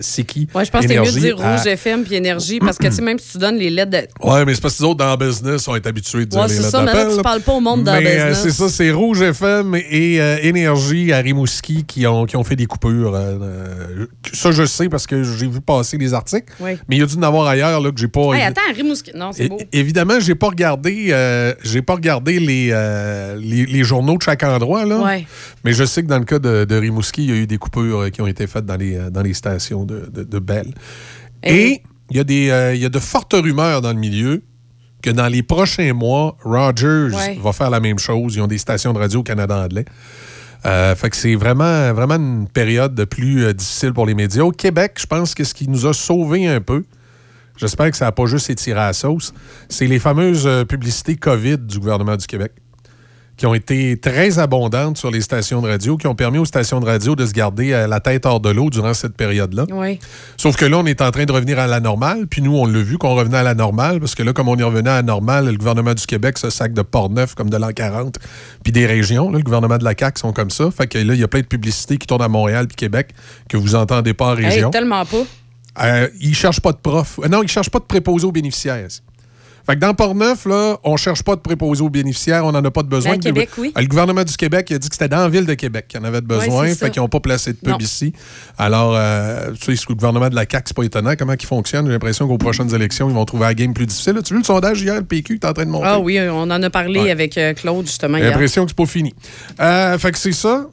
c'est qui? Ouais, je pense que c'est mieux de Énergie dire à- Rouge FM puis Énergie parce que, tu sais, même si tu donnes les lettres de. Ouais, mais c'est parce que les autres dans le business sont habitués de dire les c'est lettres ça, mais là, d'appel, tu parles pas au monde dans le Mais, euh, business. c'est ça, c'est Rouge FM et euh, Énergie à Rimouski qui ont, qui ont fait des coupures. euh, euh, ça, je sais parce que j'ai vu passer les articles. Oui. Mais il y a dû en avoir ailleurs là, que j'ai pas. Hey, attends, Rimouski. Non, c'est É- beau. Évidemment, j'ai pas regardé, euh, j'ai pas regardé les, euh, les, les journaux de chaque endroit là. Ouais. Mais je sais que dans le cas de, de Rimouski, il y a eu des coupures euh, qui ont été faites dans les, euh, dans les stations de, de, de Bell. Et? Il y, a des, euh, il y a de fortes rumeurs dans le milieu que dans les prochains mois, Rogers Ouais. va faire la même chose. Ils ont des stations de radio au Canada anglais. Euh, fait que c'est vraiment, vraiment une période de plus euh, difficile pour les médias. Au Québec, je pense que ce qui nous a sauvés un peu, j'espère que ça n'a pas juste étiré à la sauce, c'est les fameuses euh, publicités COVID du gouvernement du Québec qui ont été très abondantes sur les stations de radio, qui ont permis aux stations de radio de se garder euh, la tête hors de l'eau durant cette période-là. Oui. Sauf que là, on est en train de revenir à la normale. Puis nous, on l'a vu qu'on revenait à la normale, parce que là, comme on est revenu à la normale, le gouvernement du Québec se sac de Port-Neuf comme de l'an 40, puis des régions. là, le gouvernement de la CAQ sont comme ça. Fait que là, il y a plein de publicités qui tournent à Montréal puis Québec que vous entendez pas en Hey, région. tellement pas. Euh, ils cherchent pas de prof. Euh, non, ils cherchent pas de préposés aux bénéficiaires. Fait que dans Port-Neuf, là, on cherche pas de préposés aux bénéficiaires, on n'en a pas de besoin. Mais à Québec, oui. Euh, Le gouvernement du Québec il a dit que c'était dans la ville de Québec qu'il y en avait de besoin, fait qu'ils n'ont pas placé de pub Non. ici. Alors, euh, tu sais, ce que le gouvernement de la CAQ, c'est pas étonnant comment il fonctionne. J'ai l'impression qu'aux prochaines élections, ils vont trouver la game plus difficile. As-tu vu le sondage hier, le PQ est en train de monter? Ah oui, on en a parlé Ouais. avec euh, Claude, justement, J'ai l'impression que c'est pas fini. Euh, fait que c'est ça.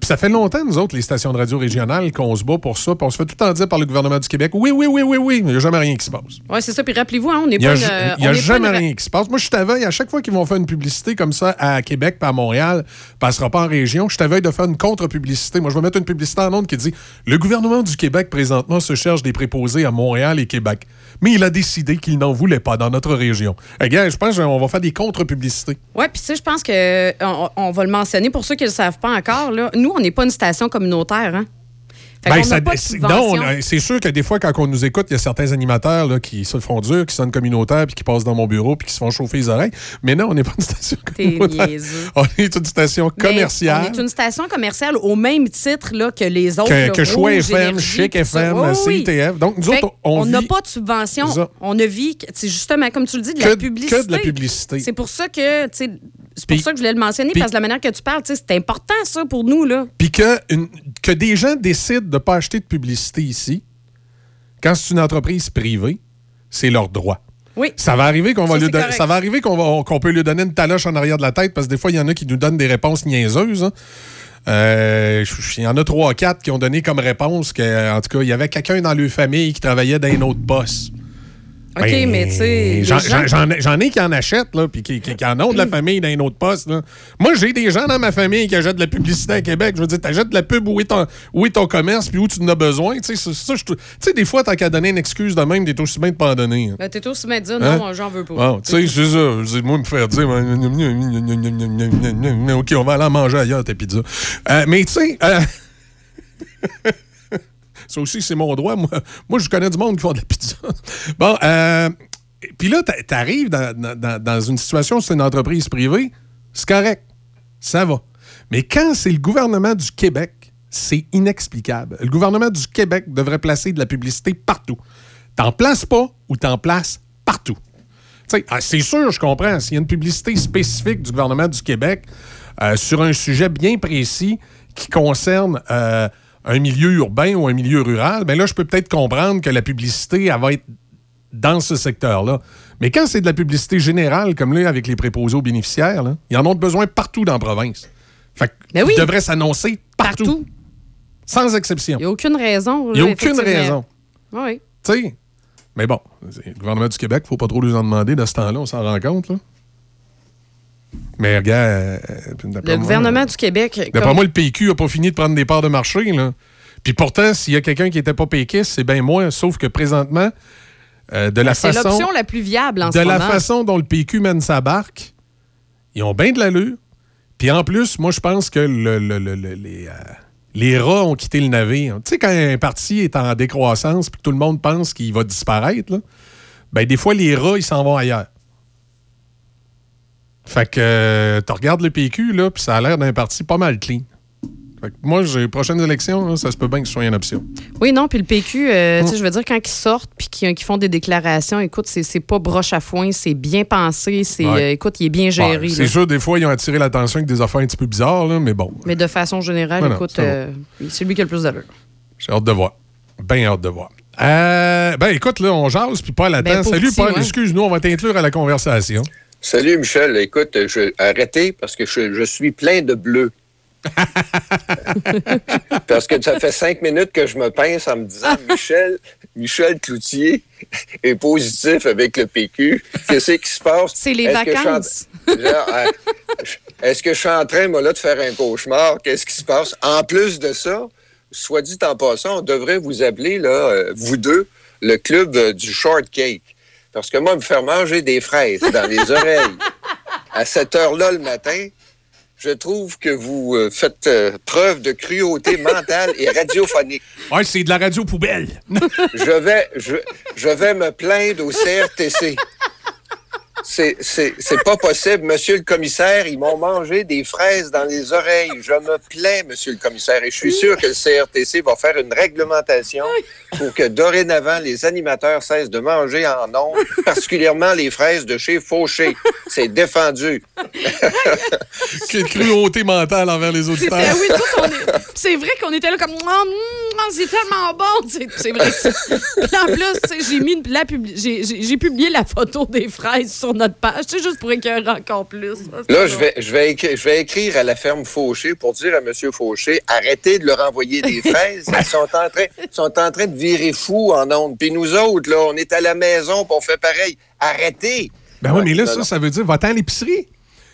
Puis ça fait longtemps, nous autres, les stations de radio régionales, qu'on se bat pour ça. Puis on se fait tout le temps dire par le gouvernement du Québec oui, oui, oui, oui, oui, mais il n'y a jamais rien qui se passe. Oui, c'est ça. Puis rappelez-vous, hein, on n'est pas une- euh, il y a pas jamais une rien qui se passe. Moi, je t'aveuille à chaque fois qu'ils vont faire une publicité comme ça à Québec puis à Montréal, passera pas en région, je t'aveuille de faire une contre-publicité. Moi, je vais mettre une publicité en ondes qui dit Le gouvernement du Québec, présentement, se cherche des préposés à Montréal et Québec. Mais il a décidé qu'il n'en voulait pas dans notre région. Eh gars, je pense qu'on va faire des contre-publicités. Oui, puis tu sais, je pense que on, on va le mentionner pour ceux qui ne le savent pas encore. Là, nous, on n'est pas une station communautaire. Hein? Ben, de c'est- sûr que des fois, quand on nous écoute, il y a certains animateurs là, qui se font dur, qui sonnent communautaires, puis qui passent dans mon bureau, puis qui se font chauffer les oreilles. Mais non, on n'est pas une station communautaire. On est une station Mais commerciale. On est une station commerciale au même titre là, que les autres. Que- là, que Choix FM, Énergie, Chic. FM, oui. CITF. Donc, nous Fait autres, on on n'a pas de subvention. On ne vit, justement, comme tu le dis, de Que- la publicité. que de la publicité. C'est pour ça que, c'est pour ça que je voulais le mentionner, parce que la manière que tu parles, c'est important, ça, pour nous, là. Puis que, que des gens décident de ne pas acheter de publicité ici, quand c'est une entreprise privée, c'est leur droit. Oui. Ça va arriver qu'on va lui don- ça va arriver qu'on peut lui donner une taloche en arrière de la tête parce que des fois, il y en a qui nous donnent des réponses niaiseuses. hein. Euh, Il y en a trois, quatre qui ont donné comme réponse que, en tout cas, il y avait quelqu'un dans leur famille qui travaillait dans un autre boss. OK, Ben, mais tu sais. J'en gens- ai- qui en achètent, là, puis qui, qui- qui en ont de la famille dans un autre poste. là. Moi, j'ai des gens dans ma famille qui achètent de la publicité à Québec. Je veux dire, t'achètes de la pub où est ton, où est ton commerce, puis où tu en as besoin. Tu sais, des fois, tant qu'à donner une excuse de même, t'es aussi bien de pas en donner. hein. Ben, t'es aussi bien de dire, Hein? non, j'en veux pas. Tu sais, c'est ça. Moi, me faire dire, OK, on va aller en manger ailleurs, tes pizzas. Euh, mais tu sais, euh, ça aussi, c'est mon droit. Moi, moi, je connais du monde qui font de la pizza. Bon, euh, puis là, t'a- t'arrives dans, dans- dans- une situation c'est une entreprise privée, c'est correct. Ça va. Mais quand c'est le gouvernement du Québec, c'est inexplicable. Le gouvernement du Québec devrait placer de la publicité partout. T'en places pas ou t'en places partout. Ah, c'est sûr, je comprends. S'il y a une publicité spécifique du gouvernement du Québec euh, sur un sujet bien précis qui concerne euh, un milieu urbain ou un milieu rural, ben là, je peux peut-être comprendre que la publicité, elle va être dans ce secteur-là. Mais quand c'est de la publicité générale, comme là, avec les préposés aux bénéficiaires, là, ils en ont besoin partout dans la province. Fait que oui. ils devraient s'annoncer partout. Sans exception. Il n'y a aucune raison. Il n'y a aucune raison. Oui. Tu sais. Mais bon, le gouvernement du Québec, faut pas trop lui en demander de ce temps-là, on s'en rend compte. Là. Mais regarde. euh, Le moi, gouvernement du Québec. D'après comme- moi, le PQ n'a pas fini de prendre des parts de marché. Là. Puis pourtant, s'il y a quelqu'un qui n'était pas péquiste, c'est bien moi. Sauf que présentement, euh, de la Ben, C'est façon. l'option la plus viable en de ce la moment. façon dont le PQ mène sa barque, ils ont bien de l'allure. Puis en plus, moi, je pense que le- le- le- le- les, euh, les rats ont quitté le navire. Tu sais, quand un parti est en décroissance puis que tout le monde pense qu'il va disparaître, là, ben, des fois, les rats, ils s'en vont ailleurs. Fait que euh, tu regardes le PQ, là, puis ça a l'air d'un parti pas mal clean. Fait que moi, j'ai les prochaines élections, là, ça se peut bien que ce soit une option. Oui, non, puis le PQ, euh, Mm. tu sais, je veux dire, quand ils sortent puis qu'ils font des déclarations, écoute, c'est pas broche à foin, c'est bien pensé, c'est, Ouais. euh, écoute, il est bien géré. Ouais, c'est sûr, des fois, ils ont attiré l'attention avec des affaires un petit peu bizarres, là, mais bon. Mais de façon générale, écoute, euh, c'est lui qui a le plus d'allure. J'ai hâte de voir. Bien hâte de voir. Ben écoute, là, on jase, puis Paul attend. Ben, Salut, petit, Paul. ouais? Excuse-nous, on va t'inclure à la conversation. Salut Michel, écoute, je, arrêtez parce que je, je suis plein de bleu. parce que ça fait cinq minutes que je me pince en me disant Michel, Michel Cloutier est positif avec le PQ. Qu'est-ce qui se passe? C'est les vacances. Euh, Est-ce que je suis en train, moi, là, de faire un cauchemar? Qu'est-ce qui se passe? En plus de ça, soit dit en passant, on devrait vous appeler, là, euh, vous deux, le club euh, du shortcake. Parce que moi, me faire manger des fraises dans les oreilles à cette heure-là le matin, je trouve que vous euh, faites euh, preuve de cruauté mentale et radiophonique. Ouais, c'est de la radio poubelle. je vais, je, je vais me plaindre au CRTC. C'est, c'est, c'est pas possible, monsieur le commissaire. Ils m'ont mangé des fraises dans les oreilles. Je me plains, monsieur le commissaire. Et je suis sûr que le CRTC va faire une réglementation pour que dorénavant, les animateurs cessent de manger en ondes, particulièrement les fraises de chez Fauché. C'est défendu. Quelle cruauté mentale envers les auditeurs. C'était- oui, tout, on est- c'est vrai qu'on était là comme Ah, mm, c'est tellement bon. C'est, c'est vrai. que c'est- Puis en plus, mis la j'ai- j'ai publié la photo des fraises sur notre page. C'est juste pour écœurer encore plus. Ça, Là, je vais, je, vais écrire, je vais écrire à la ferme Fauché pour dire à M. Fauché, arrêtez de leur envoyer des fraises. Ils sont en train, sont en train de virer fous en ondes. Puis nous autres, là, on est à la maison puis on fait pareil. Arrêtez. Ben oui, mais là, non, ça, non. ça veut dire va-t'en à l'épicerie.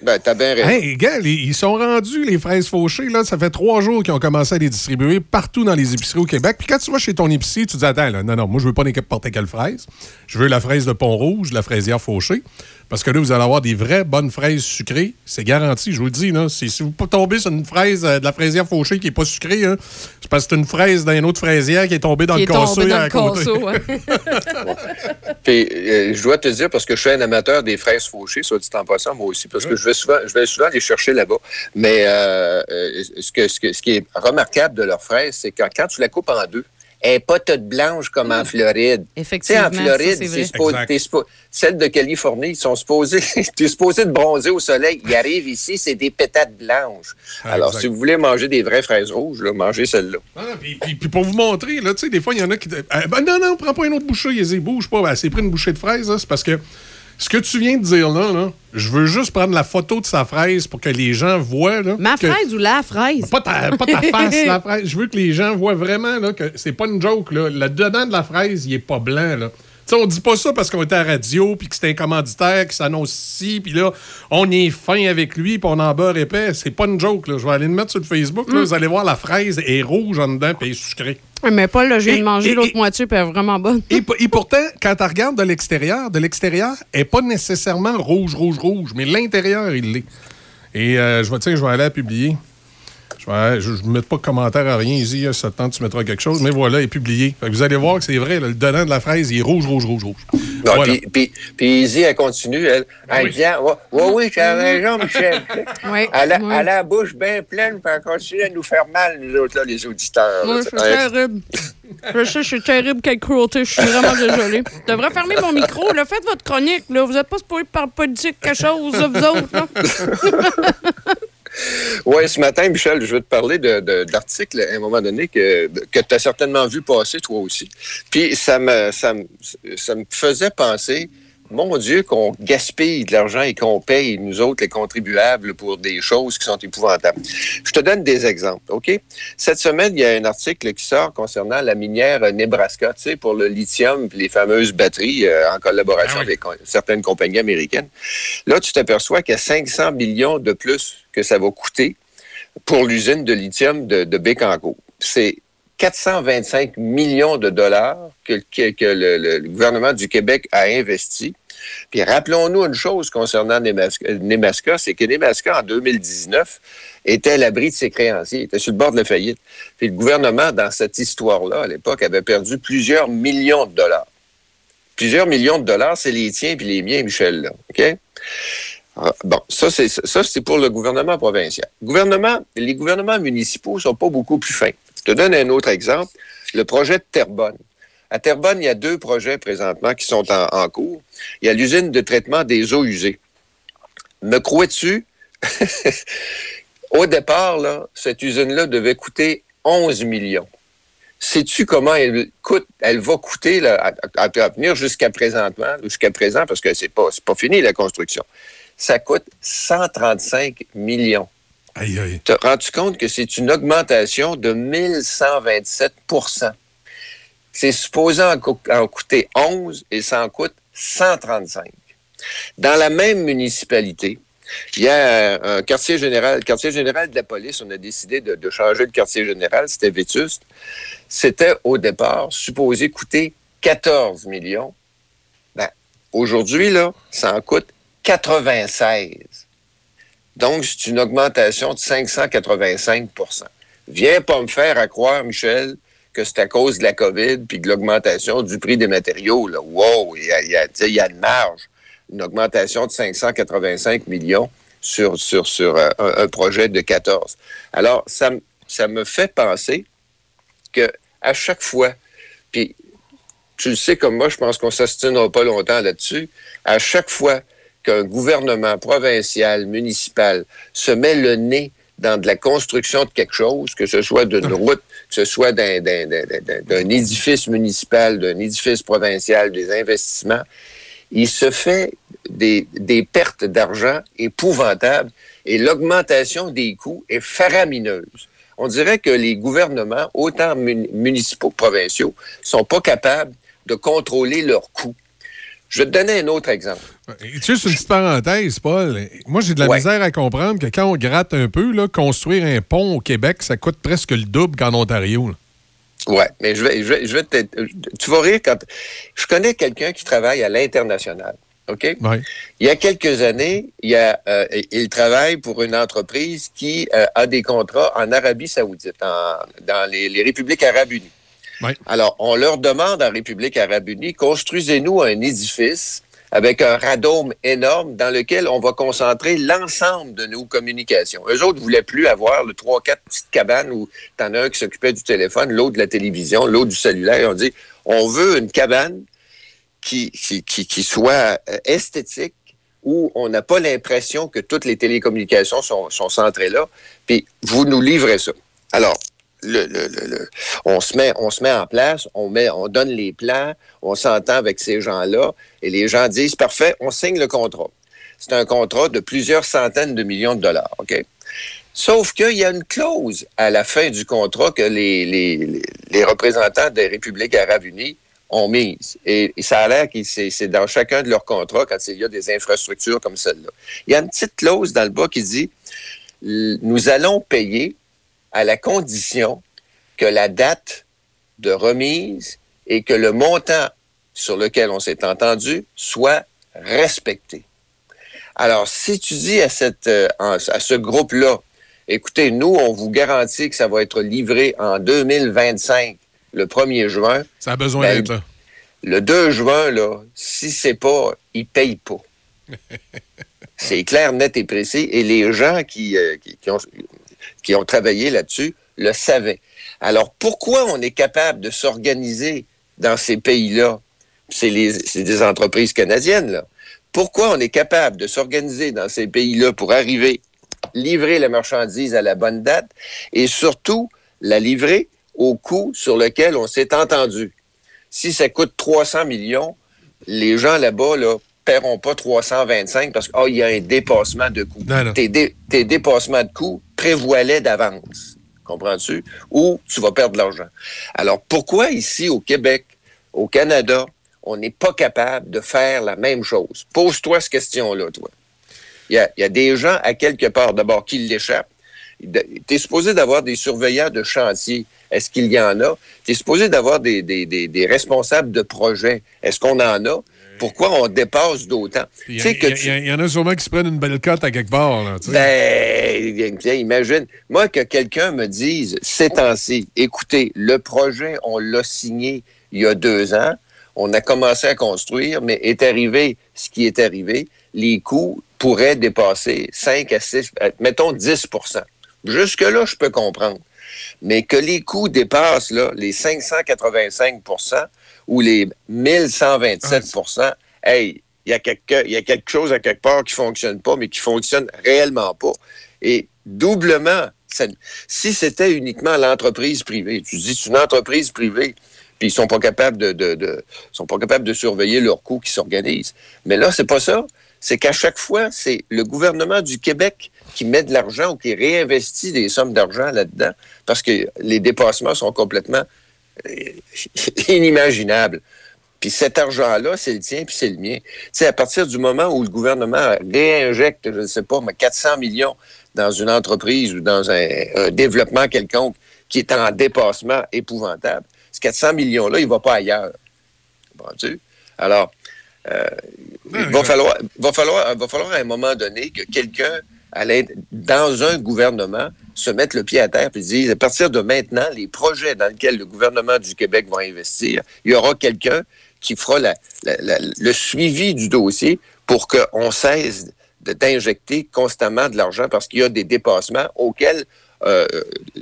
Ben, t'as bien raison. Hey, ils sont rendus, les fraises fauchées, là. Ça fait trois jours qu'ils ont commencé à les distribuer partout dans les épiceries au Québec. Puis quand tu vas chez ton épicier, tu dis Attends, non, non, moi, je veux pas n'importe quelle fraise. Je veux la fraise de Pont-Rouge, la fraisière fauchée. Parce que là, vous allez avoir des vraies bonnes fraises sucrées. C'est garanti, je vous le dis. Là. C'est- Si vous tombez sur une fraise euh, de la fraisière fauchée qui n'est pas sucrée, hein, c'est parce que c'est une fraise d'une autre fraisière qui est tombée dans Qui le tombé dans à le côté. ouais. Puis, euh, je dois te dire, parce que je suis un amateur des fraises fauchées, soit dit en passant, moi aussi, parce que je vais souvent, je vais souvent les chercher là-bas. Mais euh, euh, ce, que, ce, que- ce qui est remarquable de leurs fraises, c'est que quand tu la coupes en deux, elle n'est pas toute blanche comme en Floride. Tu sais, Effectivement, en Floride, ça, c'est vrai. c'est supposé- Exact. t'es suppo- celles de Californie, ils sont supposés, t'es supposé de bronzer au soleil. Ils arrivent ici, c'est des pétates blanches. Ah, Alors, exact. si vous voulez manger des vraies fraises rouges, là, mangez celles-là. Ah, puis, puis- puis pour vous montrer, là, tu sais, des fois, il y en a qui. Euh, ben non, non, prends pas une autre bouchée, ils bouge pas. Ben, c'est pris une bouchée de fraise, là, c'est parce que ce que tu viens de dire là, là, je veux juste prendre la photo de sa fraise pour que les gens voient. Là, Ma que- fraise ou la fraise? Pas ta, pas ta face, la fraise. Je veux que les gens voient vraiment là, que c'est pas une joke. Là. Le dedans de la fraise, il est pas blanc. Là. Tu sais, on dit pas ça parce qu'on était à la radio, puis que c'était un commanditaire qui s'annonce ici, puis là, on est fin avec lui, puis on en beurre épais. C'est pas une joke. Là. Je vais aller le mettre sur le Facebook. là. Mm. Vous allez voir, la fraise est rouge en dedans, puis elle est sucrée. Mais Paul, là, je viens de manger l'autre moitié, puis elle est vraiment bonne. Et, pourtant, quand tu regardes de l'extérieur, de l'extérieur, elle n'est pas nécessairement rouge, rouge, rouge, mais l'intérieur, il l'est. Et euh, je vais, je vais aller à publier. Je ne mets pas de commentaire à rien ici. Ça te tente, tu mettras quelque chose. Mais voilà, il est publié. Fait que vous allez voir que c'est vrai. là, le dedans de la fraise, il est rouge, rouge, rouge, rouge. Non, Voilà. puis, puis, puis Izzy, elle continue, elle. Elle oui. dit, ah, oui, tu as raison, Michel. Elle a, ouais. elle a la bouche bien pleine, puis elle continue à nous faire mal, nous autres, là, les auditeurs. là. Moi, c'est terrible. Je sais, je suis terrible, quelle cruauté. Je suis vraiment désolée. Je devrais fermer mon micro. Là. Faites votre chronique. Là. Vous n'êtes pas supposé parler politique, quelque chose, vous autres. Là. Oui, ce matin, Michel, je vais te parler d'articles à un moment donné que, que tu as certainement vu passer, toi aussi. Puis ça me, ça, me, ça me faisait penser, mon Dieu, qu'on gaspille de l'argent et qu'on paye, nous autres, les contribuables, pour des choses qui sont épouvantables. Je te donne des exemples, OK? Cette semaine, il y a un article qui sort concernant la minière Nebraska, tu sais, pour le lithium et les fameuses batteries euh, en collaboration avec euh, certaines compagnies américaines. Là, tu t'aperçois qu'il y a 500 millions de plus que ça va coûter pour l'usine de lithium de, de. C'est 425 millions de dollars que, le, gouvernement du Québec a investi. Puis rappelons-nous une chose concernant Nemaska, c'est que Nemaska, en 2019, était à l'abri de ses créanciers, était sur le bord de la faillite. Puis le gouvernement, dans cette histoire-là, à l'époque, avait perdu plusieurs millions de dollars. Plusieurs millions de dollars, c'est les tiens puis les miens, Michel. OK? Ah, Bon, ça, c'est ça, c'est pour le gouvernement provincial. Gouvernement, les gouvernements municipaux sont pas beaucoup plus fins. Je te donne un autre exemple. Le projet de Terrebonne. À Terrebonne, il y a deux projets présentement qui sont en, cours. Il y a l'usine de traitement des eaux usées. Me crois-tu? Au départ, là, cette usine-là devait coûter 11 millions. Sais-tu comment elle coûte, elle va coûter à, venir jusqu'à présentement, jusqu'à présent, parce que c'est pas, pas fini la construction. Ça coûte 135 millions. Aïe, aïe. Tu rends-tu compte que c'est une augmentation de 1127% C'est supposé en, coûter 11 et ça en coûte 135. Dans la même municipalité, il y a un quartier général, le quartier général de la police, on a décidé de, changer le quartier général, c'était Vétuste. C'était au départ supposé coûter 14 millions. Ben, aujourd'hui, ça en coûte 96. Donc, c'est une augmentation de 585% Viens pas me faire à croire, Michel, que c'est à cause de la COVID puis de l'augmentation du prix des matériaux. Là. Wow, il y a, une marge. Une augmentation de 585 millions sur, sur, sur euh, un, projet de 14. Alors, ça, ça me fait penser que à chaque fois, puis tu le sais comme moi, je pense qu'on ne s'astinera pas longtemps là-dessus, à chaque fois qu'un gouvernement provincial, municipal se met le nez dans de la construction de quelque chose, que ce soit d'une route, que ce soit d'un, d'un- d'un- d'un- d'un édifice municipal, d'un édifice provincial, des investissements, il se fait des, des pertes d'argent épouvantables et l'augmentation des coûts est faramineuse. On dirait que les gouvernements, autant mun- municipaux que provinciaux, sont pas capables de contrôler leurs coûts. Je vais te donner un autre exemple. Juste une petite parenthèse, Paul. Moi, j'ai de la Ouais. misère à comprendre que quand on gratte un peu, là, construire un pont au Québec, ça coûte presque le double qu'en Ontario. là. Ouais, mais je vais, je vais, je vais te- tu vas rire quand je connais quelqu'un qui travaille à l'international. OK? Ouais. Il y a quelques années, il, y a, euh, il travaille pour une entreprise qui euh, a des contrats en Arabie Saoudite, en- dans les, les Républiques arabes unies. Alors, on leur demande en République arabe unie, construisez-nous un édifice avec un radome énorme dans lequel on va concentrer l'ensemble de nos communications. Eux autres ne voulaient plus avoir le trois, quatre petites cabanes où t'en as un qui s'occupait du téléphone, l'autre de la télévision, l'autre du cellulaire. On dit, on veut une cabane qui, qui, qui, qui soit euh, esthétique, où on n'a pas l'impression que toutes les télécommunications sont, sont centrées là, puis vous nous livrez ça. Alors, on, se met, on en place, on, met, on donne les plans, on s'entend avec ces gens-là, et les gens disent, parfait, on signe le contrat. C'est un contrat de plusieurs centaines de millions de dollars, OK? Sauf qu'il y a une clause à la fin du contrat que les, les, les- représentants des Républiques arabes unies ont mise. Et, et ça a l'air que c'est dans chacun de leurs contrats quand il y a des infrastructures comme celle-là. Il y a une petite clause dans le bas qui dit nous allons payer à la condition que la date de remise et que le montant sur lequel on s'est entendu soit respecté. Alors, si tu dis à, cette, euh, à ce groupe-là, écoutez, nous, on vous garantit que ça va être livré en 2025, le 1er juin. Ça a besoin ben, d'être là. Le 2 juin, là, si c'est pas, ils payent pas. C'est clair, net et précis. Et les gens qui, euh, qui, qui ont, qui ont travaillé là-dessus le savaient. Alors, pourquoi on est capable de s'organiser dans ces pays-là? C'est des entreprises canadiennes, là. Pourquoi on est capable de s'organiser dans ces pays-là pour arriver, livrer la marchandise à la bonne date et surtout la livrer au coût sur lequel on s'est entendu? Si ça coûte 300 millions, les gens là-bas, là, paieront pas 325 parce qu'il y a un dépassement de non. Tes, dé- tes dépassements de coûts prévoient-les d'avance. Comprends-tu? Ou tu vas perdre de l'argent. Alors, pourquoi ici, au Québec, au Canada, on n'est pas capable de faire la même chose? Pose-toi cette question-là, toi. Il y a, il y a des gens à quelque part, d'abord, qui l'échappent. Tu es supposé d'avoir des surveillants de chantier. Est-ce qu'il y en a? Tu es supposé d'avoir des, des- des- des responsables de projet. Est-ce qu'on en a? Pourquoi on dépasse d'autant? Il y, en a sûrement qui se prennent une belle cote à quelque part. Là, ben, imagine. Moi, que quelqu'un me dise, ces temps-ci, écoutez, le projet, on l'a signé il y a deux ans, on a commencé à construire, mais est arrivé ce qui est arrivé, les coûts pourraient dépasser 5 à 6, euh, mettons 10% Jusque-là, je peux comprendre. Mais que les coûts dépassent là, les 585 ou les 1127% hey, il y, a quelque, il y a quelque chose à quelque part qui fonctionne pas, mais qui fonctionne réellement pas. Et doublement, ça- si c'était uniquement l'entreprise privée, tu dis c'est une entreprise privée, puis ils sont pas capables de, de- de- sont pas capables de surveiller leurs coûts qui s'organisent. Mais là, c'est pas ça. C'est qu'à chaque fois, c'est le gouvernement du Québec qui met de l'argent ou qui réinvestit des sommes d'argent là-dedans parce que les dépassements sont complètement inimaginables. Puis cet argent-là, c'est le tien, puis c'est le mien. Tu sais, à partir du moment où le gouvernement réinjecte, je ne sais pas, mais 400 millions dans une entreprise ou dans un, un développement quelconque qui est en dépassement épouvantable, ce 400 millions-là, il ne va pas ailleurs. Alors, euh, il va falloir, va, falloir, va falloir à un moment donné que quelqu'un, dans un gouvernement, se mette le pied à terre et dise, à partir de maintenant, les projets dans lesquels le gouvernement du Québec va investir, il y aura quelqu'un qui fera le suivi du dossier pour qu'on cesse d'injecter constamment de l'argent parce qu'il y a des dépassements auxquels, euh,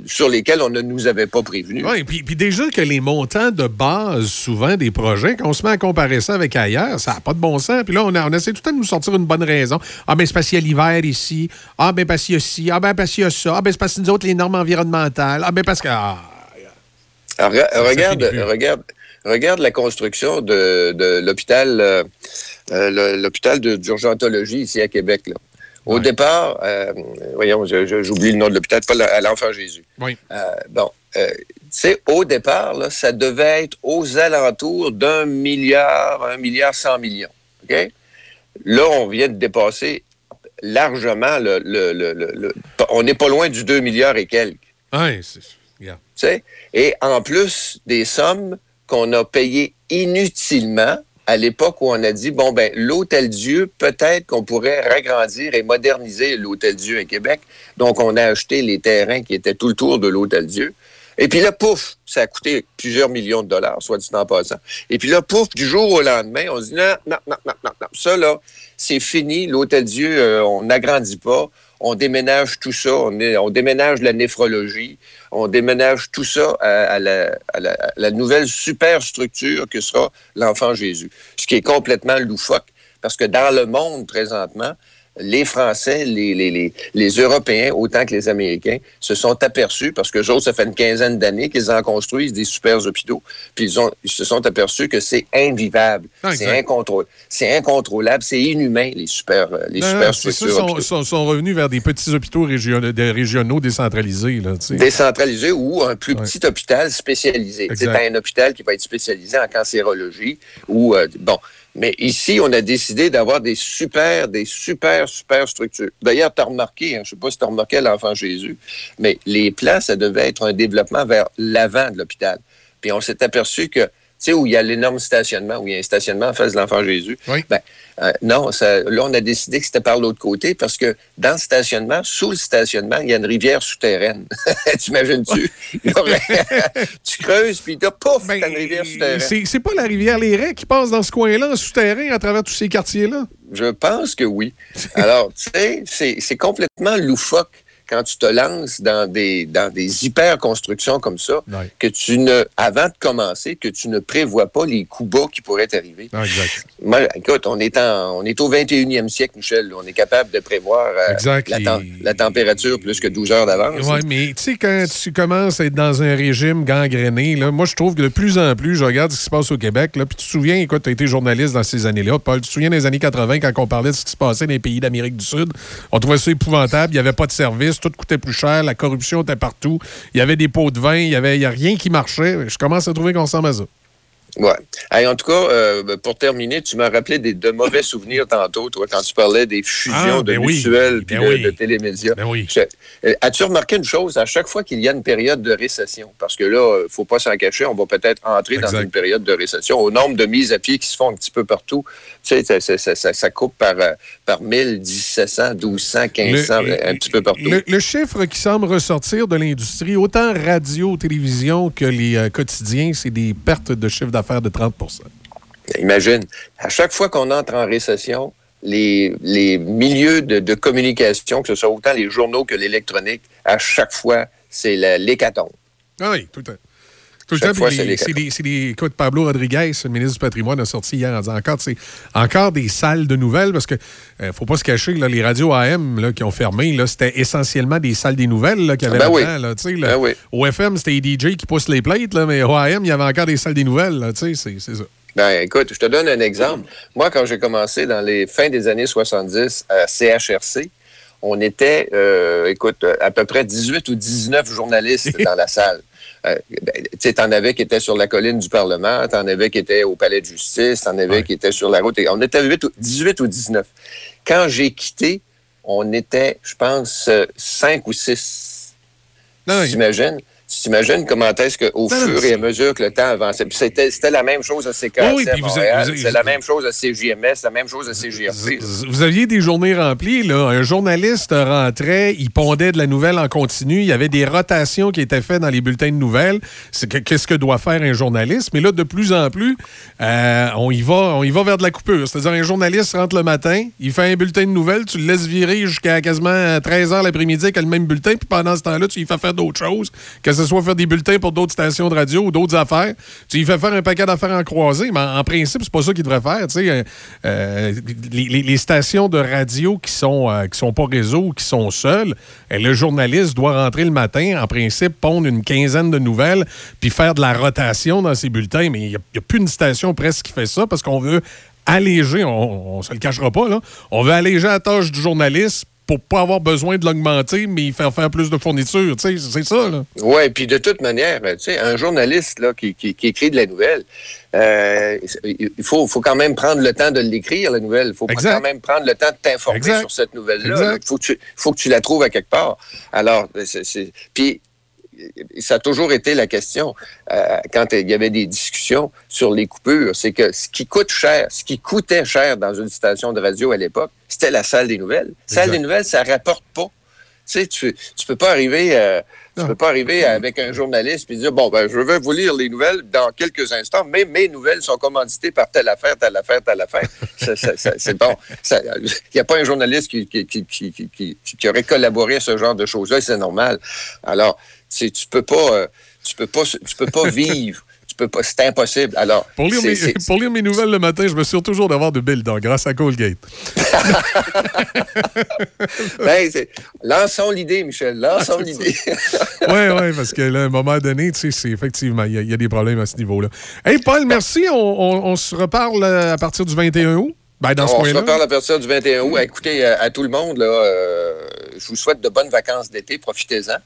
sur lesquels on ne nous avait pas prévenus. Oui, puis, puis déjà que les montants de base, souvent, des projets, quand on se met à comparer ça avec ailleurs, ça n'a pas de bon sens. Puis là, on, a- on essaie tout le temps de nous sortir une bonne raison. Ah, ben c'est parce qu'il y a l'hiver ici. Ah, ben parce qu'il y a ci. Ah, ben parce qu'il y a ça. Ah, ben c'est parce que nous autres, les normes environnementales. Ah, ben parce que... Ah, Alors, ça regarde, regarde, regarde la construction de, de l'hôpital, euh, euh, l'hôpital d'urgentologie ici à Québec. Là. Au départ, euh, voyons, j'oublie le nom de l'hôpital, pas à l'Enfant Jésus. Oui. Euh, bon, euh, tu sais, au départ, là, ça devait être aux alentours d'un milliard, un milliard cent millions. OK? Là, on vient de dépasser largement le. le- le- on n'est pas loin du 2 milliards et quelques. Ouais, c'est... regarde. Tu sais, Et en plus des sommes qu'on a payées inutilement à l'époque où on a dit, bon, ben, l'Hôtel Dieu, peut-être qu'on pourrait ragrandir et moderniser l'Hôtel Dieu à Québec. Donc, on a acheté les terrains qui étaient tout le tour de l'Hôtel Dieu. Et puis là, pouf, ça a coûté plusieurs millions de dollars, soit dit en passant. Et puis là, pouf, du jour au lendemain, on se dit, non, non, non, non, non, non. Ça, là, c'est fini. L'Hôtel Dieu, euh, on n'agrandit pas. On déménage tout ça. On, déménage la néphrologie. On déménage tout ça à la nouvelle superstructure que sera l'enfant Jésus. Ce qui est complètement loufoque, parce que dans le monde présentement, les Français, les, les, les, les Européens, autant que les Américains, se sont aperçus, parce que autres, ça fait une quinzaine d'années qu'ils en construisent des super hôpitaux, puis ils, ont, ils se sont aperçus que c'est invivable, Ah, c'est incontrôlable, c'est incontrôlable, c'est inhumain, les super, euh, les Non, super ça, sont, hôpitaux. sont, sont revenus vers des petits hôpitaux régionaux, des régionaux décentralisés. Là, tu sais. décentralisé ou un plus petit hôpital spécialisé. C'est un hôpital qui va être spécialisé en cancérologie ou euh, bon. Mais ici, on a décidé d'avoir des super, des super, super structures. D'ailleurs, tu as remarqué, hein, je sais pas si tu as remarqué l'Enfant Jésus, mais les plans, ça devait être un développement vers l'avant de l'hôpital. Puis on s'est aperçu que, sais, où il y a l'énorme stationnement, où il y a un stationnement en face de l'Enfant Jésus, ben, euh, non, ça- là, on a décidé que c'était par l'autre côté parce que dans le stationnement, sous le stationnement, il y a une rivière souterraine. T'imagines-tu? Tu creuses, puis t'as pouf, t'as une rivière souterraine. C'est c'est pas la rivière Les Raies qui passe dans ce coin-là, en souterrain, à travers tous ces quartiers-là? Je pense que oui. Alors, tu sais, c'est- c'est complètement loufoque quand tu te lances dans des, dans des hyper-constructions comme ça, que tu ne, avant de commencer, que tu ne prévois pas les coups bas qui pourraient t'arriver. exact. Moi, écoute, on est, en, on est au 21e siècle, Michel. On est capable de prévoir euh, Exact, la, tem- la température plus que 12 heures d'avance. Oui, mais tu sais, quand tu commences à être dans un régime gangréné, là, moi, je trouve que de plus en plus, je regarde ce qui se passe au Québec. Là, puis tu te souviens, écoute, tu as été journaliste dans ces années-là. Paul, tu te souviens des années 80 quand on parlait de ce qui se passait dans les pays d'Amérique du Sud? On trouvait ça épouvantable. Il n'y avait pas de service. Tout coûtait plus cher. La corruption était partout. Il y avait des pots de vin. Il n'y avait y a rien qui marchait. Je commence à trouver qu'on ressemble à ça. Ouais. Hey, en tout cas, euh, pour terminer, tu m'as rappelé des, de mauvais souvenirs tantôt, toi, quand tu parlais des fusions Ah, de ben oui. mutuelles puis Ben de, oui. de télémédias. Ben oui. Euh, As-tu remarqué une chose? À chaque fois qu'il y a une période de récession, parce que là, il faut pas s'en cacher, on va peut-être entrer dans une période de récession. Au nombre de mises à pied qui se font un petit peu partout, tu sais, ça, ça- ça- ça- ça coupe par, euh, par 1000, 1700, 1200, 1500, Le- un petit peu partout. Le, le chiffre qui semble ressortir de l'industrie, autant radio, télévision que les euh, quotidiens, c'est des pertes de chiffre d'affaires de 30% Imagine, à chaque fois qu'on entre en récession, les, les milieux de, de communication, que ce soit autant les journaux que l'électronique, à chaque fois, c'est l'hécatombe. Ah oui, tout le temps. Tout le temps, c'est des, écoute, Pablo Rodriguez, le ministre du Patrimoine, a sorti hier en disant encore, c'est encore des salles de nouvelles, parce que euh, faut pas se cacher, là, les radios AM là, qui ont fermé, c'était essentiellement des salles des nouvelles qu'il y avait Ben oui. là. Ben oui. Au FM, c'était les DJ qui poussent les plates, là, mais au AM, il y avait encore des salles des nouvelles, c'est ça. Ben, écoute, je te donne un exemple. Moi, quand j'ai commencé dans les fins des années 70 à CHRC, on était, euh, écoute, à peu près 18 ou 19 journalistes dans la salle. Euh, ben, tu sais, t'en avais qui étaient sur la colline du Parlement, t'en avais qui étaient au Palais de justice, t'en avais qui étaient sur la route. On était 8 ou- 18 ou 19. Quand j'ai quitté, on était, je pense, 5 ou 6. T'imagines? Tu t'imagines comment est-ce qu'au fur et à mesure que le temps avançait, c'était c'était la même chose à CKC Oui, c'est la même chose à CJMS, la même chose à CGRP. Vous aviez des journées remplies, là. Un journaliste rentrait, il pondait de la nouvelle en continu. Il y avait des rotations qui étaient faites dans les bulletins de nouvelles. C'est que- Qu'est-ce que doit faire un journaliste? Mais là, de plus en plus, euh, on, y va, on y va vers de la coupure. C'est-à-dire, un journaliste rentre le matin, il fait un bulletin de nouvelles, tu le laisses virer jusqu'à quasiment 13 h l'après-midi avec le même bulletin, puis pendant ce temps-là, tu lui fais faire d'autres choses, que ce soit faire des bulletins pour d'autres stations de radio ou d'autres affaires. Tu lui fais faire un paquet d'affaires en croisée, mais en, principe, c'est pas ça qu'il devrait faire. Euh, euh, les, stations de radio qui sont, euh, qui sont pas réseau qui sont seules, euh, le journaliste doit rentrer le matin, en principe, pondre une quinzaine de nouvelles, puis faire de la rotation dans ses bulletins. Mais il n'y a plus une station presque qui fait ça parce qu'on veut alléger, on, on se le cachera pas, là, on veut alléger la tâche du journaliste pour pas avoir besoin de l'augmenter, mais faire faire plus de fournitures. C'est ça, là. Oui, puis de toute manière, tu sais, un journaliste là, qui, qui- qui écrit de la nouvelle, euh, il faut, faut quand même prendre le temps de l'écrire, la nouvelle. Il faut Exact. quand même prendre le temps de t'informer sur cette nouvelle-là. Il faut, que tu- faut que tu la trouves à quelque part. Alors, c'est- puis ça a toujours été la question euh, quand il y avait des discussions sur les coupures, c'est que ce qui coûte cher, ce qui coûtait cher dans une station de radio à l'époque, c'était la salle des nouvelles. Salle Exact. des nouvelles, ça rapporte pas. Tu sais, tu, tu peux pas arriver, euh, tu peux pas arriver avec un journaliste puis dire bon ben je vais vous lire les nouvelles dans quelques instants, mais mes nouvelles sont commanditées par telle affaire, telle affaire, telle affaire. C'est bon. Il n'y a pas un journaliste qui, qui, qui, qui, aurait collaboré à ce genre de choses-là, et c'est normal. Alors, tu peux pas, euh, tu peux pas, tu peux pas vivre. Tu peux pas, c'est impossible. Alors, Pour lire, mes, c'est- pour lire mes nouvelles le matin, je me suis toujours d'avoir de belles dents grâce à Colgate. ben, lançons l'idée, Michel. Lançons l'idée. Oui, oui, parce que là, à un moment donné, tu sais, c'est effectivement, il y, a- il y a des problèmes à ce niveau-là. Hey, Paul, merci. On, on- on se reparle euh, à partir du 21 août? Ben, dans ce On se reparle à partir du 21 août. Écoutez, euh, à tout le monde, là, euh, je vous souhaite de bonnes vacances d'été. Profitez-en.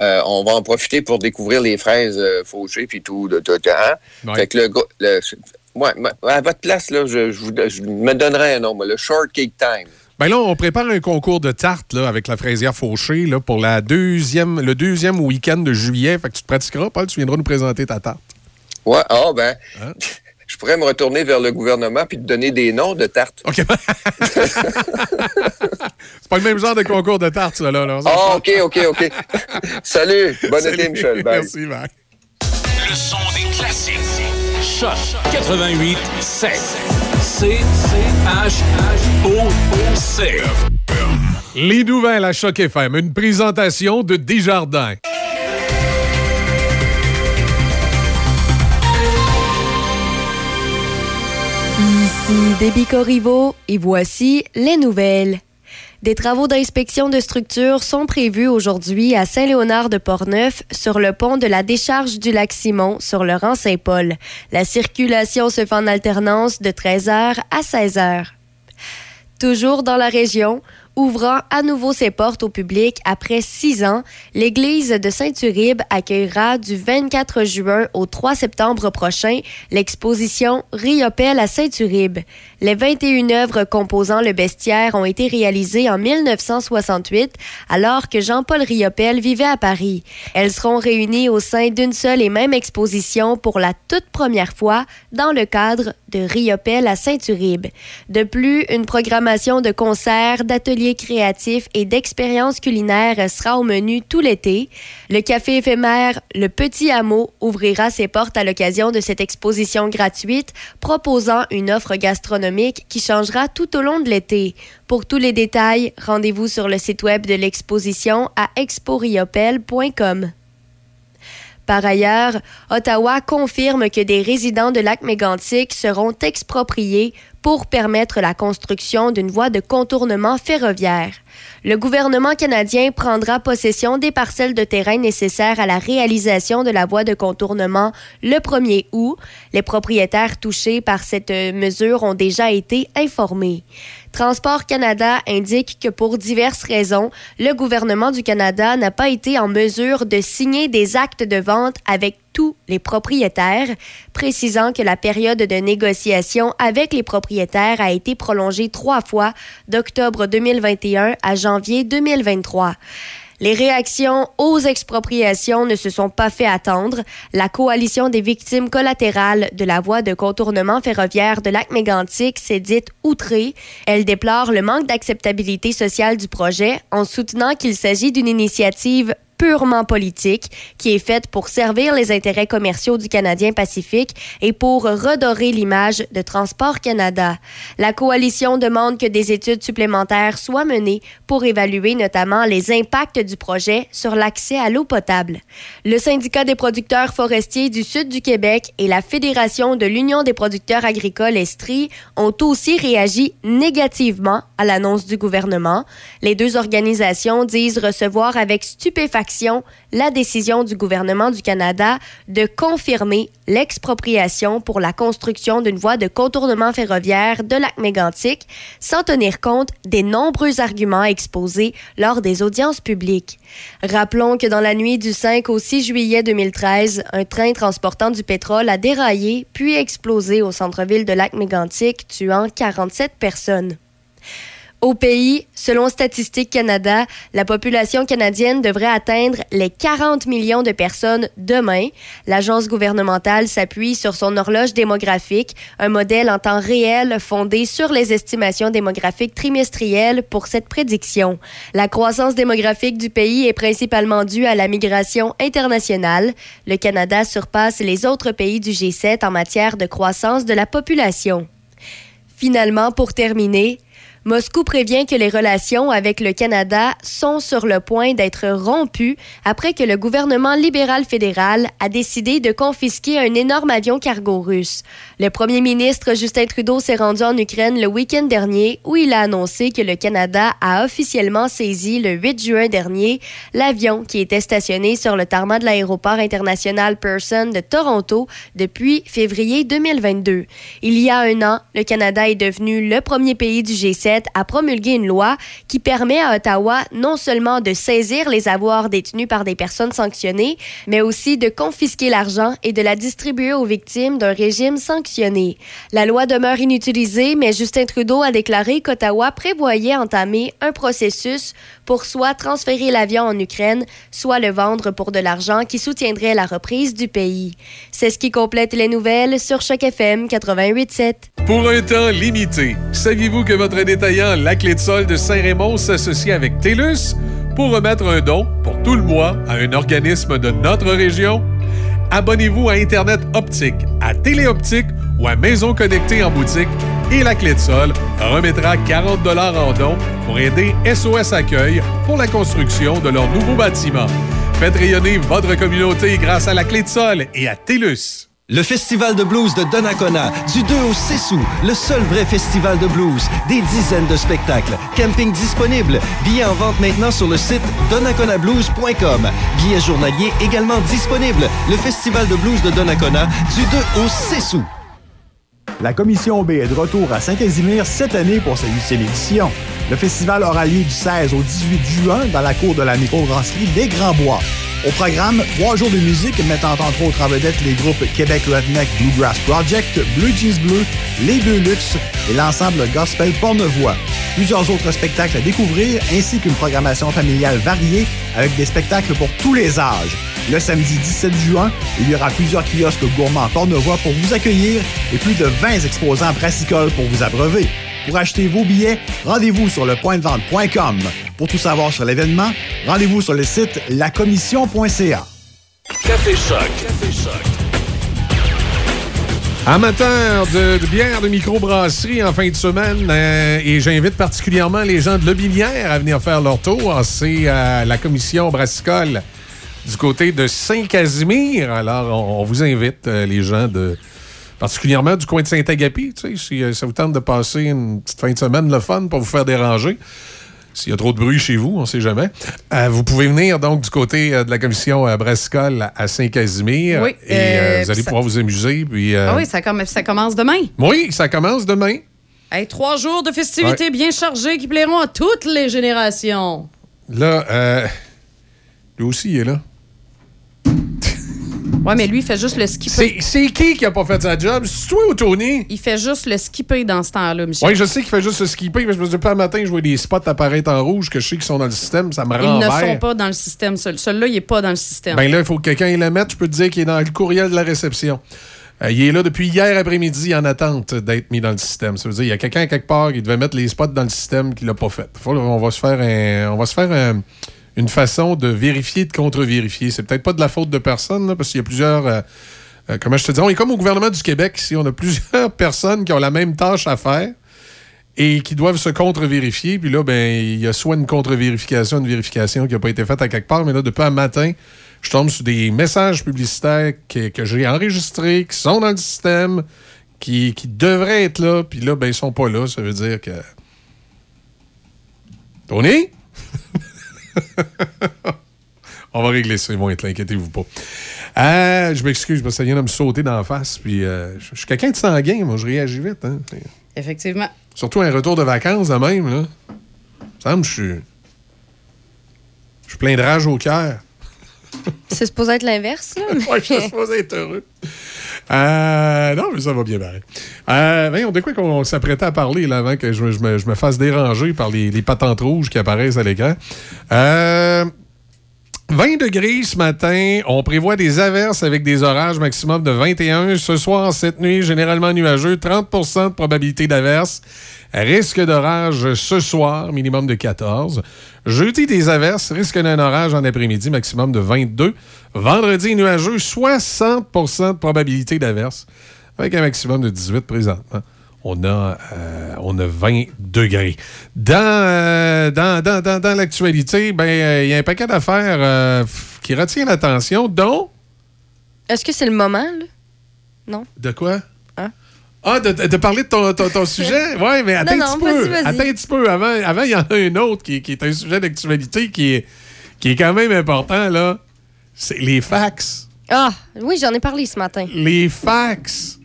Euh, on va en profiter pour découvrir les fraises euh, fauchées puis tout. De, de- de- hein? Ouais. Fait que le, le- ouais, à votre place, là, je, je me donnerais un nom, le Shortcake Time. Ben là, on prépare un concours de tartes là, avec la fraisière fauchée là, pour la deuxième, le deuxième week-end de juillet. Fait que tu te pratiqueras, Paul, tu viendras nous présenter ta tarte. Ouais, ah ben, Hein? je pourrais me retourner vers le gouvernement puis te donner des noms de tartes. OK. C'est pas le même genre de concours de tartes, ça, là. là. Ah, OK, OK, OK. Salut. Bon Salut. été, Michel. Bye. Merci, bye. Le son des classiques. Choc 88 7. C H O C. Les nouvelles à Choc FM, une présentation de Desjardins. Ici Déby et voici les nouvelles. Des travaux d'inspection de structure sont prévus aujourd'hui à Saint-Léonard de Portneuf sur le pont de la décharge du lac Simon sur le rang Saint-Paul. La circulation se fait en alternance de 13h à 16h. Toujours dans la région, ouvrant à nouveau ses portes au public après six ans, l'église de Saint-Uribe accueillera du 24 juin au 3 septembre prochain l'exposition Riopelle à Saint-Uribe. Les 21 œuvres composant le bestiaire ont été réalisées en 1968 alors que Jean-Paul Riopelle vivait à Paris. Elles seront réunies au sein d'une seule et même exposition pour la toute première fois dans le cadre de Riopelle à Saint-Uribe. De plus, une programmation de concerts, d'ateliers créatifs et d'expériences culinaires sera au menu tout l'été. Le café éphémère Le Petit Hameau ouvrira ses portes à l'occasion de cette exposition gratuite, proposant une offre gastronomique qui changera tout au long de l'été. Pour tous les détails, rendez-vous sur le site web de l'exposition à exporiopel.com. Par ailleurs, Ottawa confirme que des résidents de lac mégantic seront expropriés pour permettre la construction d'une voie de contournement ferroviaire. Le gouvernement canadien prendra possession des parcelles de terrain nécessaires à la réalisation de la voie de contournement le 1er août. Les propriétaires touchés par cette mesure ont déjà été informés. Transport Canada indique que pour diverses raisons, le gouvernement du Canada n'a pas été en mesure de signer des actes de vente avec tous les propriétaires, précisant que la période de négociation avec les propriétaires a été prolongée trois fois d'octobre 2021 à janvier 2023. Les réactions aux expropriations ne se sont pas fait attendre. La coalition des victimes collatérales de la voie de contournement ferroviaire de Lac-Mégantic s'est dite outrée. Elle déplore le manque d'acceptabilité sociale du projet en soutenant qu'il s'agit d'une initiative purement politique qui est faite pour servir les intérêts commerciaux du Canadien Pacifique et pour redorer l'image de Transport Canada. La coalition demande que des études supplémentaires soient menées pour évaluer notamment les impacts du projet sur l'accès à l'eau potable. Le syndicat des producteurs forestiers du sud du Québec et la Fédération de l'Union des producteurs agricoles Estrie ont aussi réagi négativement à l'annonce du gouvernement. Les deux organisations disent recevoir avec stupéfaction la décision du gouvernement du Canada de confirmer l'expropriation pour la construction d'une voie de contournement ferroviaire de lac mégantic sans tenir compte des nombreux arguments exposés lors des audiences publiques. Rappelons que dans la nuit du 5 au 6 juillet 2013, un train transportant du pétrole a déraillé puis explosé au centre-ville de lac mégantic tuant 47 personnes. Au pays, selon Statistique Canada, la population canadienne devrait atteindre les 40 millions de personnes demain. L'agence gouvernementale s'appuie sur son horloge démographique, un modèle en temps réel fondé sur les estimations démographiques trimestrielles pour cette prédiction. La croissance démographique du pays est principalement due à la migration internationale. Le Canada surpasse les autres pays du G7 en matière de croissance de la population. Finalement, pour terminer, Moscou prévient que les relations avec le Canada sont sur le point d'être rompues après que le gouvernement libéral fédéral a décidé de confisquer un énorme avion cargo russe. Le premier ministre Justin Trudeau s'est rendu en Ukraine le week-end dernier où il a annoncé que le Canada a officiellement saisi le 8 juin dernier l'avion qui était stationné sur le tarmac de l'aéroport international Pearson de Toronto depuis février 2022. Il y a un an, le Canada est devenu le premier pays du G7 a promulgué une loi qui permet à Ottawa non seulement de saisir les avoirs détenus par des personnes sanctionnées, mais aussi de confisquer l'argent et de la distribuer aux victimes d'un régime sanctionné. La loi demeure inutilisée, mais Justin Trudeau a déclaré qu'Ottawa prévoyait entamer un processus pour soit transférer l'avion en Ukraine, soit le vendre pour de l'argent qui soutiendrait la reprise du pays. C'est ce qui complète les nouvelles sur Choc FM 88.7. Pour un temps limité, saviez-vous que votre La Clé de Sol de Saint-Raymond s'associe avec TELUS pour remettre un don pour tout le mois à un organisme de notre région? Abonnez-vous à Internet Optique, à Téléoptique ou à Maison Connectée en boutique et La Clé de Sol remettra 40 en don pour aider SOS Accueil pour la construction de leur nouveau bâtiment. Faites rayonner votre communauté grâce à La Clé de Sol et à TELUS. Le Festival de blues de Donnacona, du 2 au 6 août, le seul vrai festival de blues. Des dizaines de spectacles. Camping disponible. Billets en vente maintenant sur le site donnaconablues.com. Billets journaliers également disponibles. Le Festival de blues de Donnacona, du 2 au 6 août. La Commission B est de retour à Saint-Casimir cette année pour sa huitième édition. Le festival aura lieu du 16 au 18 juin dans la cour de la microbrasserie Les Grands Bois. Au programme, trois jours de musique mettant entre autres en vedette les groupes Québec Redneck Bluegrass Project, Blue Jeans Bleu, Les Deux Luxe et l'ensemble Gospel Pornevoix. Plusieurs autres spectacles à découvrir ainsi qu'une programmation familiale variée avec des spectacles pour tous les âges. Le samedi 17 juin, il y aura plusieurs kiosques gourmands Pornevoix pour vous accueillir et plus de 20 exposants brassicoles pour vous abreuver. Pour acheter vos billets, rendez-vous sur lepointdevente.com. Pour tout savoir sur l'événement, rendez-vous sur le site lacommission.ca. Café Choc. Café Choc. Amateur de, de bière de microbrasserie en fin de semaine, euh, et j'invite particulièrement les gens de Lobinière à venir faire leur tour. C'est euh, la commission brassicole du côté de Saint-Casimir. Alors, on, on vous invite, euh, les gens de particulièrement du coin de Saint-Agapi, si euh, ça vous tente de passer une petite fin de semaine le fun pour vous faire déranger. S'il y a trop de bruit chez vous, on ne sait jamais. Euh, vous pouvez venir donc du côté euh, de la commission euh, brassicole à Saint-Casimir. Oui, Et vous allez ça- pouvoir vous amuser. Puis, Ah oui, ça, comm- ça commence demain. oui, ça commence demain. Hey, trois jours de festivités Ouais. bien chargés qui plairont à toutes les générations. Là, lui aussi, il est là. Ouais, mais lui, il fait juste le skipper. C'est qui qui a pas fait sa job? C'est toi ou Tony? Il fait juste le skipper dans ce temps-là, Michel. Oui, je sais qu'il fait juste se skipper, mais je me dis pas un matin, je vois des spots apparaître en rouge que je sais qu'ils sont dans le système, ça me Ils rend ne vert. sont pas dans le système. Celui- Celui-là, il n'est pas dans le système. Ben là, il faut que quelqu'un le mette. Je peux te dire qu'il est dans le courriel de la réception. Euh, il est là depuis hier après-midi en attente d'être mis dans le système. Ça veut dire qu'il y a quelqu'un quelque part qui devait mettre les spots dans le système qui l'a pas fait. Faut- on va se faire, un- on va se faire un- une façon de vérifier, de contre-vérifier. C'est peut-être pas de la faute de personne, là, parce qu'il y a plusieurs. euh, euh, comment je te dis? On est comme au gouvernement du Québec ici. On a plusieurs personnes qui ont la même tâche à faire et qui doivent se contre-vérifier. Puis là, ben, il y a soit une contre-vérification, une vérification qui n'a pas été faite à quelque part. Mais là, depuis un matin, je tombe sur des messages publicitaires que, que j'ai enregistrés, qui sont dans le système, qui, qui devraient être là. Puis là, ben, ils sont pas là. Ça veut dire que. Tony? On va régler ça, ils vont être là, inquiétez-vous pas. Euh, je m'excuse, parce que ça vient de me sauter d'en face. Puis euh, je suis quelqu'un de sanguin, moi, je réagis vite. Hein. Effectivement. Surtout un retour de vacances, de même, là. Ça me semble que je suis. Je suis plein de rage au cœur. C'est supposé être l'inverse, là. mais- Ouais, je suis supposé être heureux. Euh, non, mais ça va bien barrer. Euh, voyons, de quoi qu'on s'apprêtait à parler là, avant que je, me- fasse déranger par les, patentes rouges qui apparaissent à l'écran? Euh, 20 degrés ce matin. On prévoit des averses avec des orages maximum de 21. Ce soir, cette nuit, généralement nuageux. 30% de probabilité d'averse. Risque d'orage ce soir, minimum de 14. Jeudi, des averses. Risque d'un orage en après-midi, maximum de 22. Vendredi, nuageux. 60% de probabilité d'averse. Avec un maximum de 18 présentement. On a, euh, on a 20 degrés. Dans, euh, dans, dans, dans, dans l'actualité, ben, euh, il y a un paquet d'affaires euh, qui retient l'attention, dont. Est-ce que c'est le moment, là? Non? De quoi? Hein? Ah, de, de- parler de ton, ton- ton sujet? Oui, mais attends un petit peu. Attends un petit peu. Avant, avant, il y en a un autre qui, qui est un sujet d'actualité qui est, qui est quand même important, là. C'est les fax. Ah, oui, j'en ai parlé ce matin. Les fax.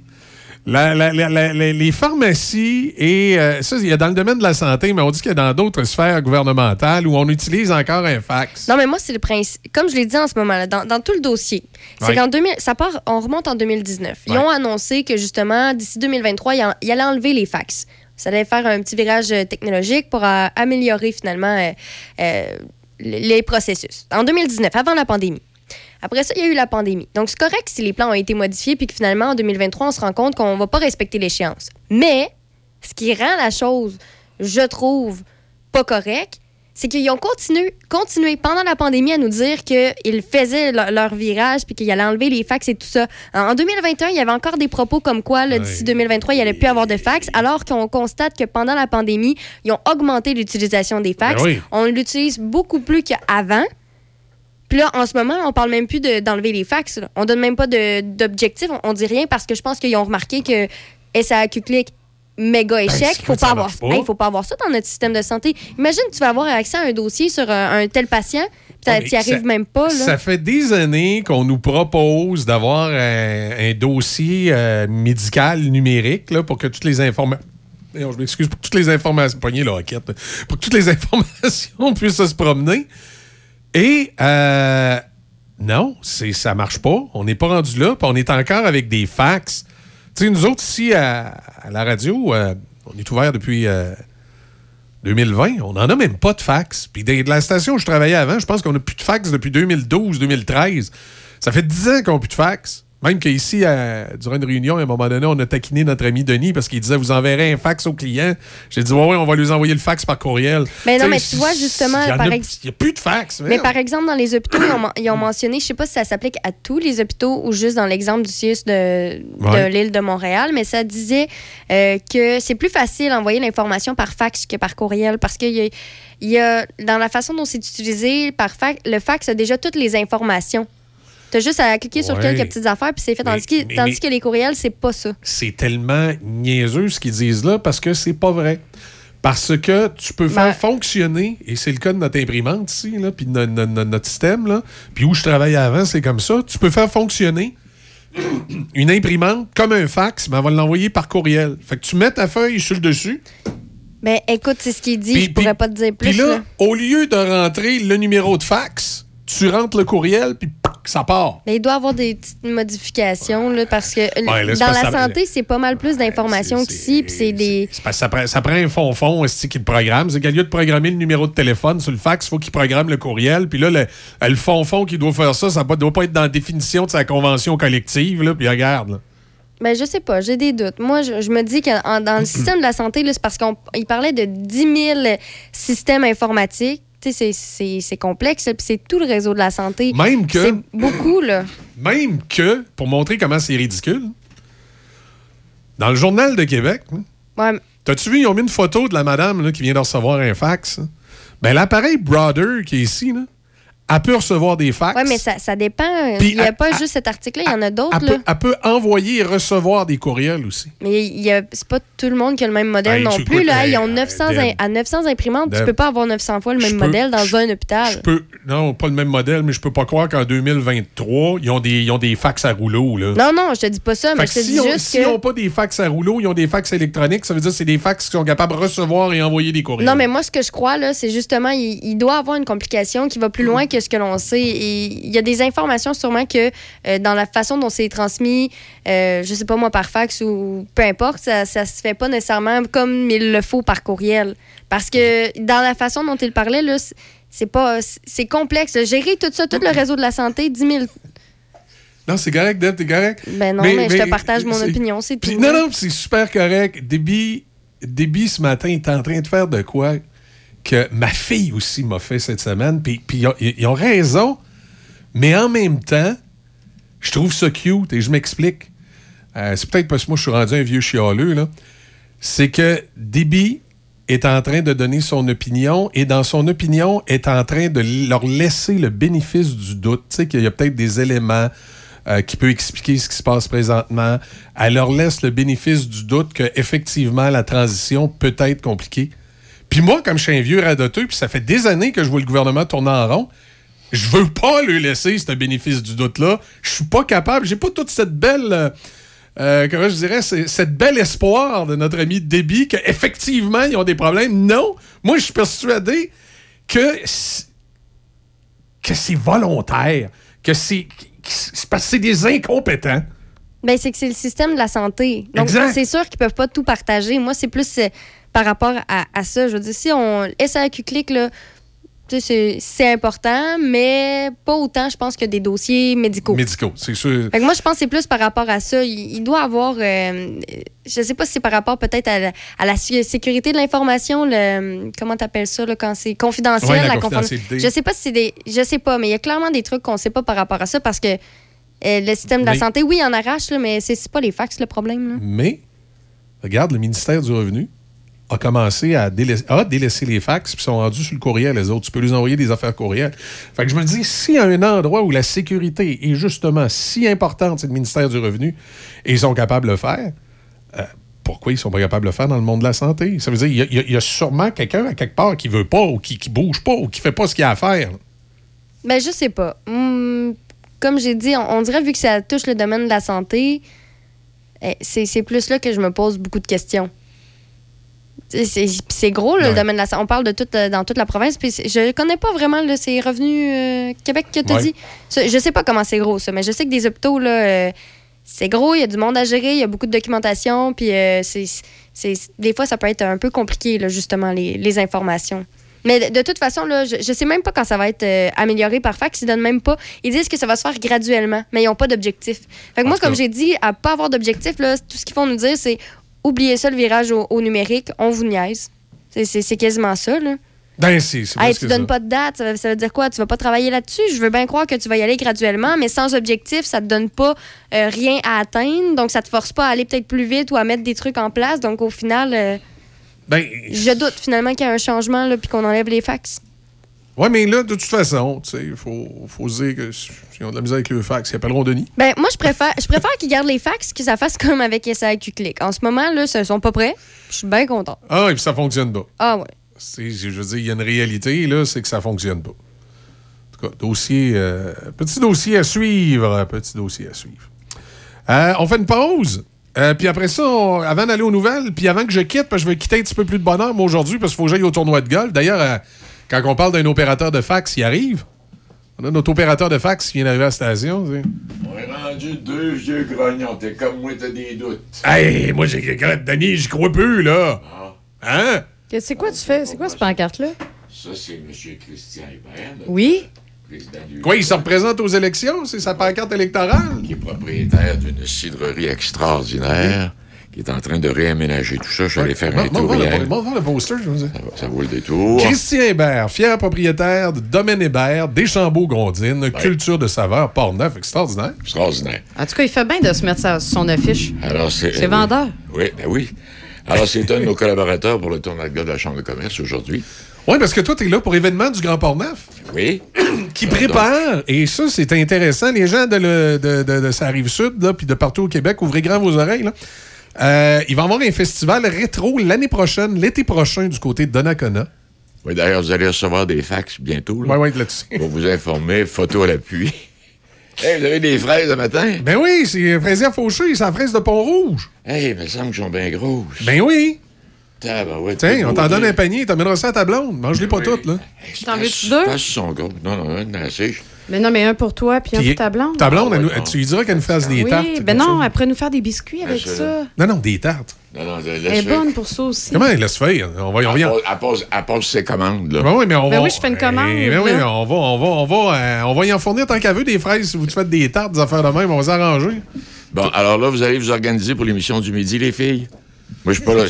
La- la- la- la- la- les pharmacies et euh, ça, il y a dans le domaine de la santé, mais on dit qu'il y a dans d'autres sphères gouvernementales où on utilise encore un fax. Non, mais moi, c'est le principe. Comme je l'ai dit en ce moment-là, dans, dans tout le dossier, c'est Ouais. qu'en 2000, ça part, on remonte en 2019. Ils Ouais. ont annoncé que justement, d'ici 2023, ils, ils allaient enlever les fax. Ça allait faire un petit virage euh, technologique pour euh, améliorer finalement euh, les processus. En 2019, avant la pandémie. Après ça, il y a eu la pandémie. Donc, c'est correct si les plans ont été modifiés puis que finalement, en 2023, on se rend compte qu'on ne va pas respecter l'échéance. Mais, ce qui rend la chose, je trouve, pas correcte, c'est qu'ils ont continué, continué pendant la pandémie à nous dire qu'ils faisaient leur, leur virage puis qu'ils allaient enlever les fax et tout ça. En en 2021, il y avait encore des propos comme quoi, d'ici 2023, il n'y allait plus avoir de fax, alors qu'on constate que pendant la pandémie, ils ont augmenté l'utilisation des fax. Ben oui. On l'utilise beaucoup plus qu'avant. Puis là, en ce moment, on parle même plus de- d'enlever les fax. là. On donne même pas d'objectif. On, on dit rien parce que je pense qu'ils ont remarqué que SAQ Click, méga échec. Ben, faut que ça pas avoir, marche pas. Hey, faut pas avoir ça dans notre système de santé. Imagine, tu vas avoir accès à un dossier sur un, un tel patient, tu n'y arrives ça- même pas. Là. Ça fait des années qu'on nous propose d'avoir un, un dossier euh, médical numérique là, pour que toutes les informations. Je m'excuse pour que toutes les informations. Poignée la roquette. là. Pour que toutes les informations puissent se promener. Et euh, non, c'est, ça marche pas. On n'est pas rendu là. Puis on est encore avec des fax. Tu sais, nous autres ici à, la radio, euh, on est ouvert depuis. euh, 2020, on n'en a même pas de fax. Puis de de la station où je travaillais avant, je pense qu'on n'a plus de fax depuis 2012-2013. Ça fait 10 ans qu'on n'a plus de fax. Même qu'ici, durant une réunion, à un moment donné, on a taquiné notre ami Denis parce qu'il disait Vous enverrez un fax aux clients. J'ai dit Ouais, ouais, on va lui envoyer le fax par courriel. Mais non, mais tu vois, justement, il n'y a plus de fax. Mais par exemple, dans les hôpitaux, ils ont, mentionné, je sais pas si ça s'applique à tous les hôpitaux ou juste dans l'exemple du CIUS de, l'île de Montréal, mais ça disait euh, que c'est plus facile d'envoyer l'information par fax que par courriel parce qu'il y a, il y a- dans la façon dont c'est utilisé par fax, le fax a déjà toutes les informations. Tu as juste à cliquer sur quelques petites affaires puis c'est fait. Tandis, que, mais- tandis mais- que les courriels, c'est pas ça. c'est tellement niaiseux ce qu'ils disent là parce que c'est pas vrai. Parce que tu peux faire Ben- fonctionner, et c'est le cas de notre imprimante ici, là, puis de no- no- no- notre système, là, puis où je travaillais avant, c'est comme ça. Tu peux faire fonctionner une imprimante comme un fax, mais on va l'envoyer par courriel. Fait que tu mets ta feuille sur le dessus, Ben écoute, c'est ce qu'il dit, Puis- je pourrais pas te dire plus. puis là, là. au lieu de rentrer le numéro de fax, tu rentres le courriel, puis ça part. Mais il doit y avoir des petites modifications, là, parce que euh, Ouais, là, c'est dans la ça- santé, c'est pas mal plus d'informations qu'ici, puis c'est des... Parce que ça prend, ça prend un fond-fond esti, qui le programme? C'est qu'au lieu de programmer le numéro de téléphone sur le fax, il faut qu'il programme le courriel. Puis là, le, le fond-fond qui doit faire ça, ça ne doit pas être dans la définition de sa convention collective. Là, puis regarde. là. Ben, je sais pas, j'ai des doutes. Moi, je, je me dis que dans le système de la santé, c'est parce qu'il parlait de 10 000 systèmes informatiques. C'est- complexe, puis c'est tout le réseau de la santé. Même que- C'est beaucoup, là. Même que, pour montrer comment c'est ridicule, dans le Journal de Québec, hein, Ouais, T'as-tu vu, ils ont mis une photo de la madame là, qui vient de recevoir un fax? hein? Ben, l'appareil Brother qui est ici, là, elle peut recevoir des fax. ouais mais ça, ça dépend. Puis il n'y a pas juste cet article-là, il y en a d'autres, elle, elle peut envoyer et recevoir des courriels aussi. Mais c'est pas tout le monde qui a le même modèle Hey, non tu plus. Là, hey, ils ont 900 Deb. im- à 900 imprimantes. Deb. Tu peux pas avoir 900 fois le même peux- modèle dans un hôpital. Je peux, non, pas le même modèle, mais je peux pas croire qu'en 2023, ils ont des, ils ont des fax à rouleau. Là. Non, non, je te dis pas ça, mais je te si dis on- juste s'ils que... n'ont pas des fax à rouleau, ils ont des fax électroniques, ça veut dire que c'est des fax qui sont capables de recevoir et envoyer des courriels. Non, mais moi, ce que je crois, là, c'est justement, il, il doit avoir une complication qui va plus loin que ce que l'on sait. Et il y a des informations sûrement que euh, dans la façon dont c'est transmis, euh, je sais pas moi, par fax ou peu importe, ça, ça se fait pas nécessairement comme il le faut par courriel. Parce que dans la façon dont il parlait, là, c'est- pas... C'est complexe. Gérer tout ça, tout le réseau de la santé, 10 000... Non, c'est correct, Deb, t'es correct. Ben non, mais, je te partage mon opinion, c'est tout. Puis non, non, c'est super correct. Déby, Déby, ce matin, est en train de faire de quoi? Que ma fille aussi m'a fait cette semaine. Puis, ils, ont, raison, mais en même temps, je trouve ça cute et je m'explique. Euh, c'est peut-être parce que moi, je suis rendu un vieux chialeux, là. C'est que Déby est en train de donner son opinion et dans son opinion est en train de leur laisser le bénéfice du doute. Tu sais qu'il y a peut-être des éléments euh, qui peuvent expliquer ce qui se passe présentement. Elle leur laisse le bénéfice du doute qu'effectivement la transition peut être compliquée. Puis moi, comme je suis un vieux radoteux, puis ça fait des années que je vois le gouvernement tourner en rond, je veux pas lui laisser ce bénéfice du doute-là. Je suis pas capable. J'ai pas toute cette belle. euh, euh, comment je dirais, cette belle espoir de notre ami Déby qu'effectivement, ils ont des problèmes. Non, moi, je suis persuadé que que c'est volontaire, que c'est parce que c'est des incompétents. Ben, c'est que c'est le système de la santé. Donc, c'est sûr qu'ils peuvent pas tout partager. Moi, c'est plus euh, par rapport à, à ça. Je veux dire, si on. SAQ clic, là, tu sais, c'est- important, mais pas autant, je pense, que des dossiers médicaux. Médicaux, c'est sûr. Fait que moi, je pense que c'est plus par rapport à ça. Il, il doit avoir. euh, je sais pas si c'est par rapport peut-être à, la- à la sé- sécurité de l'information, le. Comment t'appelles ça, là, quand c'est confidentiel? Ouais, la confiden- confidentialité. Je sais pas si c'est des. Je sais pas, mais il y a clairement des trucs qu'on sait pas par rapport à ça parce que. euh, le système de la santé, oui, il en arrache, là, mais c'est c'est pas les fax le problème. là. Mais, regarde, le ministère du Revenu a commencé à délaisser, les fax puis sont rendus sur le courriel, les autres. Tu peux les envoyer des affaires courriel. Fait que je me dis, s'il y a un endroit où la sécurité est justement si importante, c'est le ministère du Revenu, et ils sont capables de le faire, euh, pourquoi ils sont pas capables de le faire dans le monde de la santé? Ça veut dire, il y a- y, y sûrement quelqu'un à quelque part qui veut pas, ou qui, qui bouge pas, ou qui fait pas ce qu'il a à faire. Ben, je sais pas. Hum, comme j'ai dit, on, on dirait, vu que ça touche le domaine de la santé, eh, c'est plus là que je me pose beaucoup de questions. C'est- gros, là, le domaine de la santé. On parle de tout, euh, dans toute la province. Puis je connais pas vraiment là, ces revenus euh, Québec que tu as Ouais. dit. Ça, je sais pas comment c'est gros, ça, mais je sais que des hôpitaux, là, euh, c'est gros, il y a du monde à gérer, il y a beaucoup de documentation. Puis c'est des fois, ça peut être un peu compliqué, là, justement, les, les informations. Mais de, toute façon, là, je, je sais même pas quand ça va être euh, amélioré par fax. Ils donnent même pas. Ils disent que ça va se faire graduellement, mais ils n'ont pas d'objectif. Fait que moi, comme j'ai dit, à pas avoir d'objectif, tout ce qu'ils font nous dire, c'est oubliez ça, le virage au, au numérique, on vous niaise. C'est- C'est c'est quasiment ça, là. Ben, c'est c'est Hey, tu donnes ça. pas de date, ça veut, ça veut dire quoi? Tu vas pas travailler là-dessus? Je veux bien croire que tu vas y aller graduellement, mais sans objectif, ça te donne pas euh, rien à atteindre. Donc, ça te force pas à aller peut-être plus vite ou à mettre des trucs en place. Donc, au final, euh, Ben, je doute finalement qu'il y a un changement là, puis qu'on enlève les fax. Ouais, mais là, de toute façon, tu sais, il faut, faut se dire que s'ils ont de la misère avec le fax, ils appelleront Denis. Ben, moi, je préfère, je préfère qu'ils gardent les fax, que ça fasse comme avec SAQ Click. En ce moment, là, ils sont pas prêts. Je suis bien content. Ah, et puis ça fonctionne pas. Ah, ouais. Je veux dire, il y a une réalité, là, c'est que ça fonctionne pas. En tout cas, dossier, euh, petit dossier à suivre. Petit dossier à suivre. Euh, on fait une pause. Euh, puis après ça, on- avant d'aller aux nouvelles, puis avant que je quitte, parce que je vais quitter un petit peu plus de bonheur, moi, aujourd'hui, parce qu'il faut que j'aille au tournoi de golf. D'ailleurs, euh, quand on parle d'un opérateur de fax, il arrive. On a notre opérateur de fax qui vient d'arriver à la station. tu sais. On est rendu deux vieux grognons. T'es comme moi, t'as des doutes. Hey, moi, j'ai Denis, j'y crois plus, là. Hein? Que- C'est quoi tu fais? C'est quoi cette pancarte-là? Ça, c'est M. Christian Hébert, Oui? Quoi, il se représente aux élections? C'est sa pancarte électorale? qui est propriétaire d'une cidrerie extraordinaire, qui est en train de réaménager tout ça. Je suis allé faire un Bon, tour hier. le, bon, bon, le poster, je veux dire. Ça vaut le détour. Christian Hébert, fier propriétaire de Domaine Hébert, Deschambault-Gondine, culture de saveur, Port-Neuf, extraordinaire. Extraordinaire. En tout cas, il fait bien de se mettre sa- son affiche. Alors, c'est. C'est euh, vendeur. Oui, ben oui. Alors, c'est un de nos collaborateurs pour le tournoi de la Chambre de commerce aujourd'hui. Oui, parce que toi, tu es là pour événement du Grand Port-Neuf. Oui. Qui prépare, et ça, c'est intéressant. Les gens de, le, de, de, de sa rive sud, puis de partout au Québec, ouvrez grand vos oreilles. Là. Euh, il va y avoir un festival rétro l'année prochaine, l'été prochain, du côté de Donnacona. Oui, d'ailleurs, vous allez recevoir des fax bientôt. Là, Oui, oui, là-dessus. Pour vous informer, photo à l'appui. Hey, vous avez des fraises le matin? Ben oui, c'est Fraisier Fauché, c'est la fraise de Pont-Rouge. Hey, il me semble qu'elles sont bien grosses. Ben oui. Tabarouette, Tiens, c'est on beau, t'en donne là. un panier, t'amèneras ça à ta blonde. Mange-les pas toutes, là. T'en veux-tu deux? Pas sont gros. Non, non, un assez. Mais non, mais un pour toi, puis un pour ta blonde. Ta blonde, elle nous- tu lui diras qu'elle nous fasse des oui, tartes. ben comme non, après nous faire des biscuits avec ça, ça. Non, non, des tartes. Non, non, Elle est bonne pour ça aussi. Comment elle laisse faire? On va, on y Elle pose, elle pose- elle pose ses commandes, là. Ben oui, mais on Ben va. oui, je fais une commande, Eh, ben oui, là. on va, on va, on va, euh, on va y en fournir tant qu'à veut des fraises. Si vous faites des tartes, des affaires de même, on va s'arranger. Bon, alors là, vous allez vous organiser pour l'émission du midi, les filles? Moi, je suis pas là. Je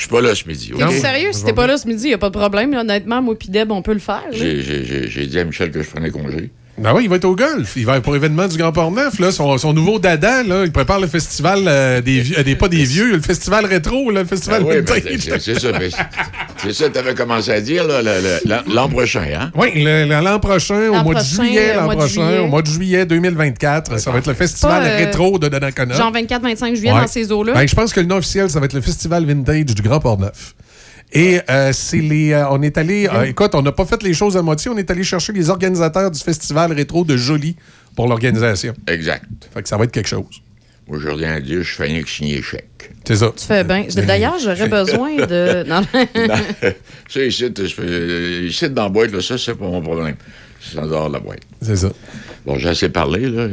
suis pas là ce midi. OK? sérieux? Si t'es pas là ce midi, y a pas de problème. là. Honnêtement, moi pis Deb, on peut le faire. j'ai dit à Michel que je prenais congé. Ben oui, il va être au golf. Il va être pour l'événement du Grand Port-Neuf. Là, son, son nouveau dada, là, il prépare le festival euh, des, vieux- euh, des pas des vieux, le festival rétro, là, le festival Ah oui, ben, vintage. c'est ça. ben, C'est ça que tu avais commencé à dire l'an prochain, hein? Oui, l'an prochain, au mois de juillet, euh, l'an prochain, juillet. au mois de juillet 2024, ça va être le festival Pas, euh, rétro de Donnacona. Genre 24-25 juillet Ouais. dans ces eaux-là. Ben, je pense que le nom officiel, ça va être le Festival Vintage du Grand Port-Neuf. Et euh, c'est les. euh, on est allé. euh, écoute, on n'a pas fait les choses à moitié. On est allé chercher les organisateurs du festival rétro de Jolie pour l'organisation. Exact. Fait que ça va être quelque chose. Moi, je reviens à dire, je fais rien que signer chèque. C'est ça. Tu fais bien. D'ailleurs, j'aurais besoin de. Non. ça, ici, je fais- ici, dans la boîte, là, ça, c'est pas mon problème. De la boîte. C'est ça. Bon, j'ai assez parlé, là.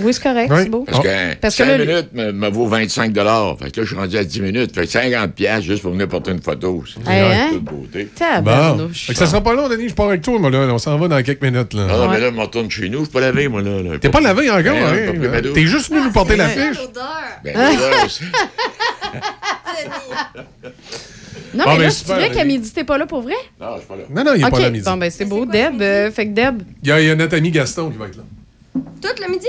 Oui, c'est correct, Oui. c'est beau. Parce que Parce que 5 là, minutes me, me vaut 25 Fait que là, je suis rendu à 10 minutes. Fait que 50 piastres juste pour venir porter une photo. C'est Hey, hein? toute beauté. Bon. Fait que ça sera pas long, Denis. Je pars avec toi, moi, là. On s'en va dans quelques minutes, là. Ah, non, mais là, je me retourne chez nous. Je suis pas lavé, moi, là. là. T'es pas lavé encore, Ben, hein? douche. T'es juste venu nous porter l'affiche. Ben, là, aussi. Non, mais ben, là, c'est vrai qu'à midi, t'es pas là pour vrai? Non, je suis pas là. Non, non, il est OK. pas là à midi. Bon, ben, c'est beau. Deb, euh, fait que Deb. Il y, a, il y a notre ami Gaston qui va être là. Tout le midi?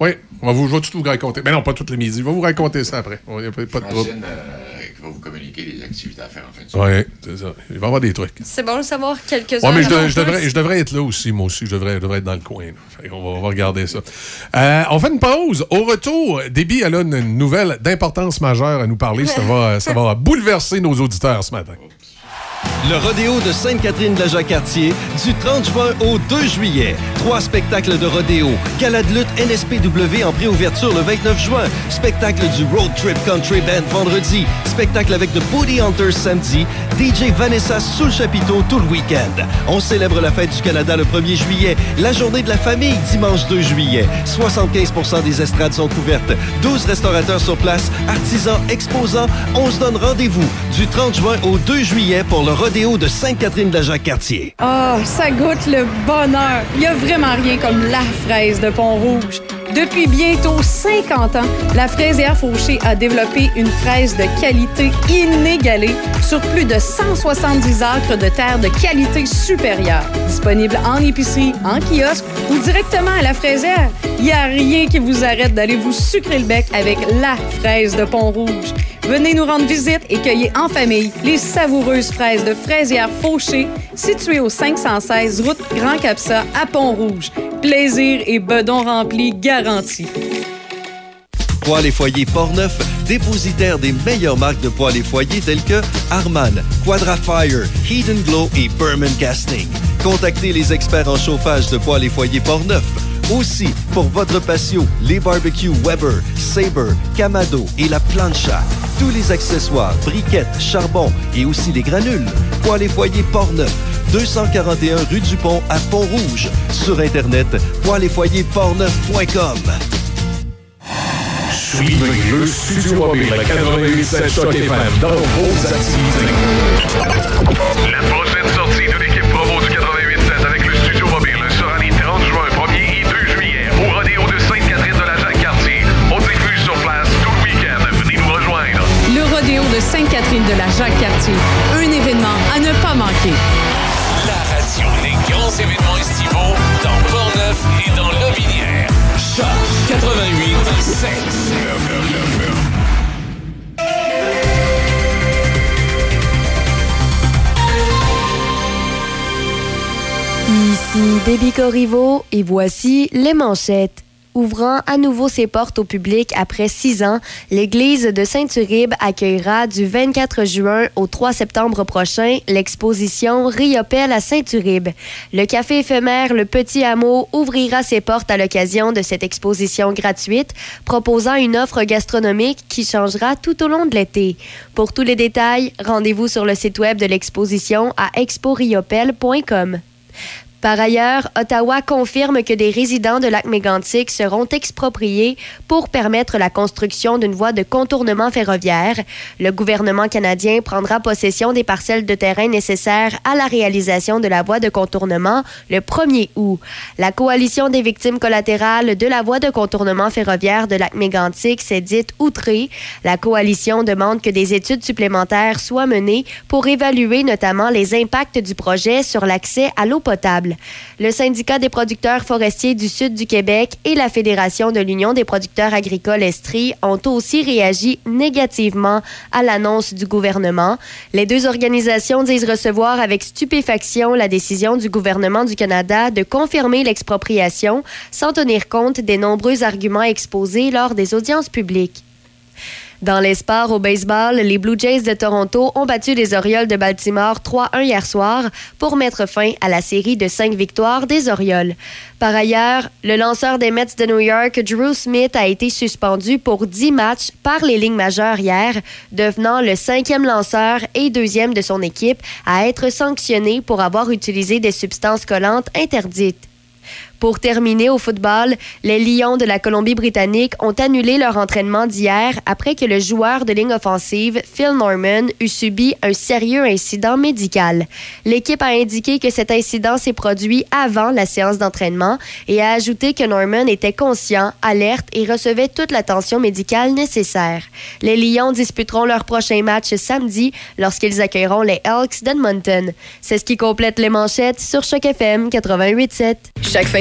Oui, on va vous, je vais tout vous raconter. Mais non, pas tous les midis. Je vais vous raconter ça après. Il n'y a pas de trouble. Euh, va vous communiquer des activités à faire en fin de semaine. Oui, c'est ça. Il va y avoir des trucs. C'est bon de savoir quelques-uns. Oui, mais je, de- devrais, je devrais être là aussi, moi aussi. Je devrais, je devrais être dans le coin. va, on va regarder ça. Euh, on fait une pause. Au retour, Déby, elle a une, une nouvelle d'importance majeure à nous parler. Ça va, ça va bouleverser nos auditeurs ce matin. Le rodéo de Sainte-Catherine de la Jacques-Cartier du 30 juin au 2 juillet. Trois spectacles de rodéo. Gala de lutte NSPW en préouverture le 29 juin. Spectacle du Road Trip Country Band vendredi. Spectacle avec The Booty Hunters samedi. DJ Vanessa sous le chapiteau tout le week-end. On célèbre la fête du Canada le 1er juillet. La journée de la famille dimanche 2 juillet. 75% des estrades sont couvertes. 12 restaurateurs sur place, artisans, exposants. On se donne rendez-vous du 30 juin au 2 juillet pour le rodéo Sainte-Catherine de la Jacques-Cartier. Ah, ça goûte le bonheur. Il n'y a vraiment rien comme la fraise de Pont-Rouge. Depuis bientôt 50 ans, la fraisière Fauché a développé une fraise de qualité inégalée sur plus de 170 acres de terre de qualité supérieure. Disponible en épicerie, en kiosque ou directement à la fraisière, il n'y a rien qui vous arrête d'aller vous sucrer le bec avec la fraise de Pont-Rouge. Venez nous rendre visite et cueillez en famille les savoureuses fraises de fraisière Fauché, situées au 516 route Grand Capsa à Pont-Rouge. Plaisir et bedon rempli garantis. Poêles et foyers Portneuf, dépositaire des meilleures marques de poêles et foyers telles que Harman, Quadrafire, Heat Glow et Berman Casting. Contactez les experts en chauffage de poêles et foyers Portneuf. Aussi, pour votre patio, les barbecues Weber, Sabre, Camado et la plancha. Tous les accessoires, briquettes, charbon et aussi les granules. Poêles et foyers Portneuf. 241 rue du Pont à Pont-Rouge. Sur Internet, poilesfoyersportneuf.com. Suivez le Studio Mobile 88.7 Choc FM dans vos activités. La prochaine sortie de l'équipe promo du 88.7 avec le Studio Mobile sera les 30 juin, 1er et 2 juillet au rodéo de Sainte-Catherine de la Jacques-Cartier. On diffuse sur place tout le week-end. Venez nous rejoindre. Le rodéo de Sainte-Catherine de la Jacques-Cartier. Un événement à ne pas manquer. Dans Portneuf et dans Lobinière. Choc 88 Ici Déby Corriveau et voici les manchettes. Ouvrant à nouveau ses portes au public après six ans, l'église de Saint-Uribe accueillera du 24 juin au 3 septembre prochain l'exposition Riopelle à Saint-Uribe. Le café éphémère Le Petit Hameau ouvrira ses portes à l'occasion de cette exposition gratuite, proposant une offre gastronomique qui changera tout au long de l'été. Pour tous les détails, rendez-vous sur le site web de l'exposition à exporiopelle.com. Par ailleurs, Ottawa confirme que des résidents de lac mégantic seront expropriés pour permettre la construction d'une voie de contournement ferroviaire. Le gouvernement canadien prendra possession des parcelles de terrain nécessaires à la réalisation de la voie de contournement le 1er août. La coalition des victimes collatérales de la voie de contournement ferroviaire de lac mégantic s'est dite outrée. La coalition demande que des études supplémentaires soient menées pour évaluer notamment les impacts du projet sur l'accès à l'eau potable. Le syndicat des producteurs forestiers du sud du Québec et la Fédération de l'Union des producteurs agricoles Estrie ont aussi réagi négativement à l'annonce du gouvernement. Les deux organisations disent recevoir avec stupéfaction la décision du gouvernement du Canada de confirmer l'expropriation sans tenir compte des nombreux arguments exposés lors des audiences publiques. Dans les sports au baseball, les Blue Jays de Toronto ont battu les Orioles de Baltimore 3-1 hier soir pour mettre fin à la série de cinq victoires des Orioles. Par ailleurs, le lanceur des Mets de New York, Drew Smith, a été suspendu pour 10 matchs par les lignes majeures hier, devenant le cinquième lanceur et deuxième de son équipe à être sanctionné pour avoir utilisé des substances collantes interdites. Pour terminer au football, les Lions de la Colombie-Britannique ont annulé leur entraînement d'hier après que le joueur de ligne offensive, Phil Norman, eut subi un sérieux incident médical. L'équipe a indiqué que cet incident s'est produit avant la séance d'entraînement et a ajouté que Norman était conscient, alerte et recevait toute l'attention médicale nécessaire. Les Lions disputeront leur prochain match samedi lorsqu'ils accueilleront les Elks d'Edmonton. C'est ce qui complète les manchettes sur Choc FM 88.7. Chaque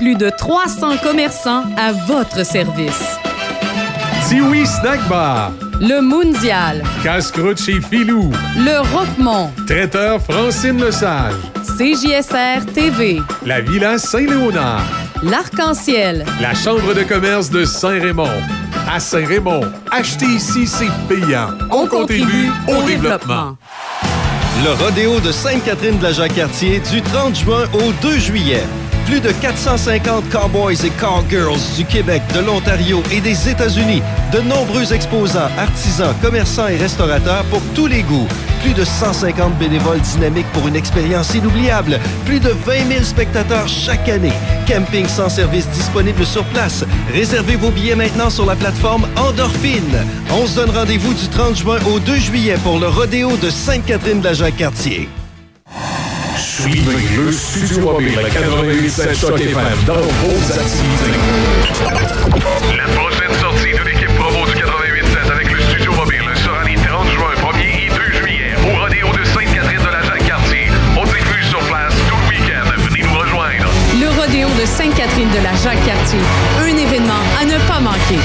Plus de 300 commerçants à votre service. Tiwi Snack Bar. Le Mondial. Casse-croûte chez Filou. Le Roquemont. Traiteur Francine Lesage. CJSR TV. La Villa Saint-Léonard. L'Arc-en-Ciel. La Chambre de commerce de Saint-Raymond. À Saint-Raymond, acheter ici, c'est payant. On, contribue au développement. Le rodéo de Sainte-Catherine de la Jacques-Cartier du 30 juin au 2 juillet. Plus de 450 cowboys et cowgirls du Québec, de l'Ontario et des États-Unis. De nombreux exposants, artisans, commerçants et restaurateurs pour tous les goûts. Plus de 150 bénévoles dynamiques pour une expérience inoubliable. Plus de 20 000 spectateurs chaque année. Camping sans service disponible sur place. Réservez vos billets maintenant sur la plateforme Endorphine. On se donne rendez-vous du 30 juin au 2 juillet pour le rodéo de Sainte-Catherine de la Jacques-Cartier. Suivez le Studio Mobile 88.7 Choc FM dans vos activités. La prochaine sortie de l'équipe promo du 88.7 avec le Studio Mobile sera les 30 juin, 1er et 2 juillet au rodéo de Sainte-Catherine de la Jacques-Cartier. On diffuse sur place tout le week-end. Venez nous rejoindre. Le rodéo de Sainte-Catherine de la Jacques-Cartier. Un événement à ne pas manquer.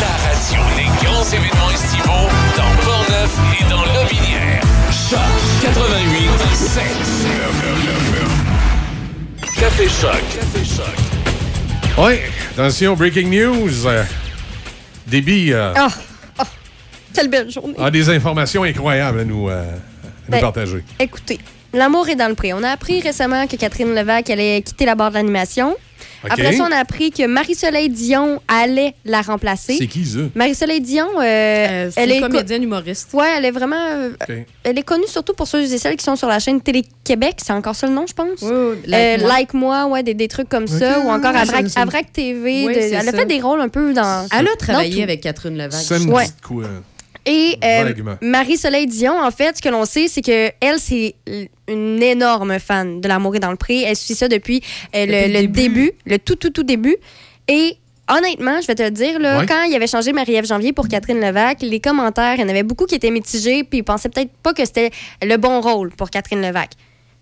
La radio des grands événements estivaux dans Portneuf et dans Lobinière. Choc 88 7. Café Choc. Café Choc. Oui, attention, breaking news. Euh, Déby euh, Ah, ah, quelle belle journée. a des informations incroyables à nous, euh, à nous Ben, partager. Écoutez, l'amour est dans le pré. On a appris récemment que Catherine Levac allait quitter la barre de l'animation. Après ça, on a appris que Marie-Soleil Dion allait la remplacer. C'est qui, ça? Marie-Soleil Dion, euh, c'est elle une est co- comédienne humoriste. Ouais, elle est vraiment. euh. Elle est connue surtout pour ceux et celles qui sont sur la chaîne Télé-Québec. C'est encore ça le nom, je pense? Like Euh, Moi. Like Moi, ouais, des, des trucs comme ça. Ou encore Ouais, à ça, Vrac, ça- à Vrac TV. Oui, de- elle a ça. fait des rôles un peu dans. Elle a travaillé avec Catherine Levac. Ça me dit quoi? Et euh. Marie-Soleil Dion, en fait, ce que l'on sait, c'est que elle, c'est une énorme fan de L'amour est dans le pré. Elle suit ça depuis, euh, le, le le début. début, le tout, tout, tout début. Et honnêtement, je vais te le dire, là, Ouais. quand il avait changé Marie-Ève Janvier pour Catherine Levac, les commentaires, il y en avait beaucoup qui étaient mitigés, puis ils pensaient peut-être pas que c'était le bon rôle pour Catherine Levac.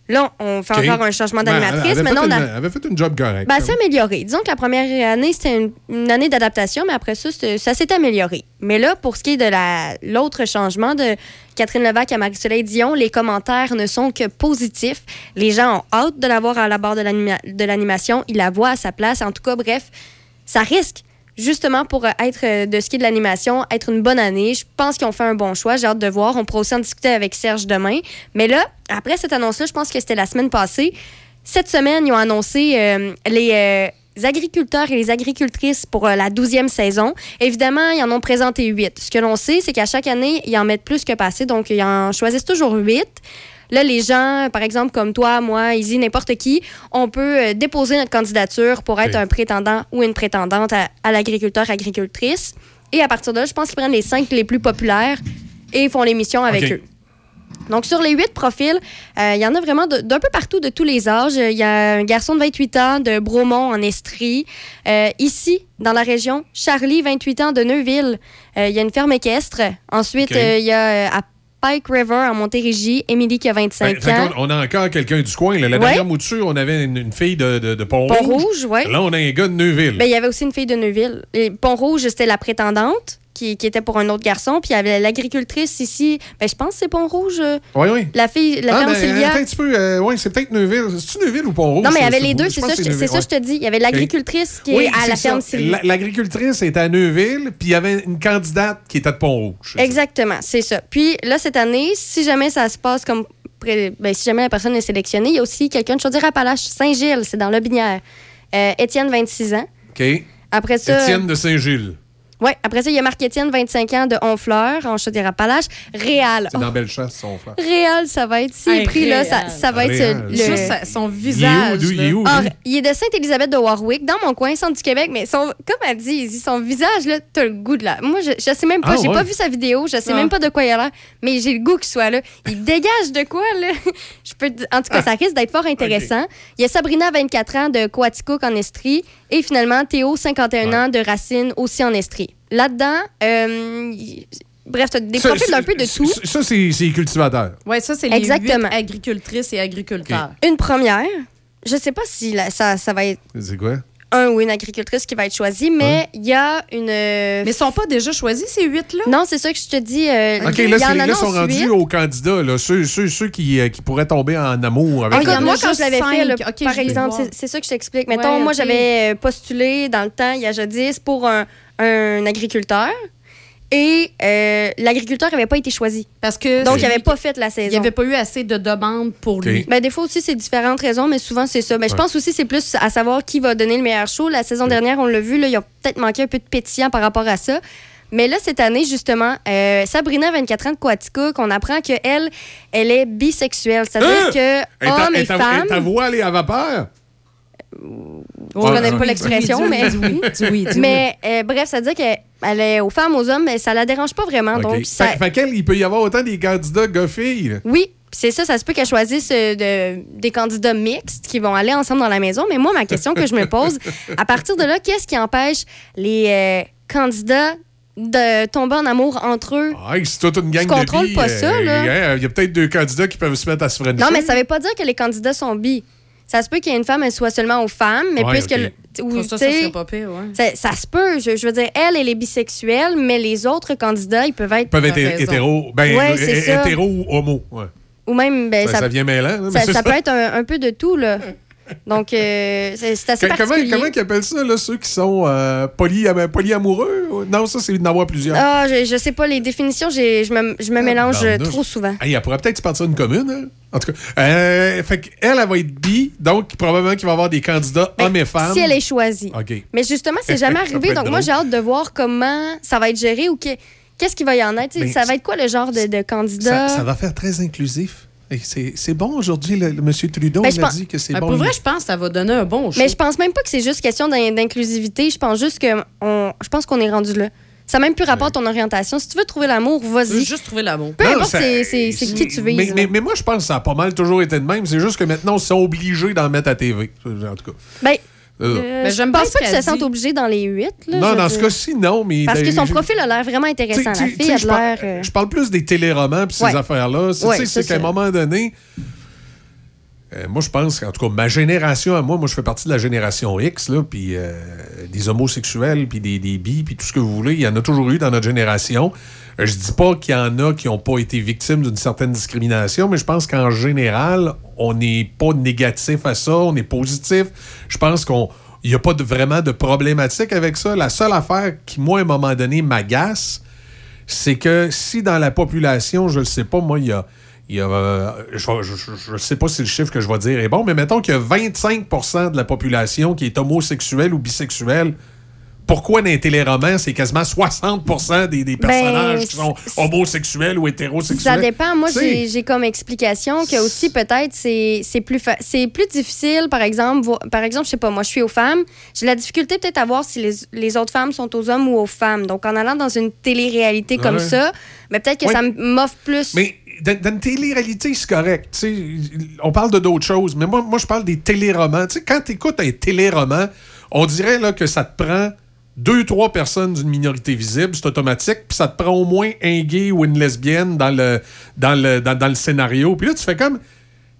Là, on fait OK. encore un changement d'animatrice. Maintenant, fait on a... une- avait fait une job correcte. Ben, c'est amélioré. Disons que la première année, c'était une, une année d'adaptation, mais après ça, ça s'est amélioré. Mais là, pour ce qui est de la- l'autre changement de Catherine Levac à Marie-Soleil Dion, les commentaires ne sont que positifs. Les gens ont hâte de la voir à la barre de l'animation. Ils la voient à sa place. En tout cas, bref, ça risque justement pour euh, être euh, de ce qui est de l'animation, être une bonne année. Je pense qu'ils ont fait un bon choix. J'ai hâte de voir. On pourra aussi en discuter avec Serge demain. Mais là, après cette annonce-là, je pense que c'était la semaine passée. Cette semaine, ils ont annoncé euh, les agriculteurs et les agricultrices pour la 12e saison. Évidemment, ils en ont présenté huit. Ce que l'on sait, c'est qu'à chaque année, ils en mettent plus que passé, donc ils en choisissent toujours huit. Là, les gens, par exemple, comme toi, moi, Izzy, n'importe qui, on peut euh, déposer notre candidature pour être un prétendant ou une prétendante à, à l'agriculteur-agricultrice. Et à partir de là, je pense qu'ils prennent les cinq les plus populaires et ils font l'émission avec eux. Donc, sur les huit profils, euh, il y en a vraiment d'un peu partout, de tous les âges. Il y a un garçon de 28 ans de Bromont, en Estrie. Euh, ici, dans la région, Charlie, 28 ans de Neuville. Euh, il y a une ferme équestre. Ensuite, il y a à Pike River, en Montérégie, Émilie qui a 25 Ben, ans. on a encore quelqu'un du coin. là. La Ouais. dernière mouture, on avait une, une fille de, de, de Pont-Rouge. Pont-Rouge, ouais. Là, on a un gars de Neuville. Ben, il y avait aussi une fille de Neuville. Pont-Rouge, c'était la prétendante qui, qui était pour un autre garçon. Puis il y avait l'agricultrice ici. Ben, je pense que c'est Pont-Rouge. euh, Oui, oui. La fille, la ah, ferme ben, Sylvia. un petit peu. euh, ouais, c'est peut-être Neuville. C'est-tu Neuville ou Pont-Rouge? Non, mais il y avait les deux, c'est ça, que je- Neuville, c'est ça je te dis. Il y avait l'agricultrice qui Oui, est à la ça. ferme Sylvia. La- L'agricultrice était à Neuville, puis il y avait une candidate qui était de Pont-Rouge. Exactement, c'est ça. Puis là, cette année, si jamais ça se passe comme. Ben, si jamais la personne est sélectionnée, il y a aussi quelqu'un de Chaudière-Appalaches, Saint-Gilles, c'est dans le Binière. Euh, Étienne, 26 ans. OK. Après ça. Étienne de Saint-Gilles. Oui, après ça, il y a Marc-Étienne, 25 ans, de Honfleur, en Chaudière-Appalaches. Réal. C'est dans Bellechasse, son frère. Réal, ça va être. S'il est pris, là, ça, va être le. Juste son visage. Il est où, il est où, Ah, lui? il est de Sainte-Élisabeth de Warwick, dans mon coin, centre du Québec, mais son, comme elle dit, son visage, là, t'as le goût de là. Moi, je, je sais même pas, Ah, j'ai ouais. pas vu sa vidéo, je sais Ah. même pas de quoi il a l'air, mais j'ai le goût qu'il soit là. Il dégage de quoi, là? Je peux te- En tout cas, ça risque d'être fort intéressant. Il y a Sabrina, 24 ans, de Coaticook en Estrie, et finalement, Théo, 51 ans, de Racine, aussi en Estrie. Là-dedans, euh, bref, t'as des Ça, profils d'un peu de tout. Ça, ça, c'est cultivateurs. Oui, ça, c'est les Exactement. agricultrices et agriculteurs. Une première, je sais pas si la- ça, ça va être C'est quoi? Un ou une agricultrice qui va être choisie, mais il y a une. Mais ils sont pas déjà choisis, ces huit-là? Non, c'est ça que je te dis. euh, OK, là, sont rendus aux candidats, là, ceux, ceux, ceux qui, euh, qui pourraient tomber en amour avec Ah, moi, quand je l'avais fait, là, par exemple, c'est- ça que je t'explique. Mettons, Ouais, moi, j'avais euh, postulé dans le temps, il y a jadis, pour un, un agriculteur. Et euh, l'agriculteur n'avait pas été choisi. Parce que. Donc, il n'avait pas fait la saison. Il n'y avait pas eu assez de demandes pour lui. Ben, des fois aussi, c'est différentes raisons, mais souvent, c'est ça. Ben, Je pense aussi c'est plus à savoir qui va donner le meilleur show. La saison dernière, on l'a vu, là, il y a peut-être manqué un peu de pétillant par rapport à ça. Mais là, cette année, justement, euh, Sabrina, 24 ans de Quaticook, on apprend qu'elle, elle est bisexuelle. C'est-à-dire Hein? que hommes et femmes... est ta voix, elle est à vapeur? Je connais Ah, pas ah. l'expression, mais. oui. mais euh, bref, ça veut dire qu'elle est aux femmes, aux hommes, mais ça la dérange pas vraiment. Donc, ça, Fait, fait qu'elle, il peut y avoir autant des candidats gars-filles. Oui, c'est ça, ça se peut qu'elle choisisse euh, de- des candidats mixtes qui vont aller ensemble dans la maison. Mais moi, ma question que je me pose, à partir de là, qu'est-ce qui empêche les euh, candidats de tomber en amour entre eux? Ah, c'est toute une gang Tu de contrôles pas ça, euh, là. hein, Il y a peut-être deux candidats qui peuvent se mettre à se frencher. Non, mais ça veut pas dire que les candidats sont bi. Ça se peut qu'il y ait une femme, elle soit seulement aux femmes, mais Ouais, puisque. le- ou, Ça, ça tu sais, serait pas pire, ouais. ça, ça se peut. Je, je veux dire, elle, elle est bisexuelle, mais les autres candidats, ils peuvent être. Ils peuvent être hétéros. Ben, Ouais, euh, ou homo. Ouais. Ou même. Ben, ça, ça vient mêlant. mais ça peut être un, un peu de tout, là. Donc, euh, c'est assez comment, particulier. comment ils appellent ça, là, ceux qui sont euh, poly, euh, polyamoureux? Non, ça, c'est d'en avoir plusieurs. Ah, je, je sais pas, les définitions, je me, je me mélange euh, Barnouche. trop souvent. Hey, elle pourrait peut-être se partir une commune, hein? En tout cas. Euh, fait qu'elle, elle va être bi, donc probablement qu'il va y avoir des candidats hommes et femmes. Ben, Si elle est choisie. Mais justement, c'est jamais arrivé. Donc, moi, j'ai hâte de voir comment ça va être géré ou que- qu'est-ce qu'il va y en être. Ben, ça va être quoi le genre de, de candidat? Ça, ça va faire très inclusif. C'est c'est bon aujourd'hui, le, le monsieur Trudeau, Ben, a dit que c'est Ben, bon. pour vrai, je pense que ça va donner un bon show. Mais je pense même pas que c'est juste question d'in- d'inclusivité. Je pense juste que on, je pense qu'on est rendu là. Ça n'a même plus rapport à ton orientation. Si tu veux trouver l'amour, veux vas-y. juste trouver l'amour. Peu Non, importe c'est qui tu vises. mais, mais moi, je pense que ça a pas mal toujours été de même. C'est juste que maintenant, on s'est obligé d'en mettre à TV. En tout cas. Ben, Euh, euh, Ben, je j'aime pense pas qu'ils se sentent obligés dans les huit. là, non, dans ce cas-ci, non. Mais Parce que son profil a l'air vraiment intéressant. T'sais, La t'sais, fille a t'sais, je l'air. parle- Je parle plus des téléromans puis ces Ouais. affaires-là. C'est- Ouais, tu sais, c'est qu'à un moment donné, euh, moi, je pense qu'en tout cas, ma génération à moi, moi, je fais partie de la génération X, là, puis euh, des homosexuels, puis des, des bis, puis tout ce que vous voulez, il y en a toujours eu dans notre génération. Euh, je dis pas qu'il y en a qui n'ont pas été victimes d'une certaine discrimination, mais je pense qu'en général, on n'est pas négatif à ça, on est positif. Je pense qu'on n'y a pas vraiment de problématique avec ça. La seule affaire qui, moi, à un moment donné, m'agace, c'est que si dans la population, je ne sais pas, moi, il y a. il y a, euh, je ne sais pas si le chiffre que je vais dire est bon, mais mettons qu'il y a 25% de la population qui est homosexuelle ou bisexuelle. Pourquoi dans les téléromans, c'est quasiment 60 des, des personnages qui sont homosexuels ou hétérosexuels? Ben, Ça dépend. Moi, j'ai comme explication que aussi peut-être c'est plus plus difficile. Par exemple, par exemple, je sais pas. Moi, je suis aux femmes. J'ai la difficulté peut-être à voir si les, les autres femmes sont aux hommes ou aux femmes. Donc, en allant dans une télé-réalité comme Ouais. ça, mais peut-être que Ouais. ça m'offre plus. Mais dans, une télé-réalité, c'est correct. On parle de d'autres choses, mais moi, moi je parle des téléromans. Tu sais, quand tu écoutes un téléroman, on dirait là, que ça te prend deux, trois personnes d'une minorité visible, c'est automatique, puis ça te prend au moins un gay ou une lesbienne dans le, dans le, dans, le scénario. Puis là, tu fais comme.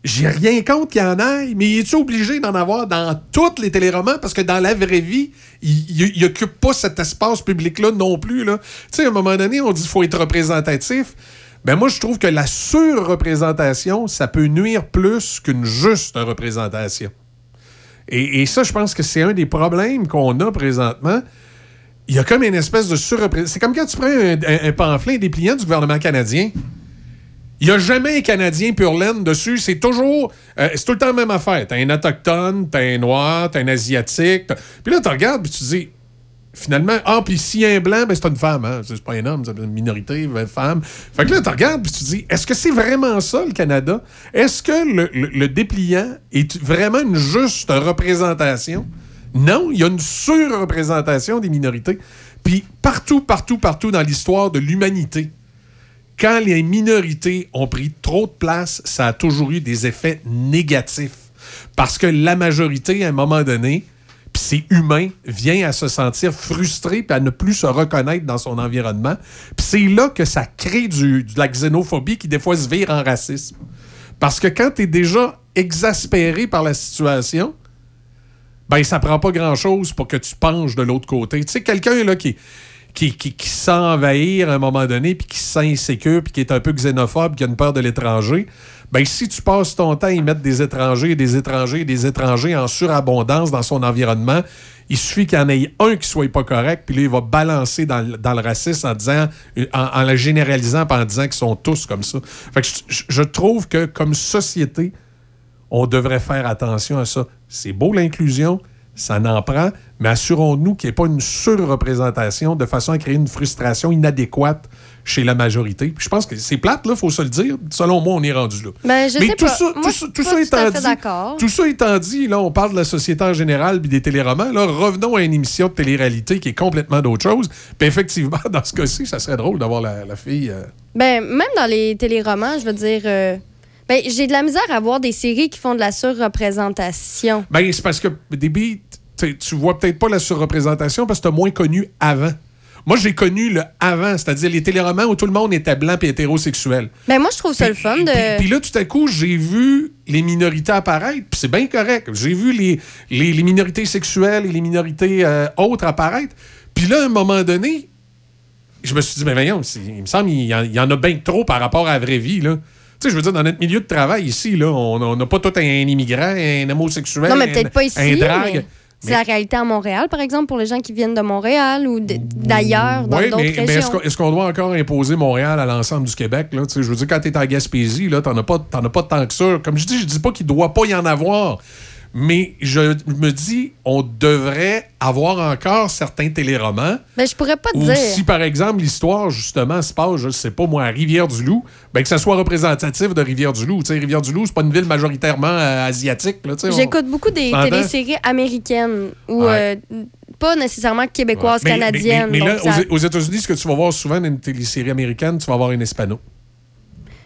J'ai rien contre qu'il y en ait, mais es-tu obligé d'en avoir dans tous les téléromans? Parce que dans la vraie vie, il n'occupe pas cet espace public-là non plus. Tu sais, à un moment donné, on dit qu'il faut être représentatif. Ben moi, je trouve que la surreprésentation, ça peut nuire plus qu'une juste représentation. Et, ça, je pense que c'est un des problèmes qu'on a présentement. Il y a comme une espèce de surreprésentation. C'est comme quand tu prends un, un- un pamphlet dépliant du gouvernement canadien. Il n'y a jamais un Canadien pur laine dessus. C'est toujours. euh, c'est tout le temps la même affaire. T'as un autochtone, t'as un noir, t'as un asiatique. Puis là, tu regardes, puis tu dis. Finalement, ah, puis a un blanc, ben c'est une femme, hein? C'est pas un homme, c'est une minorité, une femme. Fait que là, tu regardes, puis tu te dis, est-ce que c'est vraiment ça, le Canada? Est-ce que le, le- le dépliant est vraiment une juste représentation? Non, il y a une surreprésentation des minorités. Puis partout, partout, partout dans l'histoire de l'humanité, quand les minorités ont pris trop de place, ça a toujours eu des effets négatifs. Parce que la majorité, à un moment donné, puis c'est humain, vient à se sentir frustré puis à ne plus se reconnaître dans son environnement. Puis c'est là que ça crée du, de la xénophobie qui, des fois, se vire en racisme. Parce que quand tu déjà exaspéré par la situation, ben ça prend pas grand-chose pour que tu penches de l'autre côté. Tu sais, quelqu'un là qui, qui, qui, qui à un moment donné, puis qui se sent insécure, puis qui est un peu xénophobe, qui a une peur de l'étranger, ben si tu passes ton temps à y mettre des étrangers, des étrangers, des étrangers en surabondance dans son environnement, il suffit qu'il y en ait un qui soit pas correct, puis là, il va balancer dans, le- racisme en disant, en, en le généralisant, en disant qu'ils sont tous comme ça. Fait que je- je trouve que comme société, on devrait faire attention à ça. C'est beau l'inclusion, ça n'en prend, mais assurons-nous qu'il n'y ait pas une surreprésentation de façon à créer une frustration inadéquate chez la majorité. Puis je pense que c'est plate, là, faut se le dire. Selon moi, on est rendu là. Ben, je mais sais tout pas. ça, Moi, tout je ça, suis tout pas ça tout à étant dit, tout ça étant dit, là, on parle de la société en général puis des téléromans. Là, revenons à une émission de télé-réalité qui est complètement d'autre chose. Puis effectivement, dans ce cas-ci, ça serait drôle d'avoir la, la fille. euh, Ben, même dans les téléromans, je veux dire. euh, ben, j'ai de la misère à voir des séries qui font de la surreprésentation. Ben, c'est parce que début, tu tu vois peut-être pas la surreprésentation parce que tu as moins connu avant. Moi, j'ai connu le avant, c'est-à-dire les téléromans où tout le monde était blanc et hétérosexuel. Ben, moi, je trouve ça le fun de. Puis, là, tout à coup, j'ai vu les minorités apparaître, puis c'est bien correct. J'ai vu les, les, les minorités sexuelles et les minorités euh, autres apparaître. Puis là, à un moment donné, je me suis dit, mais voyons, c'est- il me semble qu'il y, en- il y en a bien trop par rapport à la vraie vie. Là. Tu sais, je veux dire, dans notre milieu de travail ici, là, on n'a pas tout un immigrant, un homosexuel, Non, mais un- peut-être pas ici, un drague. mais c'est la réalité à Montréal, par exemple, pour les gens qui viennent de Montréal ou d'ailleurs, dans Oui, d'autres mais, mais est-ce qu'on qu'on doit encore imposer Montréal à l'ensemble du Québec? Là? Je veux dire, quand tu es en Gaspésie, tu n'en as, as pas tant que ça. Comme je dis, je dis pas qu'il ne doit pas y en avoir. Mais je me dis, on devrait avoir encore certains téléromans. Ben, je pourrais pas te dire. si, par exemple, l'histoire, justement, se passe, je sais pas moi, à Rivière-du-Loup, ben, que ça soit représentatif de Rivière-du-Loup. Tu sais, Rivière-du-Loup, c'est pas une ville majoritairement euh, asiatique. on- J'écoute beaucoup des téléséries américaines ou Ouais. euh, pas nécessairement québécoises, Mais- mais- canadiennes. Mais, mais là, ça- aux, États-Unis, ce que tu vas voir souvent dans une télésérie américaine, tu vas avoir un hispano.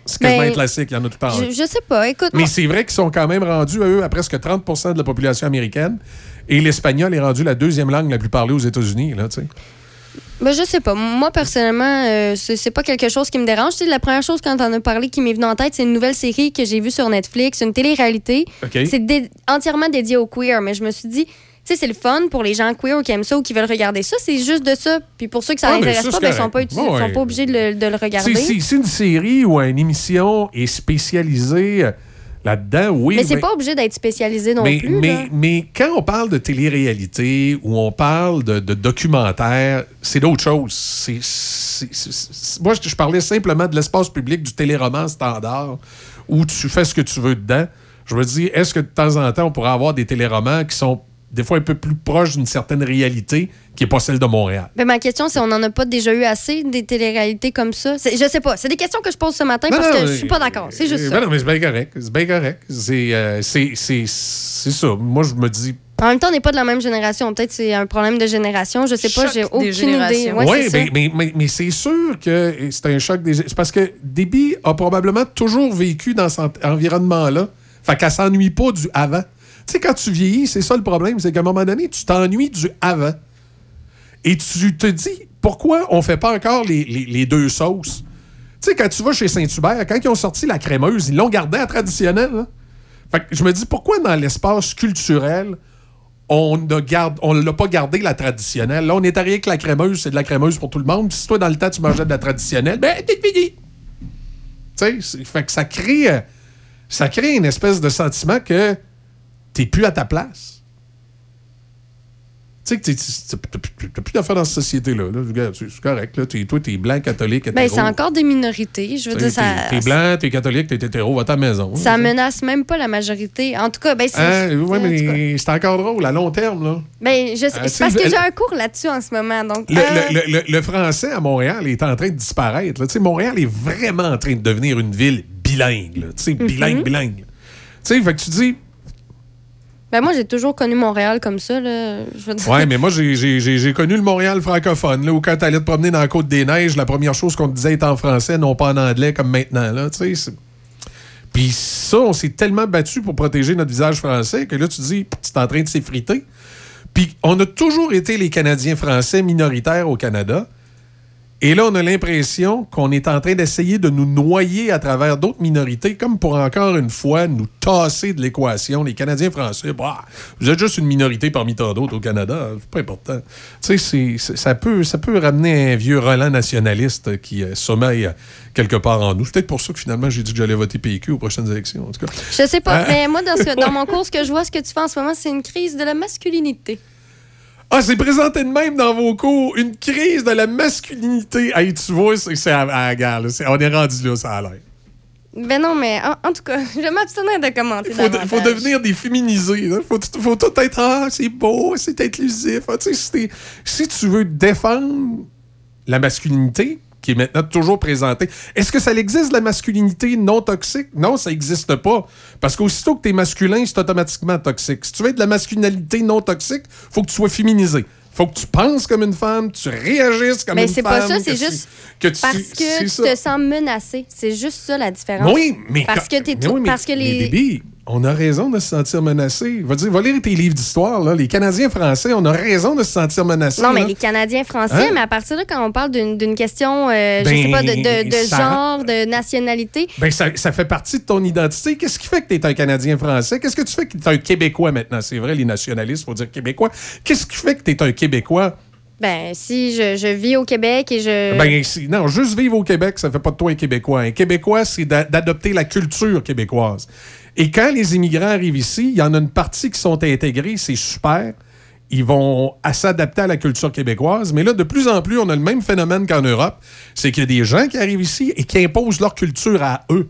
C'est quasiment un classique, il y en a tout un. je, je sais pas. Écoute, Mais c'est vrai qu'ils sont quand même rendus, eux, à presque 30% de la population américaine. Et l'espagnol est rendu la deuxième langue la plus parlée aux États-Unis. Là, tu sais. Ben, je sais pas. Moi, personnellement, euh, c'est pas quelque chose qui me dérange. Tu sais, la première chose, quand t'en as parlé, qui m'est venue en tête, c'est une nouvelle série que j'ai vue sur Netflix, une télé-réalité. C'est dé- entièrement dédié aux queer, mais je me suis dit, tu sais, c'est le fun pour les gens queer qui aiment ça ou qui veulent regarder ça. C'est juste de ça. Puis pour ceux que ça Ah, mais n'intéresse ça, pas, ben, ils sont pas, Ouais, sont pas obligés de le, de le regarder. Si, une série ou une émission est spécialisée euh, là-dedans, oui. mais c'est ben- pas obligé d'être spécialisé non mais, plus. mais, là. mais quand on parle de télé-réalité ou on parle de, de documentaire, c'est d'autres choses. C'est- c'est- moi, je, je parlais simplement de l'espace public du téléroman standard où tu fais ce que tu veux dedans. Je me dis, est-ce que de temps en temps, on pourrait avoir des téléromans qui sont des fois un peu plus proches d'une certaine réalité qui n'est pas celle de Montréal? Ben, ma question, c'est on n'en a pas déjà eu assez des téléréalités comme ça? C'est- Je sais pas. C'est des questions que je pose ce matin Non, parce non, que je mais- suis pas d'accord. C'est juste Euh, ça. ben non, mais c'est bien correct. C'est bien correct. C'est euh, c'est- c'est- c'est ça. Moi, je me dis, En même temps, on n'est pas de la même génération. Peut-être c'est un problème de génération. Je sais pas. J'ai aucune idée. générations. Ouais, Oui, ça. mais, mais, mais, mais c'est sûr que c'est un choc des. C'est parce que Déby a probablement toujours vécu dans cet environnement-là. Fait qu'elle s'ennuie pas du avant. Tu sais, quand tu vieillis, c'est ça le problème, c'est qu'à un moment donné, tu t'ennuies du avant. Et tu te dis, pourquoi on fait pas encore les, deux sauces? Tu sais, quand tu vas chez Saint-Hubert, quand ils ont sorti la crémeuse, ils l'ont gardée à traditionnelle. hein. Fait que je me dis, pourquoi dans l'espace culturel, on ne l'a pas gardé la traditionnelle? Là, on est arrivé avec la crémeuse, c'est de la crémeuse pour tout le monde. Si toi, dans le temps, tu mangeais de la traditionnelle, ben, t'es fini. Tu sais, fait que ça crée, ça crée une espèce de sentiment que t'es plus à ta place. Tu sais que t'as plus- d'affaires dans cette société-là. là. C'est correct. Là. T'es- toi, t'es blanc, catholique, Ben, hétéro. c'est encore des minorités. Je veux T'sais, dire, ça, T'es t'es blanc, t'es catholique, t'es hétéro, va à ta maison. ça menace même pas la majorité. En tout cas, ben, c'est. Hein, oui, en mais c'est encore drôle, à long terme. Là. Ben, je Euh, c'est parce que j'ai un cours là-dessus en ce moment. Donc, Le, euh, le- le- le français à Montréal est en train de disparaître. là. Montréal est vraiment en train de devenir une ville bilingue. là. Tu sais, bilingue, bilingue. Tu sais, fait que tu dis, ben, moi, j'ai toujours connu Montréal comme ça. Là. Ouais, mais moi, j'ai- connu le Montréal francophone, là, où quand t'allais te promener dans la Côte-des-Neiges, la première chose qu'on te disait était en français, non pas en anglais comme maintenant. Là, Puis ça, on s'est tellement battu pour protéger notre visage français que là, tu dis, c'est en train de s'effriter. Puis on a toujours été les Canadiens français minoritaires au Canada. Et là, on a l'impression qu'on est en train d'essayer de nous noyer à travers d'autres minorités, comme pour encore une fois nous tasser de l'équation. Les Canadiens français, bah, vous êtes juste une minorité parmi tant d'autres au Canada, c'est pas important. Tu sais, ça, peut, ça peut ramener un vieux Roland nationaliste qui euh, sommeille euh, quelque part en nous. C'est peut-être pour ça que finalement j'ai dit que j'allais voter PQ aux prochaines élections, en tout cas. Je sais pas, Euh, mais moi, dans, ce- dans mon cours, ce que je vois, ce que tu fais en ce moment, c'est une crise de la masculinité. Ah, c'est présenté de même dans vos cours, une crise de la masculinité. Hey, tu vois, c'est à, à la gare, là. On est rendu là, ça a l'air. Ben non, mais en, en tout cas, je vais m'abstenir de commenter Il faut, de- davantage. faut devenir des féminisés. Il faut, faut tout être Ah, c'est beau, c'est inclusif. Ah, si tu veux défendre la masculinité, qui est maintenant toujours présentée, est-ce que ça existe la masculinité non toxique? Non, ça n'existe pas. Parce qu'aussitôt que tu es masculin, c'est automatiquement toxique. Si tu veux être de la masculinité non toxique, faut que tu sois féminisé. faut que tu penses comme une femme, tu réagisses comme Mais une c'est femme. pas ça, c'est tu- juste que tu- parce c'est que tu ça. te sens menacé. C'est juste ça la différence. Oui, mais parce que mais oui, mais- parce que mais les Déby, on a raison de se sentir menacé. Va dire, va lire tes livres d'histoire. là. Les Canadiens français, on a raison de se sentir menacés. non, mais là. les Canadiens français, Hein? mais à partir de là, quand on parle d'une question, euh, je Ben, sais pas, de, de- de ça- genre, de nationalité, Ben, ça, ça fait partie de ton identité. Qu'est-ce qui fait que tu es un Canadien français? Qu'est-ce que tu fais que tu es un Québécois maintenant? C'est vrai, les nationalistes, faut dire Québécois. Qu'est-ce qui fait que tu es un Québécois? Ben, si je, je vis au Québec et je. Ben, si- non, juste vivre au Québec, ça fait pas de toi un Québécois. Un Québécois, c'est d'a- d'adopter la culture québécoise. Et quand les immigrants arrivent ici, il y en a une partie qui sont intégrés, c'est super. Ils vont s'adapter à la culture québécoise. Mais là, de plus en plus, on a le même phénomène qu'en Europe. C'est qu'il y a des gens qui arrivent ici et qui imposent leur culture à eux.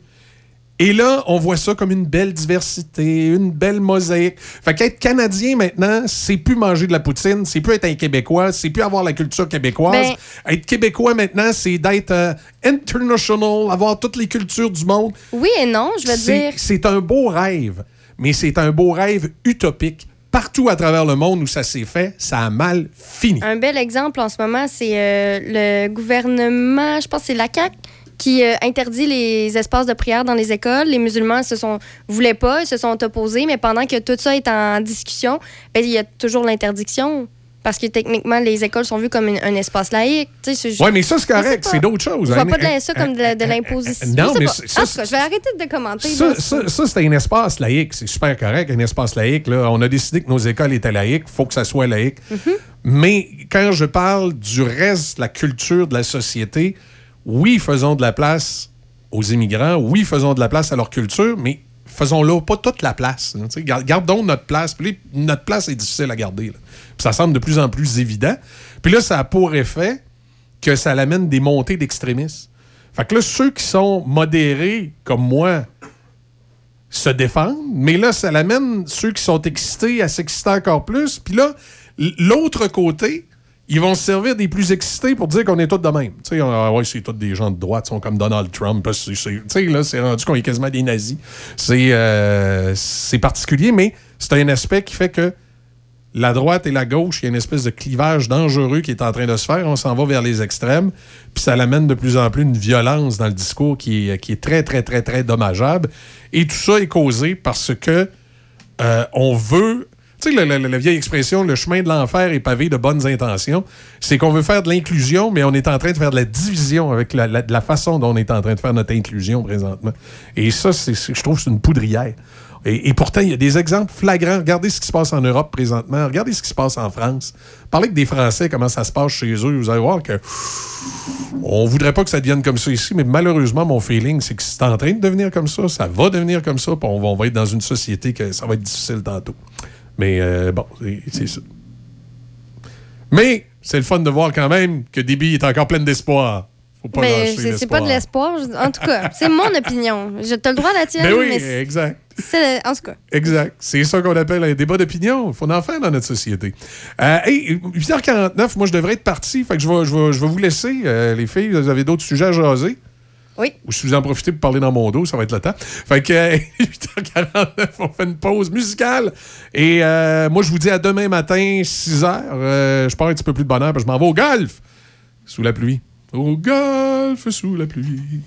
Et là, on voit ça comme une belle diversité, une belle mosaïque. Fait qu'être Canadien maintenant, c'est plus manger de la poutine, c'est plus être un Québécois, c'est plus avoir la culture québécoise. Ben- être Québécois maintenant, c'est d'être euh, international, avoir toutes les cultures du monde. Oui et non, je veux dire. C'est un beau rêve, mais c'est un beau rêve utopique. Partout à travers le monde où ça s'est fait, ça a mal fini. Un bel exemple en ce moment, c'est euh, le gouvernement, je pense que c'est la CAQ, qui euh, interdit les espaces de prière dans les écoles. Les musulmans se sont voulaient pas, ils se sont opposés, mais pendant que tout ça est en discussion, ben, il y a toujours l'interdiction. Parce que techniquement, les écoles sont vues comme une- un espace laïque. Oui, mais ça, c'est correct. C'est d'autres choses. Je vois Un- pas de ça comme de, l'imposition. Non, mais ça, je vais arrêter de commenter. Ça, là. ça, ça, c'est un espace laïque. C'est super correct, un espace laïque. Là. On a décidé que nos écoles étaient laïques. Il faut que ça soit laïque. Mhm. Mais quand je parle du reste de la culture de la société, oui, faisons de la place aux immigrants. Oui, faisons de la place à leur culture, mais faisons-là pas toute la place. hein, Gardons notre place. Puis notre place est difficile à garder. Puis ça semble de plus en plus évident. Puis là, ça a pour effet que ça l'amène des montées d'extrémistes. Fait que là, ceux qui sont modérés, comme moi, se défendent, mais là, ça l'amène ceux qui sont excités à s'exciter encore plus. Puis là, l'autre côté, ils vont se servir des plus excités pour dire qu'on est tous de même. Tu sais, ah ouais, c'est tous des gens de droite, sont comme Donald Trump. Tu sais, là, c'est rendu qu'on est quasiment des nazis. C'est euh, c'est particulier, mais c'est un aspect qui fait que la droite et la gauche, il y a une espèce de clivage dangereux qui est en train de se faire. On s'en va vers les extrêmes. Puis ça l'amène de plus en plus une violence dans le discours qui est, qui est très, très, très, très dommageable. Et tout ça est causé parce que euh, on veut. Tu sais, la, vieille expression, le chemin de l'enfer est pavé de bonnes intentions, c'est qu'on veut faire de l'inclusion, mais on est en train de faire de la division avec la, façon dont on est en train de faire notre inclusion présentement. Et ça, c'est, je trouve c'est une poudrière. Et, pourtant, il y a des exemples flagrants. Regardez ce qui se passe en Europe présentement. Regardez ce qui se passe en France. Parlez avec des Français, comment ça se passe chez eux. Vous allez voir que on voudrait pas que ça devienne comme ça ici, mais malheureusement, mon feeling, c'est que c'est en train de devenir comme ça. Ça va devenir comme ça, puis on on va être dans une société que ça va être difficile tantôt. Mais euh, bon, c'est- ça. Mais c'est le fun de voir quand même que Déby est encore plein d'espoir. Faut pas Mais c'est- c'est pas de l'espoir. En tout cas, c'est mon opinion. Je te le droit à la tienne, oui, mais c'est- exact. c'est- en tout cas. Exact. C'est ça qu'on appelle un débat d'opinion. Il faut en faire dans notre société. Euh, hey, 8h49, moi, je devrais être parti. Fait que je vais, je vais, je vais vous laisser, euh, les filles. Vous avez d'autres sujets à jaser? Oui. Ou si vous en profitez pour parler dans mon dos, ça va être le temps. Fait que euh, 8h49, on fait une pause musicale. Et euh, moi, je vous dis à demain matin, 6h. Euh, je pars un petit peu plus de bonheur parce que je m'en vais au golf. Sous la pluie. Au golf, sous la pluie.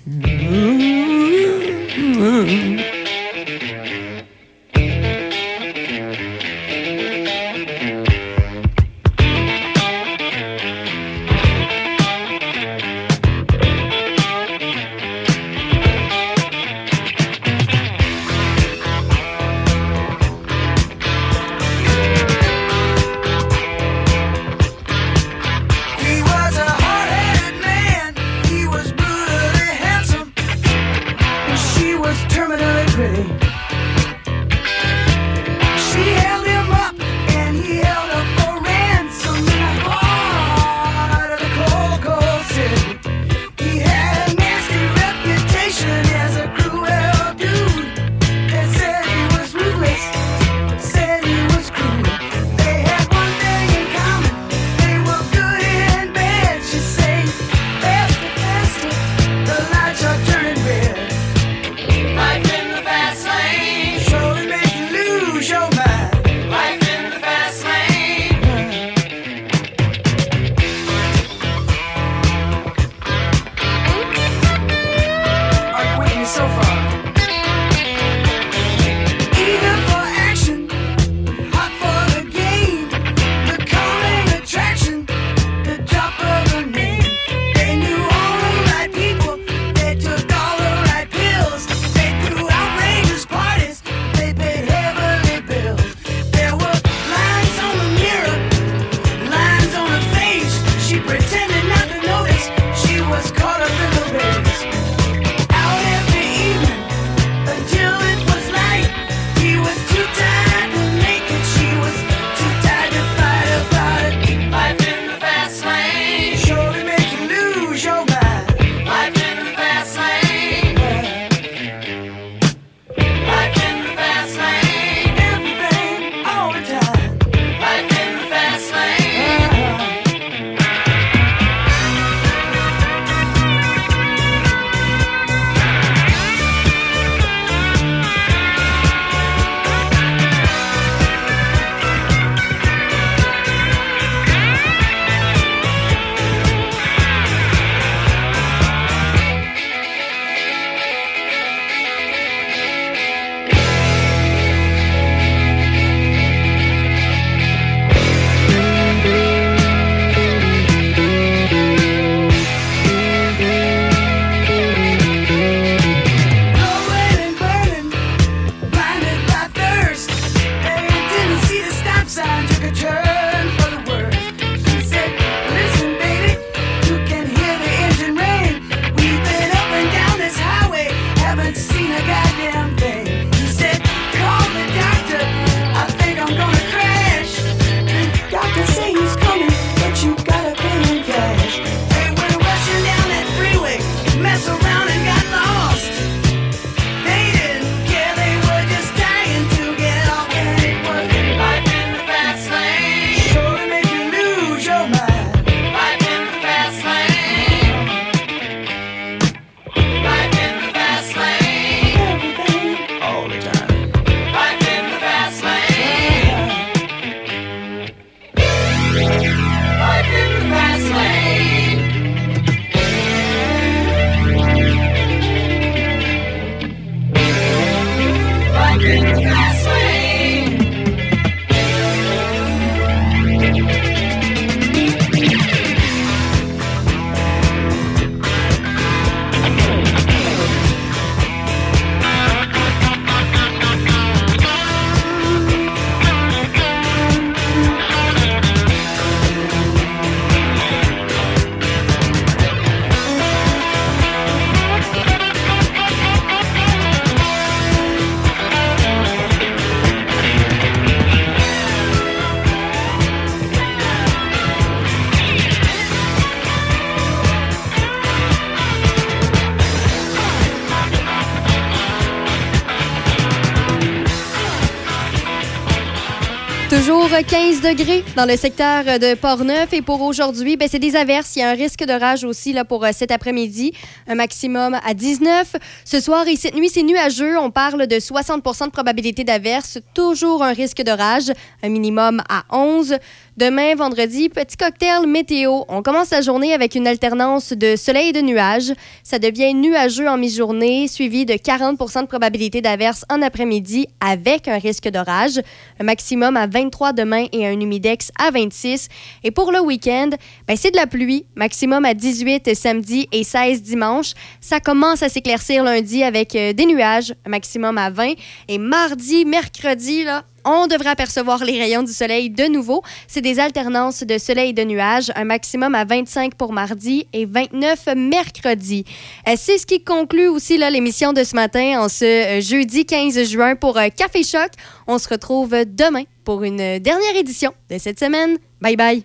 Toujours 15 degrés dans le secteur de Portneuf. Et pour aujourd'hui, ben, c'est des averses. Il y a un risque d'orage aussi pour euh, cet après-midi. Un maximum à 19. Ce soir et cette nuit, c'est nuageux. On parle de 60% de probabilité d'averse. Toujours un risque d'orage. Un minimum à 11. Demain, vendredi, petit cocktail météo. On commence la journée avec une alternance de soleil et de nuages. Ça devient nuageux en mi-journée, suivi de 40% de probabilité d'averse en après-midi avec un risque d'orage. Un maximum à 23 demain et un humidex à 26. Et pour le week-end, ben, c'est de la pluie. Maximum à 18 samedi et 16 dimanche. Ça commence à s'éclaircir lundi avec euh, des nuages. Un maximum à 20. Et mardi, mercredi, là, on devrait apercevoir les rayons du soleil de nouveau. C'est des alternances de soleil et de nuages, un maximum à 25 pour mardi et 29 mercredi. Euh, C'est ce qui conclut aussi l'émission de ce matin en ce euh, jeudi 15 juin pour euh, Café Choc. On se retrouve demain pour une dernière édition de cette semaine. Bye bye.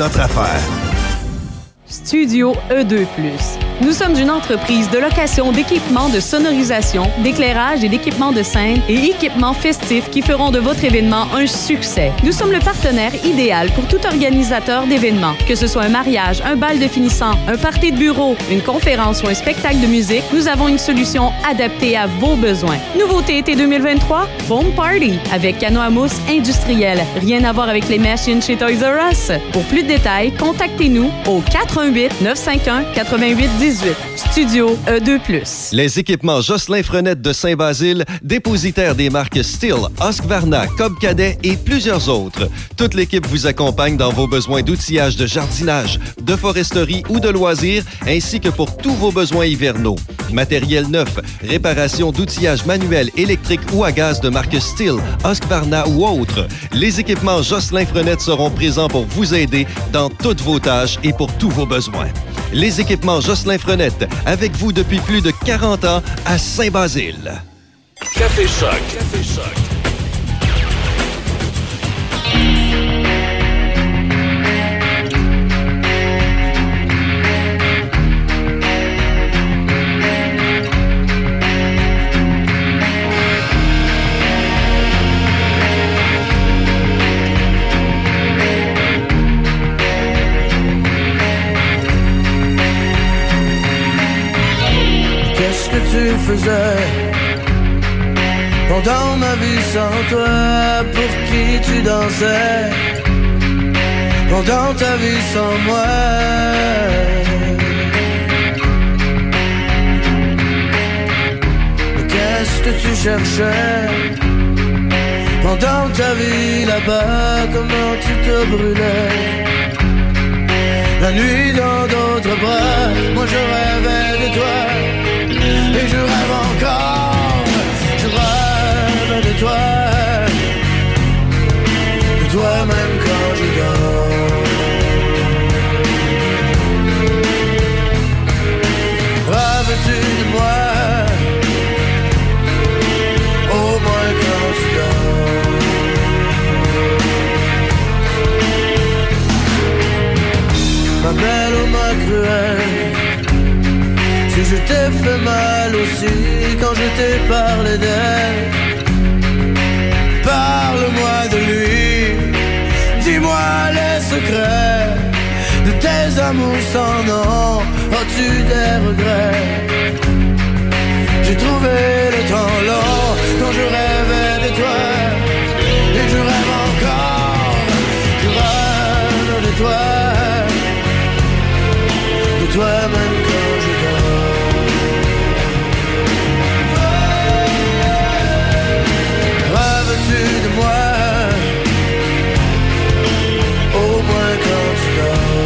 notre affaire. Studio E2+. Nous sommes une entreprise de location d'équipements de sonorisation, d'éclairage et d'équipements de scène et équipements festifs qui feront de votre événement un succès. Nous sommes le partenaire idéal pour tout organisateur d'événements. Que ce soit un mariage, un bal de finissant, un party de bureau, une conférence ou un spectacle de musique, nous avons une solution adaptée à vos besoins. Nouveauté été 2023, Foam Party avec canot à mousse industriel. Rien à voir avec les machines chez Toys R Us. Pour plus de détails, contactez-nous au 88 951 88 18. Studio E E2+. Les équipements Jocelyn Frenette de Saint-Basile, dépositaire des marques Steel, Husqvarna, Cobb Cadet et plusieurs autres. Toute l'équipe vous accompagne dans vos besoins d'outillage de jardinage, de foresterie ou de loisirs, ainsi que pour tous vos besoins hivernaux. Matériel neuf, réparation d'outillage manuel, électrique ou à gaz de marque Steel, Husqvarna ou autres. Les équipements Jocelyn Frenette seront présents pour vous aider dans toutes vos tâches et pour tous vos Les équipements Jocelyn Frenette, avec vous depuis plus de 40 ans à Saint-Basile. Café Choc. Café Choc. Pendant ma vie sans toi Pour qui tu dansais. Pendant ta vie sans moi. Qu'est-ce que tu cherchais? Pendant ta vie là-bas Comment tu te brûlais? La nuit dans d'autres bras, moi je rêvais de toi et je rêve encore, je rêve de toi, de toi même quand je dors. Rêves-tu de moi, au moins quand tu dors. Ma belle ou ma cruelle je t'ai fait mal aussi quand je t'ai parlé d'elle. Parle-moi de lui. Dis-moi les secrets De tes amours sans nom. As-tu des regrets? J'ai trouvé le temps long Quand je rêvais de toi. Et je rêve encore. Toi, de toi go.